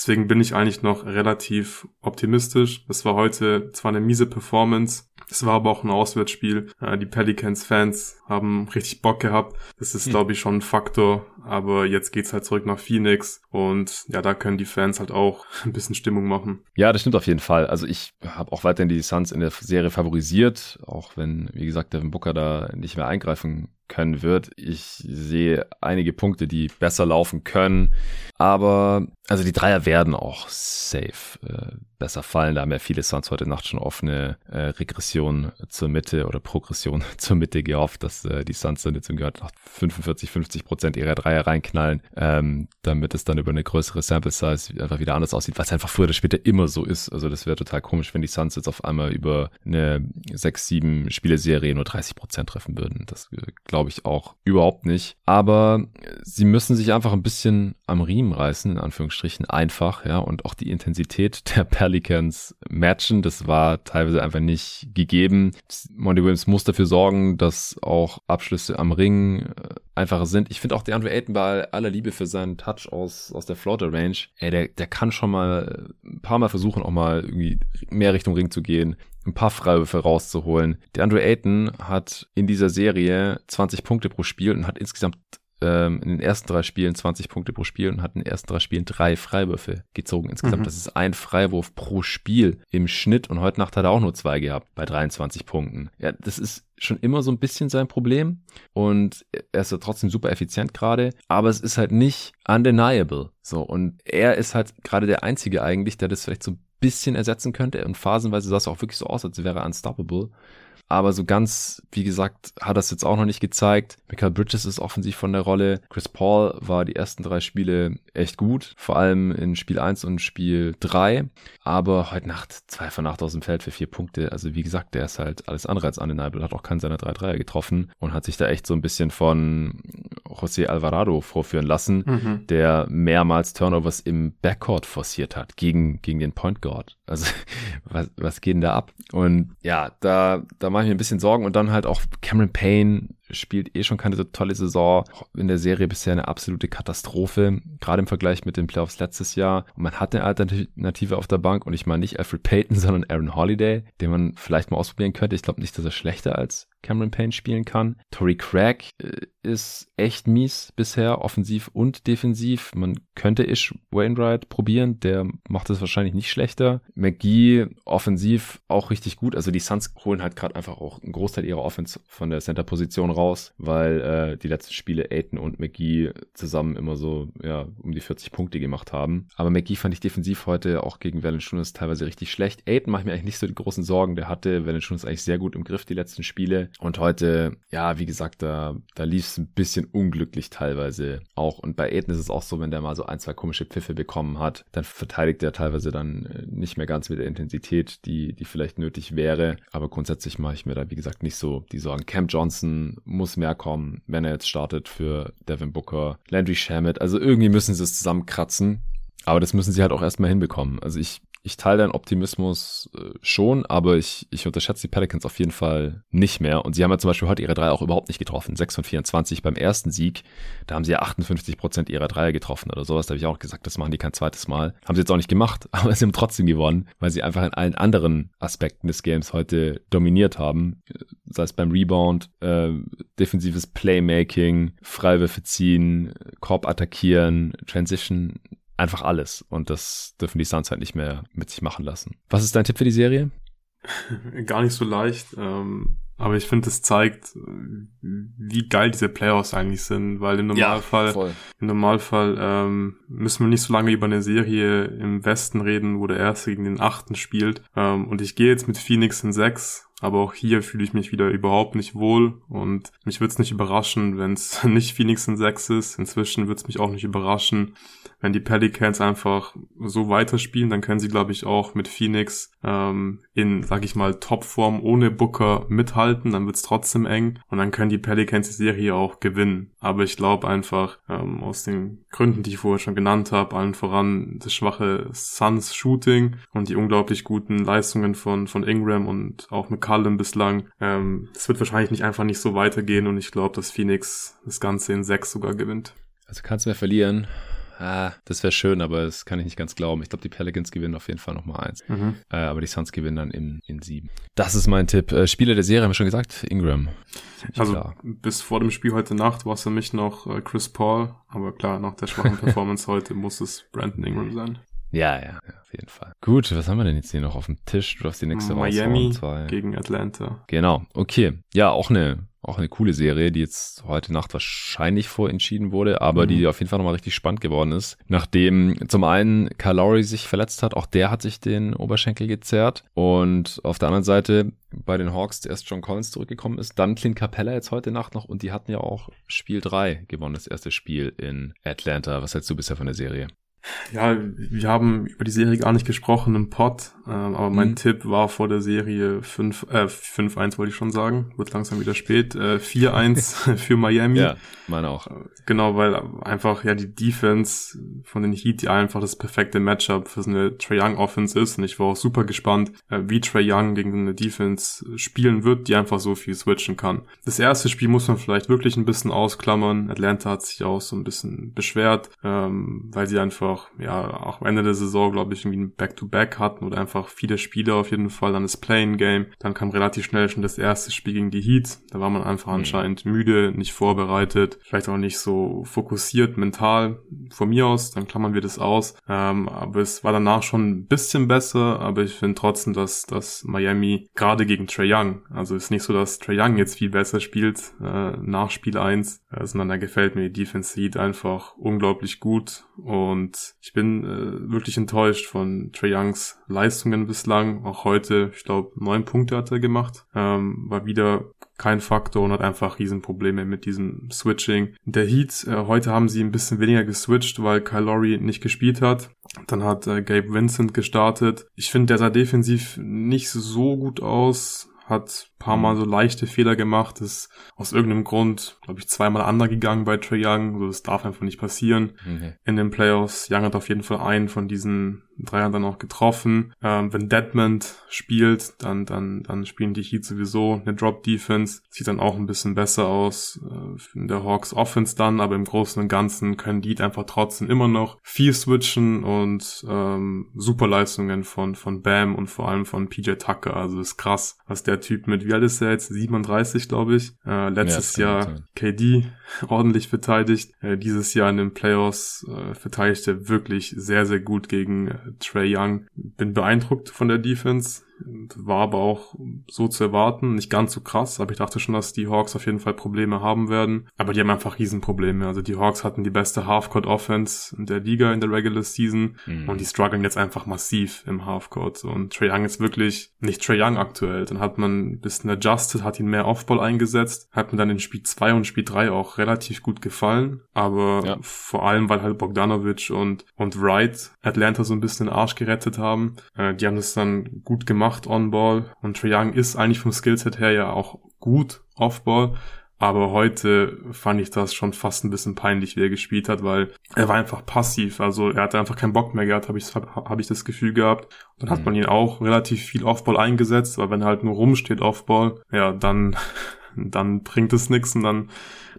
Deswegen bin ich eigentlich noch relativ optimistisch. Es war heute zwar eine miese Performance, es war aber auch ein Auswärtsspiel. Äh, die Pelicans-Fans haben richtig Bock gehabt. Das ist, hm. glaube ich, schon ein Faktor. Aber jetzt geht's halt zurück nach Phoenix und ja, da können die Fans halt auch ein bisschen Stimmung machen. Ja, das stimmt auf jeden Fall. Also ich habe auch weiterhin die Suns in der Serie favorisiert, auch wenn, wie gesagt, Devin Booker da nicht mehr eingreifen können wird. Ich sehe einige Punkte, die besser laufen können. Aber also die Dreier werden auch safe äh, besser fallen. Da haben ja viele Suns heute Nacht schon offene äh, Regression zur Mitte oder Progression zur Mitte gehofft, dass äh, die Suns dann jetzt im gehört nach 45, 50 Prozent ihrer Dreier reinknallen, ähm, damit es dann über eine größere Sample Size einfach wieder anders aussieht, was einfach früher oder später immer so ist. Also das wäre total komisch, wenn die Suns jetzt auf einmal über eine 6, 7 Spieleserie nur 30 Prozent treffen würden. Das äh, glaube ich auch überhaupt nicht. Aber sie müssen sich einfach ein bisschen am Riemen reißen, in Anführungsstrichen, einfach, ja, und auch die Intensität der Pelicans matchen. Das war teilweise einfach nicht gegeben. Monty Williams muss dafür sorgen, dass auch Abschlüsse am Ring äh, einfacher sind. Ich finde auch DeAndre Ayton bei aller Liebe für seinen Touch aus, aus der Floater Range, ey, der, der kann schon mal ein paar Mal versuchen, auch mal irgendwie mehr Richtung Ring zu gehen, ein paar Freiwürfe rauszuholen. DeAndre Ayton hat in dieser Serie 20 Punkte pro Spiel und hat insgesamt ähm, in den ersten drei Spielen 20 Punkte pro Spiel und hat in den ersten drei Spielen drei Freiwürfe gezogen insgesamt. Mhm. Das ist ein Freiwurf pro Spiel im Schnitt und heute Nacht hat er auch nur zwei gehabt bei 23 Punkten. Ja, das ist schon immer so ein bisschen sein Problem und er ist ja trotzdem super effizient gerade, aber es ist halt nicht undeniable. So und er ist halt gerade der einzige eigentlich, der das vielleicht so ein bisschen ersetzen könnte und phasenweise sah es auch wirklich so aus, als wäre er unstoppable. Aber so ganz, wie gesagt, hat das jetzt auch noch nicht gezeigt. Michael Bridges ist offensiv von der Rolle. Chris Paul war die ersten drei Spiele echt gut. Vor allem in Spiel 1 und Spiel 3. Aber heute Nacht zwei von acht aus dem Feld für vier Punkte. Also wie gesagt, der ist halt alles andere als undeniable. Hat auch keinen seiner drei Dreier getroffen und hat sich da echt so ein bisschen von José Alvarado vorführen lassen, mhm. der mehrmals Turnovers im Backcourt forciert hat gegen, gegen den Point Guard. Also was, was geht denn da ab? Und ja, da, da mache ich mir ein bisschen Sorgen und dann halt auch Cameron Payne spielt eh schon keine so tolle Saison. In der Serie bisher eine absolute Katastrophe, gerade im Vergleich mit den Playoffs letztes Jahr. Und man hat eine Alternative auf der Bank und ich meine nicht Alfred Payton, sondern Aaron Holiday, den man vielleicht mal ausprobieren könnte. Ich glaube nicht, dass er schlechter als Cameron Payne spielen kann. Tory Craig äh, ist echt mies bisher, offensiv und defensiv. Man könnte Ish Wainwright probieren, der macht es wahrscheinlich nicht schlechter. McGee offensiv auch richtig gut. Also die Suns holen halt gerade einfach auch einen Großteil ihrer Offense von der Center-Position raus, weil äh, die letzten Spiele Aiton und McGee zusammen immer so ja um die 40 Punkte gemacht haben. Aber McGee fand ich defensiv heute auch gegen Valanciunas teilweise richtig schlecht. Aiton mache ich mir eigentlich nicht so die großen Sorgen. Der hatte Valanciunas eigentlich sehr gut im Griff die letzten Spiele. Und heute, ja, wie gesagt, da, da lief es ein bisschen unglücklich teilweise auch. Und bei Aiden ist es auch so, wenn der mal so ein, zwei komische Pfiffe bekommen hat, dann verteidigt er teilweise dann äh, nicht mehr ganz mit der Intensität, die, die vielleicht nötig wäre. Aber grundsätzlich mache ich mir da, wie gesagt, nicht so die Sorgen. Cam Johnson muss mehr kommen, wenn er jetzt startet für Devin Booker, Landry Shamet. Also irgendwie müssen sie es zusammenkratzen. Aber das müssen sie halt auch erstmal hinbekommen. Also ich ich teile deinen Optimismus äh, schon, aber ich, ich unterschätze die Pelicans auf jeden Fall nicht mehr. Und sie haben ja zum Beispiel heute ihre Dreier auch überhaupt nicht getroffen. 6 von 24 beim ersten Sieg. Da haben sie ja 58 Prozent ihrer Dreier getroffen oder sowas. Da habe ich auch gesagt, das machen die kein zweites Mal. Haben sie jetzt auch nicht gemacht, aber sie haben trotzdem gewonnen, weil sie einfach in allen anderen Aspekten des Games heute dominiert haben. Sei es beim Rebound, äh, defensives Playmaking, Freiwürfe ziehen, Korb attackieren, Transition einfach alles. Und das dürfen die Suns halt nicht mehr mit sich machen lassen. Was ist dein Tipp für die Serie? Gar nicht so leicht. Ähm, aber ich finde, es zeigt, wie geil diese Playoffs eigentlich sind, weil im Normalfall, ja, im Normalfall ähm, müssen wir nicht so lange über eine Serie im Westen reden, wo der Erste gegen den Achten spielt. Ähm, und ich gehe jetzt mit Phoenix in sechs aber auch hier fühle ich mich wieder überhaupt nicht wohl und mich würde es nicht überraschen, wenn es nicht Phoenix in 6 ist. Inzwischen würde es mich auch nicht überraschen, wenn die Pelicans einfach so weiterspielen. Dann können sie, glaube ich, auch mit Phoenix ähm, in, sag ich mal, Topform ohne Booker mithalten. Dann wird es trotzdem eng und dann können die Pelicans die Serie auch gewinnen. Aber ich glaube einfach, ähm, aus den Gründen, die ich vorher schon genannt habe, allen voran das schwache Suns Shooting und die unglaublich guten Leistungen von, von Ingram und auch McCallum bislang. Ähm, das wird wahrscheinlich nicht einfach nicht so weitergehen und ich glaube, dass Phoenix das Ganze in sechs sogar gewinnt. Also kannst du mehr verlieren. Ah, das wäre schön, aber das kann ich nicht ganz glauben. Ich glaube, die Pelicans gewinnen auf jeden Fall nochmal eins. Mhm. Äh, aber die Suns gewinnen dann in, in sieben. Das ist mein Tipp. Äh, Spieler der Serie haben wir schon gesagt, Ingram. Also klar. bis vor dem Spiel heute Nacht war es für mich noch äh, Chris Paul, aber klar, nach der schwachen Performance heute muss es Brandon Ingram sein. Ja, ja, ja, auf jeden Fall. Gut, was haben wir denn jetzt hier noch auf dem Tisch? Du hast die nächste Miami gegen Atlanta. Genau, okay. Ja, auch eine auch eine coole Serie, die jetzt heute Nacht wahrscheinlich vorentschieden wurde, aber mhm. die auf jeden Fall nochmal richtig spannend geworden ist. Nachdem zum einen Lowry sich verletzt hat, auch der hat sich den Oberschenkel gezerrt. Und auf der anderen Seite bei den Hawks erst John Collins zurückgekommen ist, dann Clint Capella jetzt heute Nacht noch und die hatten ja auch Spiel 3 gewonnen, das erste Spiel in Atlanta. Was hältst du bisher von der Serie? Ja, wir haben über die Serie gar nicht gesprochen im Pod, ähm, aber mein mhm. Tipp war vor der Serie 5, äh, 5-1 wollte ich schon sagen, wird langsam wieder spät, äh, 4-1 für Miami. Ja, meine auch. Äh, genau, weil einfach ja die Defense von den Heat, die einfach das perfekte Matchup für so eine Trae Young Offense ist und ich war auch super gespannt, äh, wie Trae Young gegen eine Defense spielen wird, die einfach so viel switchen kann. Das erste Spiel muss man vielleicht wirklich ein bisschen ausklammern. Atlanta hat sich auch so ein bisschen beschwert, ähm, weil sie einfach ja auch am Ende der Saison, glaube ich, irgendwie ein Back-to-Back -Back hatten oder einfach viele Spiele auf jeden Fall, dann das Playing Game. Dann kam relativ schnell schon das erste Spiel gegen die Heat. Da war man einfach mhm. anscheinend müde, nicht vorbereitet, vielleicht auch nicht so fokussiert mental. Von mir aus, dann klammern wir das aus. Ähm, aber es war danach schon ein bisschen besser, aber ich finde trotzdem, dass, dass Miami gerade gegen Trey Young, also ist nicht so, dass Trey Young jetzt viel besser spielt äh, nach Spiel 1, äh, sondern da gefällt mir die Defense Heat einfach unglaublich gut und ich bin äh, wirklich enttäuscht von Trey Youngs Leistungen bislang. Auch heute, ich glaube, neun Punkte hat er gemacht. Ähm, war wieder kein Faktor und hat einfach Riesenprobleme mit diesem Switching. Der Heat, äh, heute haben sie ein bisschen weniger geswitcht, weil Kyle Lowry nicht gespielt hat. Dann hat äh, Gabe Vincent gestartet. Ich finde, der sah defensiv nicht so gut aus hat paar Mal so leichte Fehler gemacht, ist aus irgendeinem Grund, glaube ich, zweimal undergegangen bei Trey Young. So, das darf einfach nicht passieren okay. in den Playoffs. Young hat auf jeden Fall einen von diesen Dreiern dann auch getroffen. Ähm, wenn Deadmond spielt, dann, dann, dann spielen die Heat sowieso eine Drop Defense. Sieht dann auch ein bisschen besser aus äh, in der Hawks Offense dann, aber im Großen und Ganzen können die einfach trotzdem immer noch viel switchen und ähm, super Leistungen von, von Bam und vor allem von PJ Tucker. Also ist krass, was der Typ mit, wie alt ist er jetzt? 37, glaube ich. Äh, letztes ja, Jahr KD ordentlich verteidigt. Äh, dieses Jahr in den Playoffs äh, verteidigt er wirklich sehr, sehr gut gegen äh, Trey Young. Bin beeindruckt von der Defense. War aber auch so zu erwarten, nicht ganz so krass, aber ich dachte schon, dass die Hawks auf jeden Fall Probleme haben werden. Aber die haben einfach Riesenprobleme. Also die Hawks hatten die beste Halfcourt Offense in der Liga in der Regular Season mhm. und die strugglen jetzt einfach massiv im Halfcourt. Und Trey Young ist wirklich nicht Trey Young aktuell. Dann hat man ein bisschen adjusted, hat ihn mehr Offball eingesetzt, hat mir dann in Spiel 2 und Spiel 3 auch relativ gut gefallen. Aber ja. vor allem, weil halt Bogdanovic und, und Wright Atlanta so ein bisschen den Arsch gerettet haben. Äh, die haben das dann gut gemacht gemacht on-ball und Trae Young ist eigentlich vom Skillset her ja auch gut off-ball, aber heute fand ich das schon fast ein bisschen peinlich, wie er gespielt hat, weil er war einfach passiv. Also er hatte einfach keinen Bock mehr gehabt, habe ich, hab ich das Gefühl gehabt. Und dann hat mhm. man ihn auch relativ viel Offball eingesetzt, aber wenn er halt nur rumsteht Offball, ja, dann, dann bringt es nichts und dann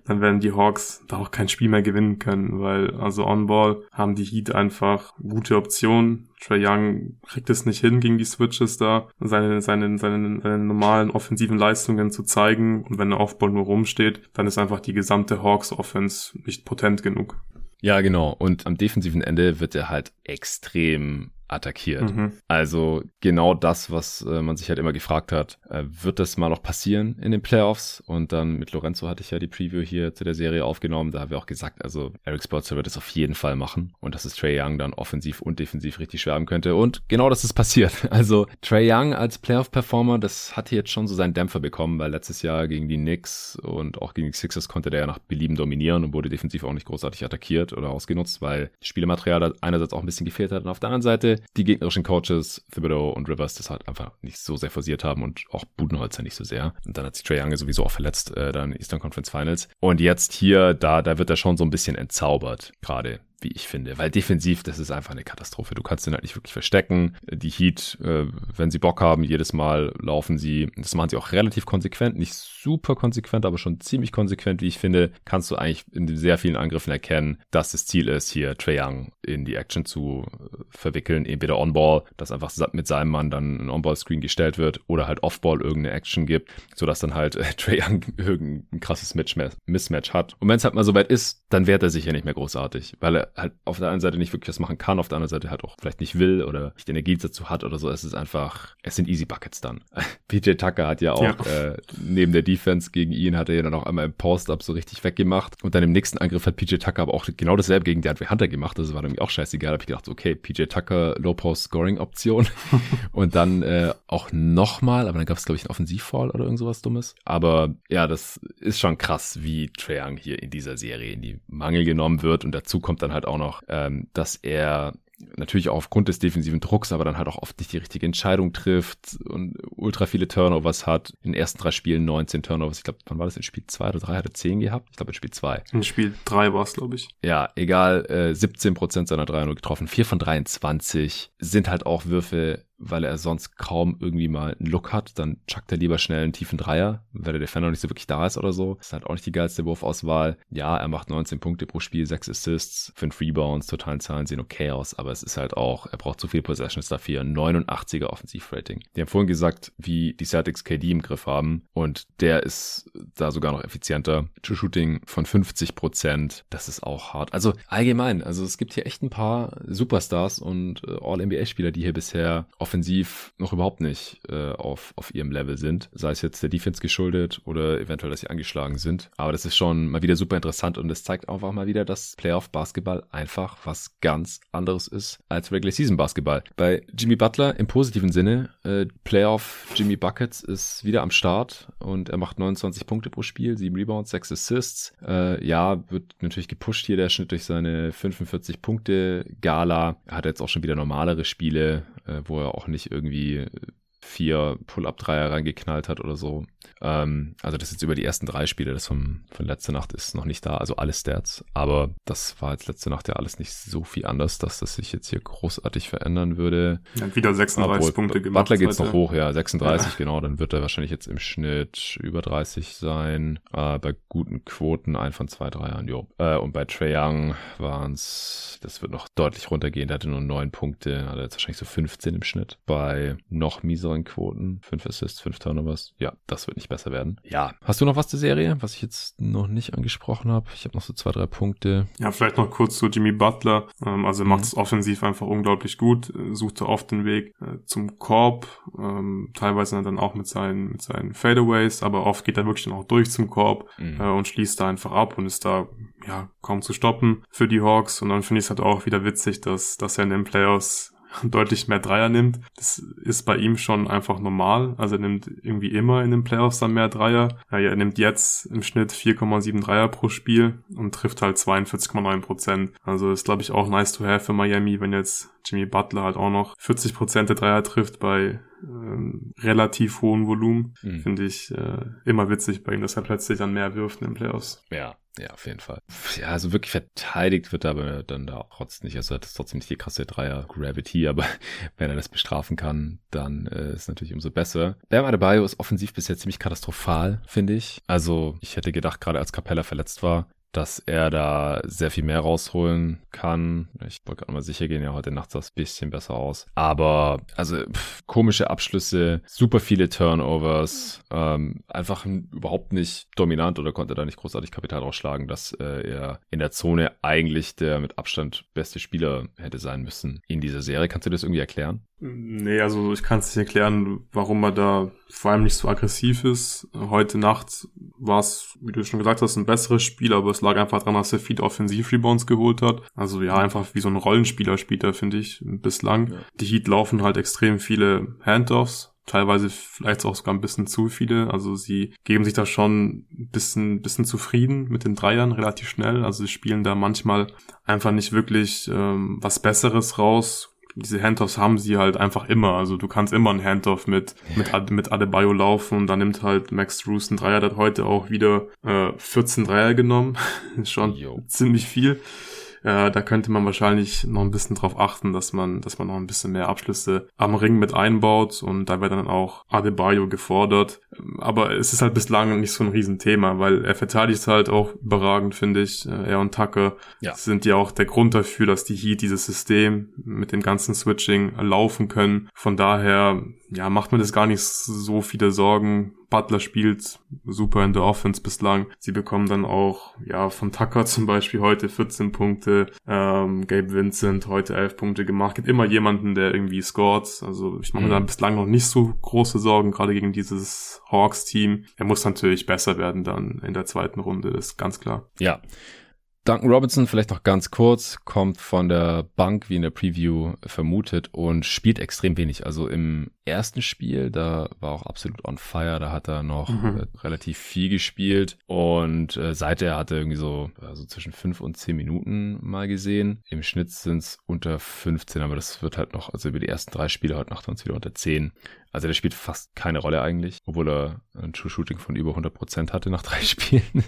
dann werden die Hawks da auch kein Spiel mehr gewinnen können, weil also On-Ball haben die Heat einfach gute Optionen. Trey Young kriegt es nicht hin, gegen die Switches da seine, seine, seine, seine normalen offensiven Leistungen zu zeigen. Und wenn der Offball nur rumsteht, dann ist einfach die gesamte Hawks Offense nicht potent genug. Ja, genau. Und am defensiven Ende wird er halt extrem attackiert. Mhm. Also genau das, was äh, man sich halt immer gefragt hat, äh, wird das mal noch passieren in den Playoffs? Und dann mit Lorenzo hatte ich ja die Preview hier zu der Serie aufgenommen. Da haben wir auch gesagt, also Eric Spurzer wird es auf jeden Fall machen und dass es Trey Young dann offensiv und defensiv richtig schwer haben könnte. Und genau das ist passiert. Also Trey Young als Playoff-Performer, das hatte jetzt schon so seinen Dämpfer bekommen, weil letztes Jahr gegen die Knicks und auch gegen die Sixers konnte der ja nach Belieben dominieren und wurde defensiv auch nicht großartig attackiert oder ausgenutzt, weil Spielematerial einerseits auch ein bisschen gefehlt hat und auf der anderen Seite die gegnerischen Coaches, Thibodeau und Rivers, das halt einfach nicht so sehr forciert haben und auch Budenholzer nicht so sehr. Und dann hat sich Trey Young sowieso auch verletzt, äh, dann Eastern Conference Finals. Und jetzt hier, da, da wird er schon so ein bisschen entzaubert, gerade wie ich finde. Weil defensiv, das ist einfach eine Katastrophe. Du kannst den halt nicht wirklich verstecken. Die Heat, äh, wenn sie Bock haben, jedes Mal laufen sie. Das machen sie auch relativ konsequent. Nicht super konsequent, aber schon ziemlich konsequent, wie ich finde. Kannst du eigentlich in sehr vielen Angriffen erkennen, dass das Ziel ist, hier Trae Young in die Action zu äh, verwickeln. Entweder On-Ball, dass einfach mit seinem Mann dann ein On-Ball-Screen gestellt wird oder halt Off-Ball irgendeine Action gibt, sodass dann halt äh, Trae Young irgendein krasses Mismatch hat. Und wenn es halt mal soweit ist, dann wehrt er sich ja nicht mehr großartig, weil er halt auf der einen Seite nicht wirklich was machen kann, auf der anderen Seite halt auch vielleicht nicht will oder nicht Energie dazu hat oder so. Es ist einfach, es sind Easy Buckets dann. PJ Tucker hat ja auch ja. Äh, neben der Defense gegen ihn hat er ja dann auch einmal im Post-Up so richtig weggemacht und dann im nächsten Angriff hat PJ Tucker aber auch genau dasselbe gegen DeAndre Hunter gemacht. Das war nämlich auch scheißegal. Da habe ich gedacht, okay, PJ Tucker Low-Post-Scoring-Option und dann äh, auch nochmal, aber dann gab es glaube ich einen Offensivfall oder irgend sowas Dummes. Aber ja, das ist schon krass, wie Trae Young hier in dieser Serie in die Mangel genommen wird und dazu kommt dann halt halt auch noch, ähm, dass er natürlich auch aufgrund des defensiven Drucks, aber dann halt auch oft nicht die richtige Entscheidung trifft und ultra viele Turnovers hat. In den ersten drei Spielen 19 Turnovers. Ich glaube, wann war das? In Spiel 2 oder 3 hat er 10 gehabt? Ich glaube, in Spiel 2. In Spiel 3 war es, glaube ich. Ja, egal. Äh, 17 Prozent seiner 3 getroffen. 4 von 23 sind halt auch Würfe, weil er sonst kaum irgendwie mal einen Look hat. Dann chuckt er lieber schnell einen tiefen Dreier, weil der Defender nicht so wirklich da ist oder so. ist halt auch nicht die geilste Wurfauswahl. Ja, er macht 19 Punkte pro Spiel, 6 Assists, 5 Rebounds, totalen Zahlen sehen okay aus, aber es ist halt auch, er braucht zu viele Possessions dafür. 89er Offensivrating. Die haben vorhin gesagt, wie die Celtics KD im Griff haben und der ist da sogar noch effizienter. True Shooting von 50 Prozent, das ist auch hart. Also allgemein, also es gibt hier echt ein paar Superstars und äh, All-NBA-Spieler, die hier bisher auf offensiv noch überhaupt nicht äh, auf, auf ihrem Level sind. Sei es jetzt der Defense geschuldet oder eventuell, dass sie angeschlagen sind. Aber das ist schon mal wieder super interessant und es zeigt einfach mal wieder, dass Playoff-Basketball einfach was ganz anderes ist als Regular Season Basketball. Bei Jimmy Butler im positiven Sinne, äh, Playoff Jimmy Buckets ist wieder am Start und er macht 29 Punkte pro Spiel, 7 Rebounds, 6 Assists. Äh, ja, wird natürlich gepusht hier der Schnitt durch seine 45 Punkte Gala. Er hat jetzt auch schon wieder normalere Spiele, äh, wo er auch nicht irgendwie vier Pull-Up-Dreier reingeknallt hat oder so. Ähm, also das jetzt über die ersten drei Spiele, das vom, von letzter Nacht ist noch nicht da, also alle Stats. Aber das war jetzt letzte Nacht ja alles nicht so viel anders, dass das sich jetzt hier großartig verändern würde. Ja, wieder 36 Obwohl, Punkte gemacht. Butler geht's noch hoch, ja, 36, ja. genau. Dann wird er wahrscheinlich jetzt im Schnitt über 30 sein. Äh, bei guten Quoten ein von zwei Dreiern, jo. Äh, und bei Trae Young waren's, das wird noch deutlich runtergehen. Der hatte nur neun Punkte, hat jetzt wahrscheinlich so 15 im Schnitt. Bei noch mieseren Quoten, fünf Assists, fünf Turnovers. Ja, das wird nicht besser werden. Ja. Hast du noch was zur Serie, was ich jetzt noch nicht angesprochen habe? Ich habe noch so zwei, drei Punkte. Ja, vielleicht noch kurz zu Jimmy Butler. Ähm, also er macht es mhm. offensiv einfach unglaublich gut, äh, suchte oft den Weg äh, zum Korb, ähm, teilweise dann auch mit seinen, mit seinen Fadeaways, aber oft geht er wirklich dann auch durch zum Korb mhm. äh, und schließt da einfach ab und ist da ja kaum zu stoppen für die Hawks. Und dann finde ich es halt auch wieder witzig, dass, dass er in den Playoffs deutlich mehr Dreier nimmt. Das ist bei ihm schon einfach normal. Also er nimmt irgendwie immer in den Playoffs dann mehr Dreier. Ja, er nimmt jetzt im Schnitt 4,7 Dreier pro Spiel und trifft halt 42,9 Prozent. Also ist, glaube ich, auch nice to have für Miami, wenn jetzt Jimmy Butler halt auch noch 40 Prozent der Dreier trifft bei ähm, relativ hohem Volumen. Mhm. Finde ich äh, immer witzig bei ihm, dass er plötzlich dann mehr wirft in den Playoffs. Ja, ja, auf jeden Fall. Ja, also wirklich verteidigt wird er aber dann da auch trotzdem nicht. Also er hat trotzdem nicht die krasse Dreier Gravity, aber wenn er das bestrafen kann, dann äh, ist natürlich umso besser. Bam Adebayo ist offensiv bisher ziemlich katastrophal, finde ich. Also ich hätte gedacht, gerade als Capella verletzt war, dass er da sehr viel mehr rausholen kann. Ich wollte gerade mal sicher gehen, ja, heute Nacht sah es ein bisschen besser aus. Aber, also, pff, komische Abschlüsse, super viele Turnovers, ähm, einfach überhaupt nicht dominant oder konnte da nicht großartig Kapital rausschlagen, dass äh, er in der Zone eigentlich der mit Abstand beste Spieler hätte sein müssen in dieser Serie. Kannst du das irgendwie erklären? Nee, also ich kann es nicht erklären, warum er da vor allem nicht so aggressiv ist. Heute Nacht war es, wie du schon gesagt hast, ein besseres Spiel, aber es lag einfach daran, dass er viele Offensiv-Rebounds geholt hat. Also ja, einfach wie so ein Rollenspieler spielt er, finde ich, bislang. Ja. Die Heat laufen halt extrem viele Handoffs, teilweise vielleicht auch sogar ein bisschen zu viele. Also sie geben sich da schon ein bisschen, bisschen zufrieden mit den Dreiern relativ schnell. Also sie spielen da manchmal einfach nicht wirklich ähm, was Besseres raus, diese Handoffs haben sie halt einfach immer. Also du kannst immer einen Handoff mit, mit, Ad, mit Adebayo laufen und dann nimmt halt Max Drews einen Dreier, der hat heute auch wieder äh, 14 Dreier genommen. Schon Yo. ziemlich viel. Äh, da könnte man wahrscheinlich noch ein bisschen drauf achten, dass man, dass man noch ein bisschen mehr Abschlüsse am Ring mit einbaut und da wird dann auch Adebayo gefordert. Aber es ist halt bislang nicht so ein Riesenthema, weil er verteidigt halt auch überragend, finde ich. Äh, er und Tucker ja. sind ja auch der Grund dafür, dass die Heat dieses System mit dem ganzen Switching laufen können. Von daher, ja, macht mir das gar nicht so viele Sorgen. Butler spielt super in der Offense bislang. Sie bekommen dann auch, ja, von Tucker zum Beispiel heute 14 Punkte, ähm, Gabe Vincent heute 11 Punkte gemacht. Gibt immer jemanden, der irgendwie scored. Also ich mache mir mhm. da bislang noch nicht so große Sorgen, gerade gegen dieses Hawks-Team. Er muss natürlich besser werden dann in der zweiten Runde, ist ganz klar. Ja. Duncan Robinson, vielleicht noch ganz kurz, kommt von der Bank, wie in der Preview vermutet, und spielt extrem wenig. Also im ersten Spiel, da war auch absolut on fire, da hat er noch mhm. äh, relativ viel gespielt und äh, seither hat er irgendwie so also zwischen fünf und zehn Minuten mal gesehen. Im Schnitt sind es unter 15, aber das wird halt noch, also über die ersten drei Spiele heute Nacht uns wieder unter 10. Also der spielt fast keine Rolle eigentlich, obwohl er ein True Shooting von über 100% hatte nach drei Spielen.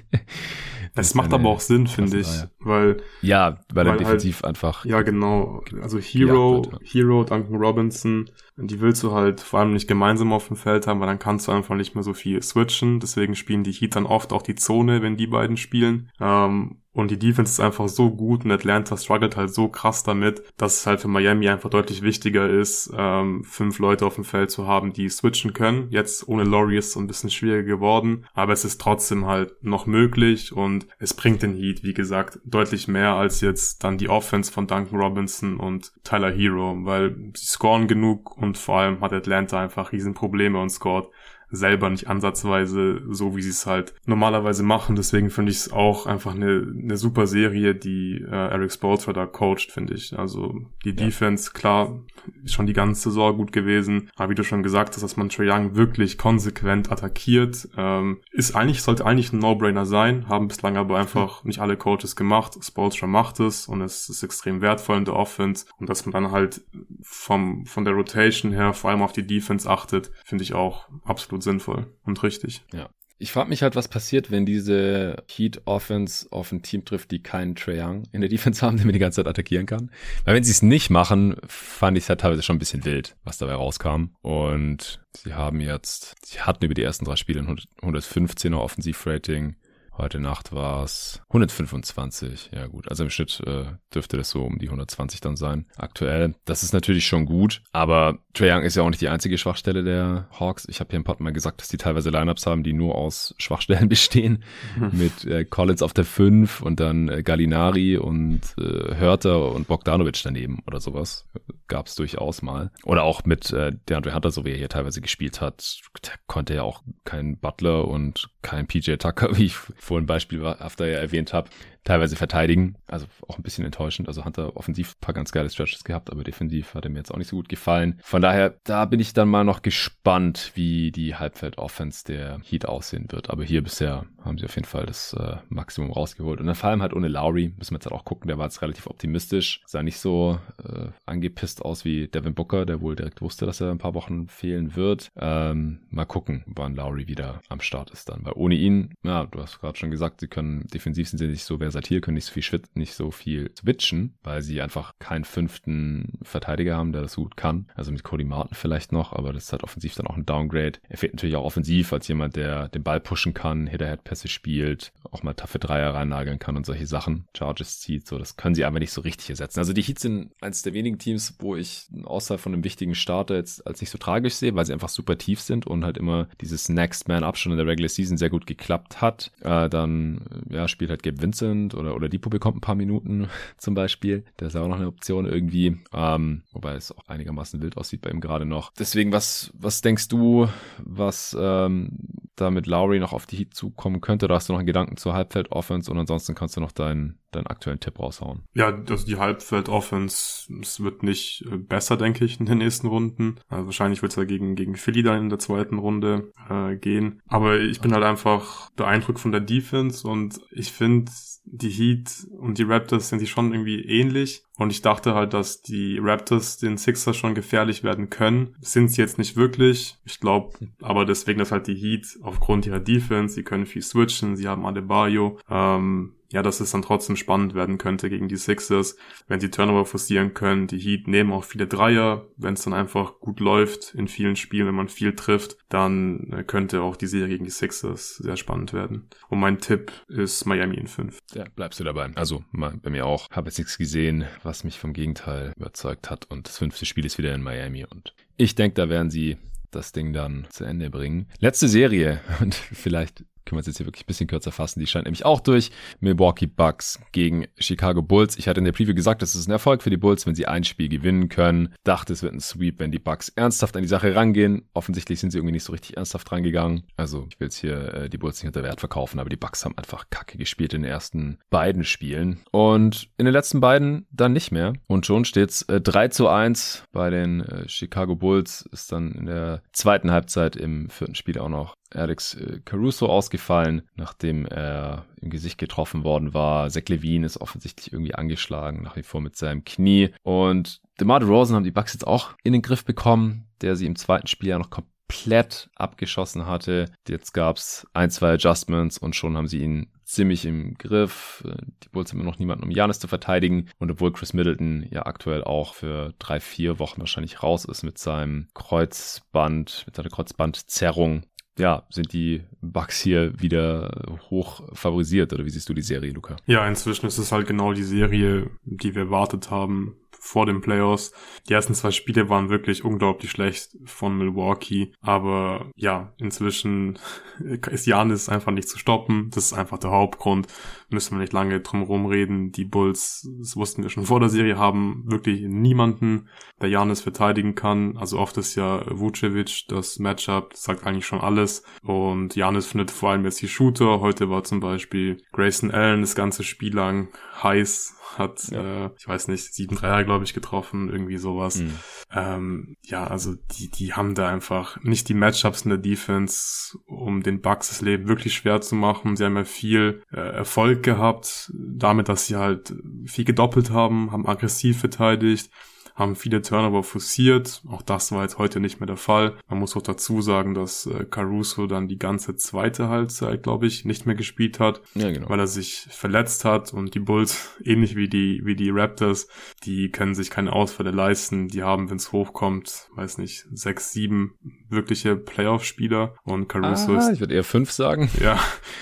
Es macht aber auch Sinn, finde ich, weil ja, weil, weil er halt defensiv halt, einfach ja genau, also Hero, wird, ja. Hero, Duncan Robinson, die willst du halt vor allem nicht gemeinsam auf dem Feld haben, weil dann kannst du einfach nicht mehr so viel switchen. Deswegen spielen die Heat dann oft auch die Zone, wenn die beiden spielen. Ähm, und die Defense ist einfach so gut und Atlanta struggelt halt so krass damit, dass es halt für Miami einfach deutlich wichtiger ist, ähm, fünf Leute auf dem Feld zu haben, die switchen können. Jetzt ohne Laurie ist es ein bisschen schwieriger geworden, aber es ist trotzdem halt noch möglich und es bringt den Heat, wie gesagt, deutlich mehr als jetzt dann die Offense von Duncan Robinson und Tyler Hero, weil sie scoren genug und vor allem hat Atlanta einfach riesen Probleme und scored selber nicht ansatzweise so, wie sie es halt normalerweise machen. Deswegen finde ich es auch einfach eine, eine super Serie, die äh, Eric Spoelstra da coacht, finde ich. Also die ja. Defense, klar, ist schon die ganze Saison gut gewesen. Aber wie du schon gesagt hast, dass man Trae Young wirklich konsequent attackiert, ähm, ist eigentlich, sollte eigentlich ein No-Brainer sein, haben bislang aber einfach nicht alle Coaches gemacht. Spoelstra macht es und es ist extrem wertvoll in der Offense. Und dass man dann halt vom, von der Rotation her vor allem auf die Defense achtet, finde ich auch absolut sinnvoll und richtig. Ja. Ich frage mich halt, was passiert, wenn diese Heat Offense auf ein Team trifft, die keinen Trae Young in der Defense haben, der mir die ganze Zeit attackieren kann. Weil wenn sie es nicht machen, fand ich es halt teilweise schon ein bisschen wild, was dabei rauskam. Und sie haben jetzt, sie hatten über die ersten drei Spiele ein 115er Offensivrating, Heute Nacht war es 125. Ja gut, also im Schnitt äh, dürfte das so um die 120 dann sein. Aktuell. Das ist natürlich schon gut, aber Trae Young ist ja auch nicht die einzige Schwachstelle der Hawks. Ich habe hier im Pod mal gesagt, dass die teilweise Lineups haben, die nur aus Schwachstellen bestehen. Mhm. Mit äh, Collins auf der 5 und dann äh, Gallinari und äh, Hörter und Bogdanovic daneben oder sowas. Gab es durchaus mal. Oder auch mit äh, DeAndre Hunter, so wie er hier teilweise gespielt hat. Der konnte ja auch kein Butler und kein PJ Tucker, wie ich vorhin beispielhaft ja erwähnt habe, teilweise verteidigen. Also auch ein bisschen enttäuschend. Also hat er offensiv ein paar ganz geile Stretches gehabt, aber defensiv hat er mir jetzt auch nicht so gut gefallen. Von daher, da bin ich dann mal noch gespannt, wie die Halbfeld-Offense der Heat aussehen wird. Aber hier bisher haben sie auf jeden Fall das äh, Maximum rausgeholt. Und dann vor allem halt ohne Lowry, müssen wir jetzt halt auch gucken, der war jetzt relativ optimistisch. Sah nicht so äh, angepisst aus wie Devin Booker, der wohl direkt wusste, dass er ein paar Wochen fehlen wird. Ähm, mal gucken, wann Lowry wieder am Start ist dann. Weil ohne ihn, ja, du hast gerade schon gesagt, sie können defensiv sind sie nicht so versiert Versatil können nicht so viel nicht so viel switchen, weil sie einfach keinen fünften Verteidiger haben, der das gut kann. Also mit Cody Martin vielleicht noch, aber das ist halt offensiv dann auch ein Downgrade. Er fehlt natürlich auch offensiv als jemand, der den Ball pushen kann, Hit-Pässe spielt, auch mal taffe Dreier reinnageln kann und solche Sachen. Charges zieht, so das können sie aber nicht so richtig ersetzen. Also die Heats sind eines der wenigen Teams, wo ich außer von einem wichtigen Starter jetzt als nicht so tragisch sehe, weil sie einfach super tief sind und halt immer dieses Next Man Up schon in der Regular Season sehr gut geklappt hat. Äh, dann ja spielt halt Gabe Vincent Cleveland oder, oder Depot bekommt ein paar Minuten zum Beispiel. Das ist auch noch eine Option irgendwie. Ähm, wobei es auch einigermaßen wild aussieht bei ihm gerade noch. Deswegen, was, was denkst du, was ähm, da mit Lowry noch auf die Heat zukommen könnte? Da hast du noch einen Gedanken zur Halbfeld-Offense und ansonsten kannst du noch deinen, deinen aktuellen Tipp raushauen. Ja, also die Halbfeld-Offense, es wird nicht äh, besser, denke ich, in den nächsten Runden. Also wahrscheinlich wird es ja gegen, gegen Philly dann in der zweiten Runde äh, gehen. Aber ich bin halt einfach beeindruckt von der Defense und ich finde, die Heat und die Raptors sind die schon irgendwie ähnlich. Und ich dachte halt, dass die Raptors den Sixers schon gefährlich werden können. Sind sie jetzt nicht wirklich. Ich glaube, aber deswegen, dass halt die Heat aufgrund ihrer Defense, sie können viel switchen, sie haben Adebayo, ähm, ja, dass es dann trotzdem spannend werden könnte gegen die Sixers, wenn sie Turnover forcieren können. Die Heat nehmen auch viele Dreier. Wenn es dann einfach gut läuft in vielen Spielen, wenn man viel trifft, dann äh, könnte auch die Serie gegen die Sixers sehr spannend werden. Und mein Tipp ist Miami in 5. Ja, bleibst du dabei. Also bei mir auch. Habe jetzt nichts gesehen, was mich vom Gegenteil überzeugt hat. Und das fünfte Spiel ist wieder in Miami. Und ich denke, da werden sie das Ding dann zu Ende bringen. Letzte Serie und vielleicht können wir es jetzt hier wirklich ein bisschen kürzer fassen. Die scheint nämlich auch durch. Milwaukee Bucks gegen Chicago Bulls. Ich hatte in der Preview gesagt, das ist ein Erfolg für die Bulls, wenn sie ein Spiel gewinnen können. Dachte, es wird ein Sweep, wenn die Bucks ernsthaft an die Sache rangehen. Offensichtlich sind sie irgendwie nicht so richtig ernsthaft rangegangen. Also ich will jetzt hier äh, die Bulls nicht unter Wert verkaufen, aber die Bucks haben einfach kacke gespielt in den ersten beiden Spielen. Und in den letzten beiden dann nicht mehr. Und schon steht's äh, 3 zu 1 bei den äh, Chicago Bulls. Ist dann in der zweiten Halbzeit im vierten Spiel auch noch Alex äh, Caruso ausgefallen, nachdem er im Gesicht getroffen worden war. Zach Levine ist offensichtlich irgendwie angeschlagen, nach wie vor mit seinem Knie. Und DeMar DeRozan haben die Bucks jetzt auch in den Griff bekommen, der sie im zweiten Spiel ja noch komplett abgeschossen hatte. Jetzt gab's ein, zwei Adjustments und schon haben sie ihn ziemlich im Griff. Die Bulls haben immer noch niemanden, um Janis zu verteidigen. Und obwohl Chris Middleton ja aktuell auch für drei, vier Wochen wahrscheinlich raus ist mit seinem Kreuzband, mit seiner Kreuzbandzerrung, ja, sind die Bugs hier wieder hoch favorisiert oder wie siehst du die Serie, Luca? Ja, inzwischen ist es halt genau die Serie, die wir erwartet haben vor den Playoffs. Die ersten zwei Spiele waren wirklich unglaublich schlecht von Milwaukee, aber ja, inzwischen ist Janis einfach nicht zu stoppen. Das ist einfach der Hauptgrund. Müssen wir nicht lange drum rumreden. Die Bulls, das wussten wir schon vor der Serie, haben wirklich niemanden, der Janis verteidigen kann. Also oft ist ja Vucevic das Matchup, das sagt eigentlich schon alles. Und Janis findet vor allem jetzt die Shooter. Heute war zum Beispiel Grayson Allen das ganze Spiel lang heiß hat, ja. äh, ich weiß nicht, sieben Dreier, glaube ich, getroffen, irgendwie sowas. Mhm. Ähm, ja, also die, die haben da einfach nicht die Matchups in der Defense, um den Bucks das Leben wirklich schwer zu machen. Sie haben ja viel äh, Erfolg gehabt, damit, dass sie halt viel gedoppelt haben, haben aggressiv verteidigt haben viele Turnover forciert. Auch das war jetzt heute nicht mehr der Fall. Man muss auch dazu sagen, dass äh, Caruso dann die ganze zweite Halbzeit, glaube ich, nicht mehr gespielt hat, ja, genau. weil er sich verletzt hat und die Bulls, ähnlich wie die, wie die Raptors, die können sich keine Ausfälle leisten. Die haben, wenn es hochkommt, weiß nicht, sechs, sieben wirkliche Playoff-Spieler und Caruso ah, ist. Ich würde eher fünf sagen. Ja,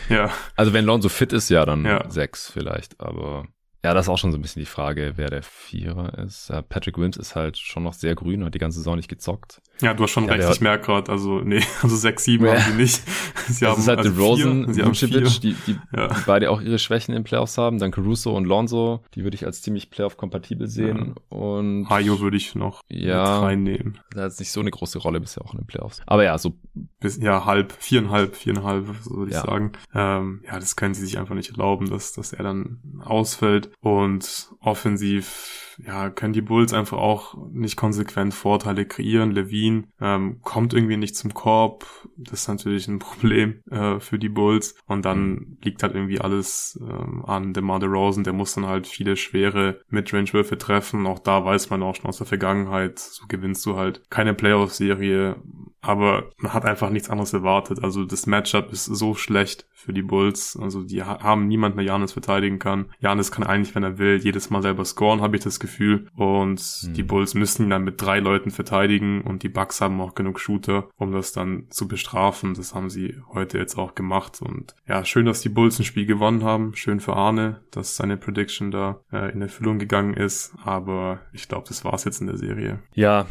ja. Also wenn Lonzo fit ist, ja, dann ja. sechs vielleicht, aber ja, das ist auch schon so ein bisschen die Frage, wer der Vierer ist. Patrick Williams ist halt schon noch sehr grün, hat die ganze Saison nicht gezockt. Ja, du hast schon ja, recht, ich merke gerade, also nee, also 6, 7 ja. haben sie nicht. Sie das haben, ist halt also Rosen, Vucevic, die, die, ja. die beide auch ihre Schwächen in Playoffs haben. Dann Caruso und Lonzo, die würde ich als ziemlich Playoff-kompatibel sehen. Ja. Und Hayo würde ich noch ja, mit reinnehmen. Da hat nicht so eine große Rolle bisher auch in den Playoffs. Aber ja, so. Bis, ja, halb, viereinhalb, viereinhalb, so würde ich sagen. Ähm, ja, das können sie sich einfach nicht erlauben, dass, dass er dann ausfällt. Und offensiv ja, können die Bulls einfach auch nicht konsequent Vorteile kreieren. Levine ähm, kommt irgendwie nicht zum Korb. Das ist natürlich ein Problem äh, für die Bulls. Und dann liegt halt irgendwie alles ähm, an DeMar DeRozan. Der muss dann halt viele schwere Midrange-Würfe treffen. Auch da weiß man auch schon aus der Vergangenheit, so gewinnst du halt keine Playoff-Serie. Aber man hat einfach nichts anderes erwartet. Also das Matchup ist so schlecht für die Bulls. Also die haben niemanden, der Janis verteidigen kann. Janis kann eigentlich, wenn er will, jedes Mal selber scoren, habe ich das Gefühl. Und hm. die Bulls müssen ihn dann mit drei Leuten verteidigen und die Bucks haben auch genug Shooter, um das dann zu bestrafen. Das haben sie heute jetzt auch gemacht. Und ja, schön, dass die Bulls ein Spiel gewonnen haben. Schön für Arne, dass seine Prediction da äh, in Erfüllung gegangen ist. Aber ich glaube, das war's jetzt in der Serie. Ja,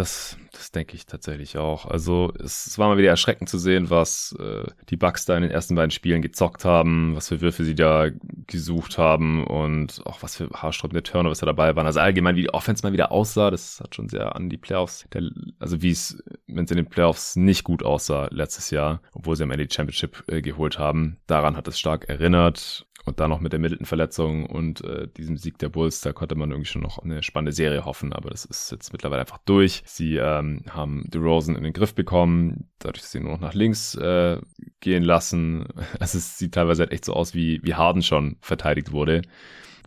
das, das denke ich tatsächlich auch. Also es, es, war mal wieder erschreckend zu sehen, was äh, die Bucks da in den ersten beiden Spielen gezockt haben, was für Würfe sie da gesucht haben und auch was für haarsträubende Turnovers da dabei waren. Also allgemein, wie die Offense mal wieder aussah, das hat schon sehr an die Playoffs, der, also wie es, wenn es in den Playoffs nicht gut aussah letztes Jahr, obwohl sie am Ende die Championship äh, geholt haben. Daran hat es stark erinnert. Und dann noch mit der Middleton-Verletzung und äh, diesem Sieg der Bulls, da konnte man irgendwie schon noch eine spannende Serie hoffen, aber das ist jetzt mittlerweile einfach durch. Sie ähm, haben DeRozan in den Griff bekommen, dadurch, dass sie nur noch nach links äh, gehen lassen. Also es sieht teilweise halt echt so aus, wie, wie Harden schon verteidigt wurde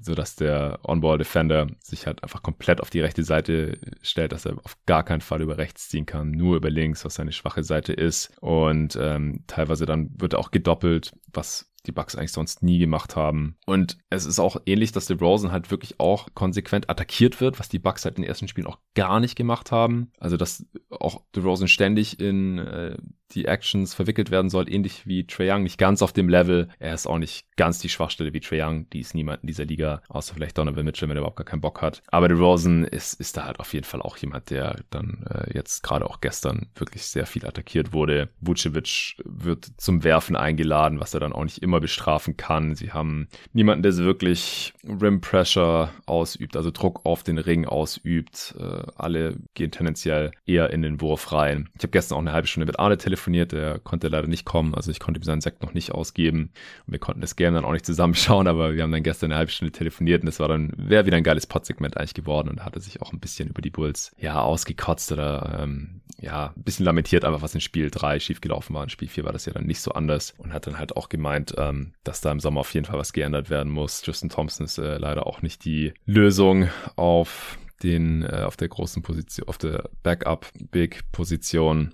so dass der On-Ball-Defender sich halt einfach komplett auf die rechte Seite stellt, dass er auf gar keinen Fall über rechts ziehen kann, nur über links, was seine schwache Seite ist. Und ähm, teilweise dann wird er auch gedoppelt, was die Bucks eigentlich sonst nie gemacht haben. Und es ist auch ähnlich, dass DeRozan halt wirklich auch konsequent attackiert wird, was die Bucks halt in den ersten Spielen auch gar nicht gemacht haben. Also, dass auch DeRozan ständig in äh, die Actions verwickelt werden soll, ähnlich wie Trae Young, nicht ganz auf dem Level. Er ist auch nicht ganz die Schwachstelle wie Trae Young, die ist niemand in dieser Liga, außer vielleicht Donovan Mitchell, wenn er überhaupt gar keinen Bock hat. Aber DeRozan ist, ist da halt auf jeden Fall auch jemand, der dann äh, jetzt gerade auch gestern wirklich sehr viel attackiert wurde. Vucevic wird zum Werfen eingeladen, was er dann auch nicht immer bestrafen kann. Sie haben niemanden, der wirklich Rim Pressure ausübt, also Druck auf den Ring ausübt. Äh, alle gehen tendenziell eher in den Wurf rein. Ich habe gestern auch eine halbe Stunde mit Arne telefoniert, der konnte leider nicht kommen, also ich konnte ihm seinen Sekt noch nicht ausgeben. Und wir konnten das Game dann auch nicht zusammenschauen, aber wir haben dann gestern eine halbe Stunde telefoniert und das war dann, wäre wieder ein geiles Podsegment eigentlich geworden und da hat er sich auch ein bisschen über die Bulls, ja, ausgekotzt oder, ähm, ja, ein bisschen lamentiert einfach, was in Spiel 3 schiefgelaufen war. In Spiel 4 war das ja dann nicht so anders und hat dann halt auch gemeint, ähm, dass da im Sommer auf jeden Fall was geändert werden muss. Justin Thompson ist äh, leider auch nicht die Lösung auf den äh, auf der großen Position, auf der Backup Big Position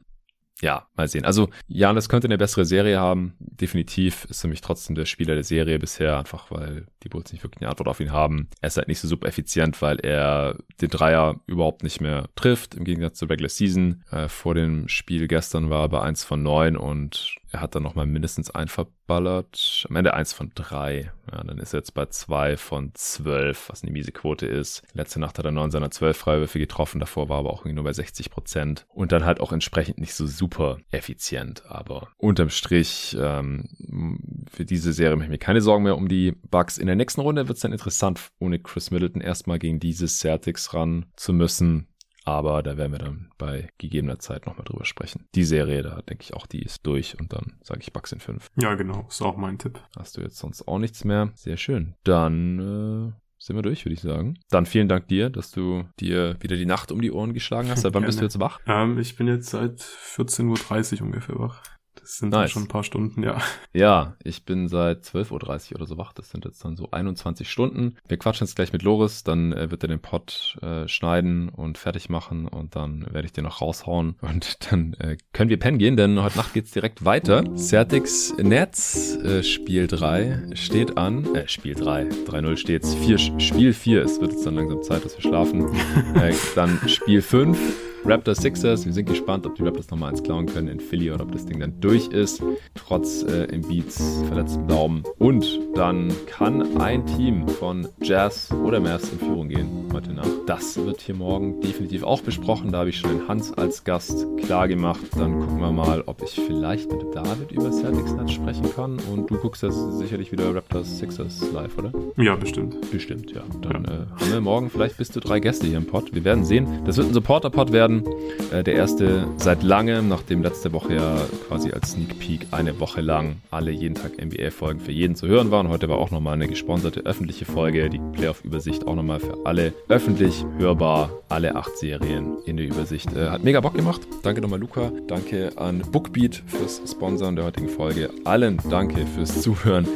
ja, mal sehen. Also Janis könnte eine bessere Serie haben. Definitiv ist für mich trotzdem der Spieler der Serie bisher, einfach weil die Bulls nicht wirklich eine Antwort auf ihn haben. Er ist halt nicht so super effizient, weil er den Dreier überhaupt nicht mehr trifft, im Gegensatz zur Regular Season. Äh, vor dem Spiel gestern war er bei 1 von 9 und er hat dann nochmal mindestens ein verballert. Am Ende eins von drei. Ja, dann ist er jetzt bei zwei von zwölf, was eine miese Quote ist. Letzte Nacht hat er neun seiner zwölf Freiwürfe getroffen. Davor war aber auch irgendwie nur bei 60 Prozent. Und dann halt auch entsprechend nicht so super effizient. Aber unterm Strich, ähm, für diese Serie mache ich mir keine Sorgen mehr um die Bugs. In der nächsten Runde wird es dann interessant, ohne Chris Middleton erstmal gegen diese Celtics ran zu müssen. Aber da werden wir dann bei gegebener Zeit nochmal drüber sprechen. Die Serie, da denke ich auch, die ist durch und dann sage ich Bugs in 5. Ja, genau, ist auch mein Tipp. Hast du jetzt sonst auch nichts mehr? Sehr schön. Dann äh, sind wir durch, würde ich sagen. Dann vielen Dank dir, dass du dir wieder die Nacht um die Ohren geschlagen hast. Seit wann bist du jetzt wach? Ähm, ich bin jetzt seit 14.30 Uhr ungefähr wach. Das sind nice. schon ein paar Stunden, ja. Ja, ich bin seit 12.30 Uhr oder so wach. Das sind jetzt dann so 21 Stunden. Wir quatschen jetzt gleich mit Loris, dann äh, wird er den Pod äh, schneiden und fertig machen und dann werde ich den noch raushauen und dann äh, können wir pennen gehen, denn heute Nacht geht's direkt weiter. Certix Netz äh, Spiel 3 steht an. Äh, Spiel 3. 3-0 steht's. Vier, Spiel 4. Es wird jetzt dann langsam Zeit, dass wir schlafen. äh, dann Spiel 5. Raptors Sixers. Wir sind gespannt, ob die Raptors nochmal eins klauen können in Philly oder ob das Ding dann durch ist, trotz äh, Embiids verletzten Daumen. Und dann kann ein Team von Jazz oder Mavs in Führung gehen heute Nacht. Das wird hier morgen definitiv auch besprochen. Da habe ich schon den Hans als Gast klar gemacht. Dann gucken wir mal, ob ich vielleicht mit David über Celtics Netz sprechen kann. Und du guckst jetzt sicherlich wieder Raptors Sixers live, oder? Ja, bestimmt. Bestimmt, ja. Dann ja. Äh, haben wir morgen vielleicht bis zu drei Gäste hier im Pod. Wir werden sehen. Das wird ein Supporter-Pod werden werden. Äh, der erste seit langem, nachdem letzte Woche ja quasi als Sneak Peek eine Woche lang alle jeden Tag NBA-Folgen für jeden zu hören waren. Heute war auch nochmal eine gesponserte öffentliche Folge, die Playoff-Übersicht auch nochmal für alle öffentlich hörbar, alle acht Serien in der Übersicht. Äh, hat mega Bock gemacht. Danke nochmal Luca. Danke an Bookbeat fürs Sponsoren der heutigen Folge. Allen danke fürs Zuhören.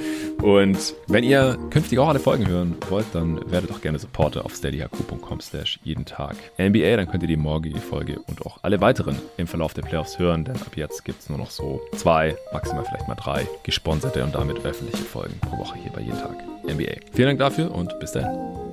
Und wenn ihr künftig auch alle Folgen hören wollt, dann werdet doch gerne Supporter auf steadyhq.com slash jeden Tag NBA. Dann könnt ihr die morgige Folge und auch alle weiteren im Verlauf der Playoffs hören, denn ab jetzt gibt es nur noch so zwei, maximal vielleicht mal drei gesponserte und damit öffentliche Folgen pro Woche hier bei jeden Tag NBA. Vielen Dank dafür und bis dahin.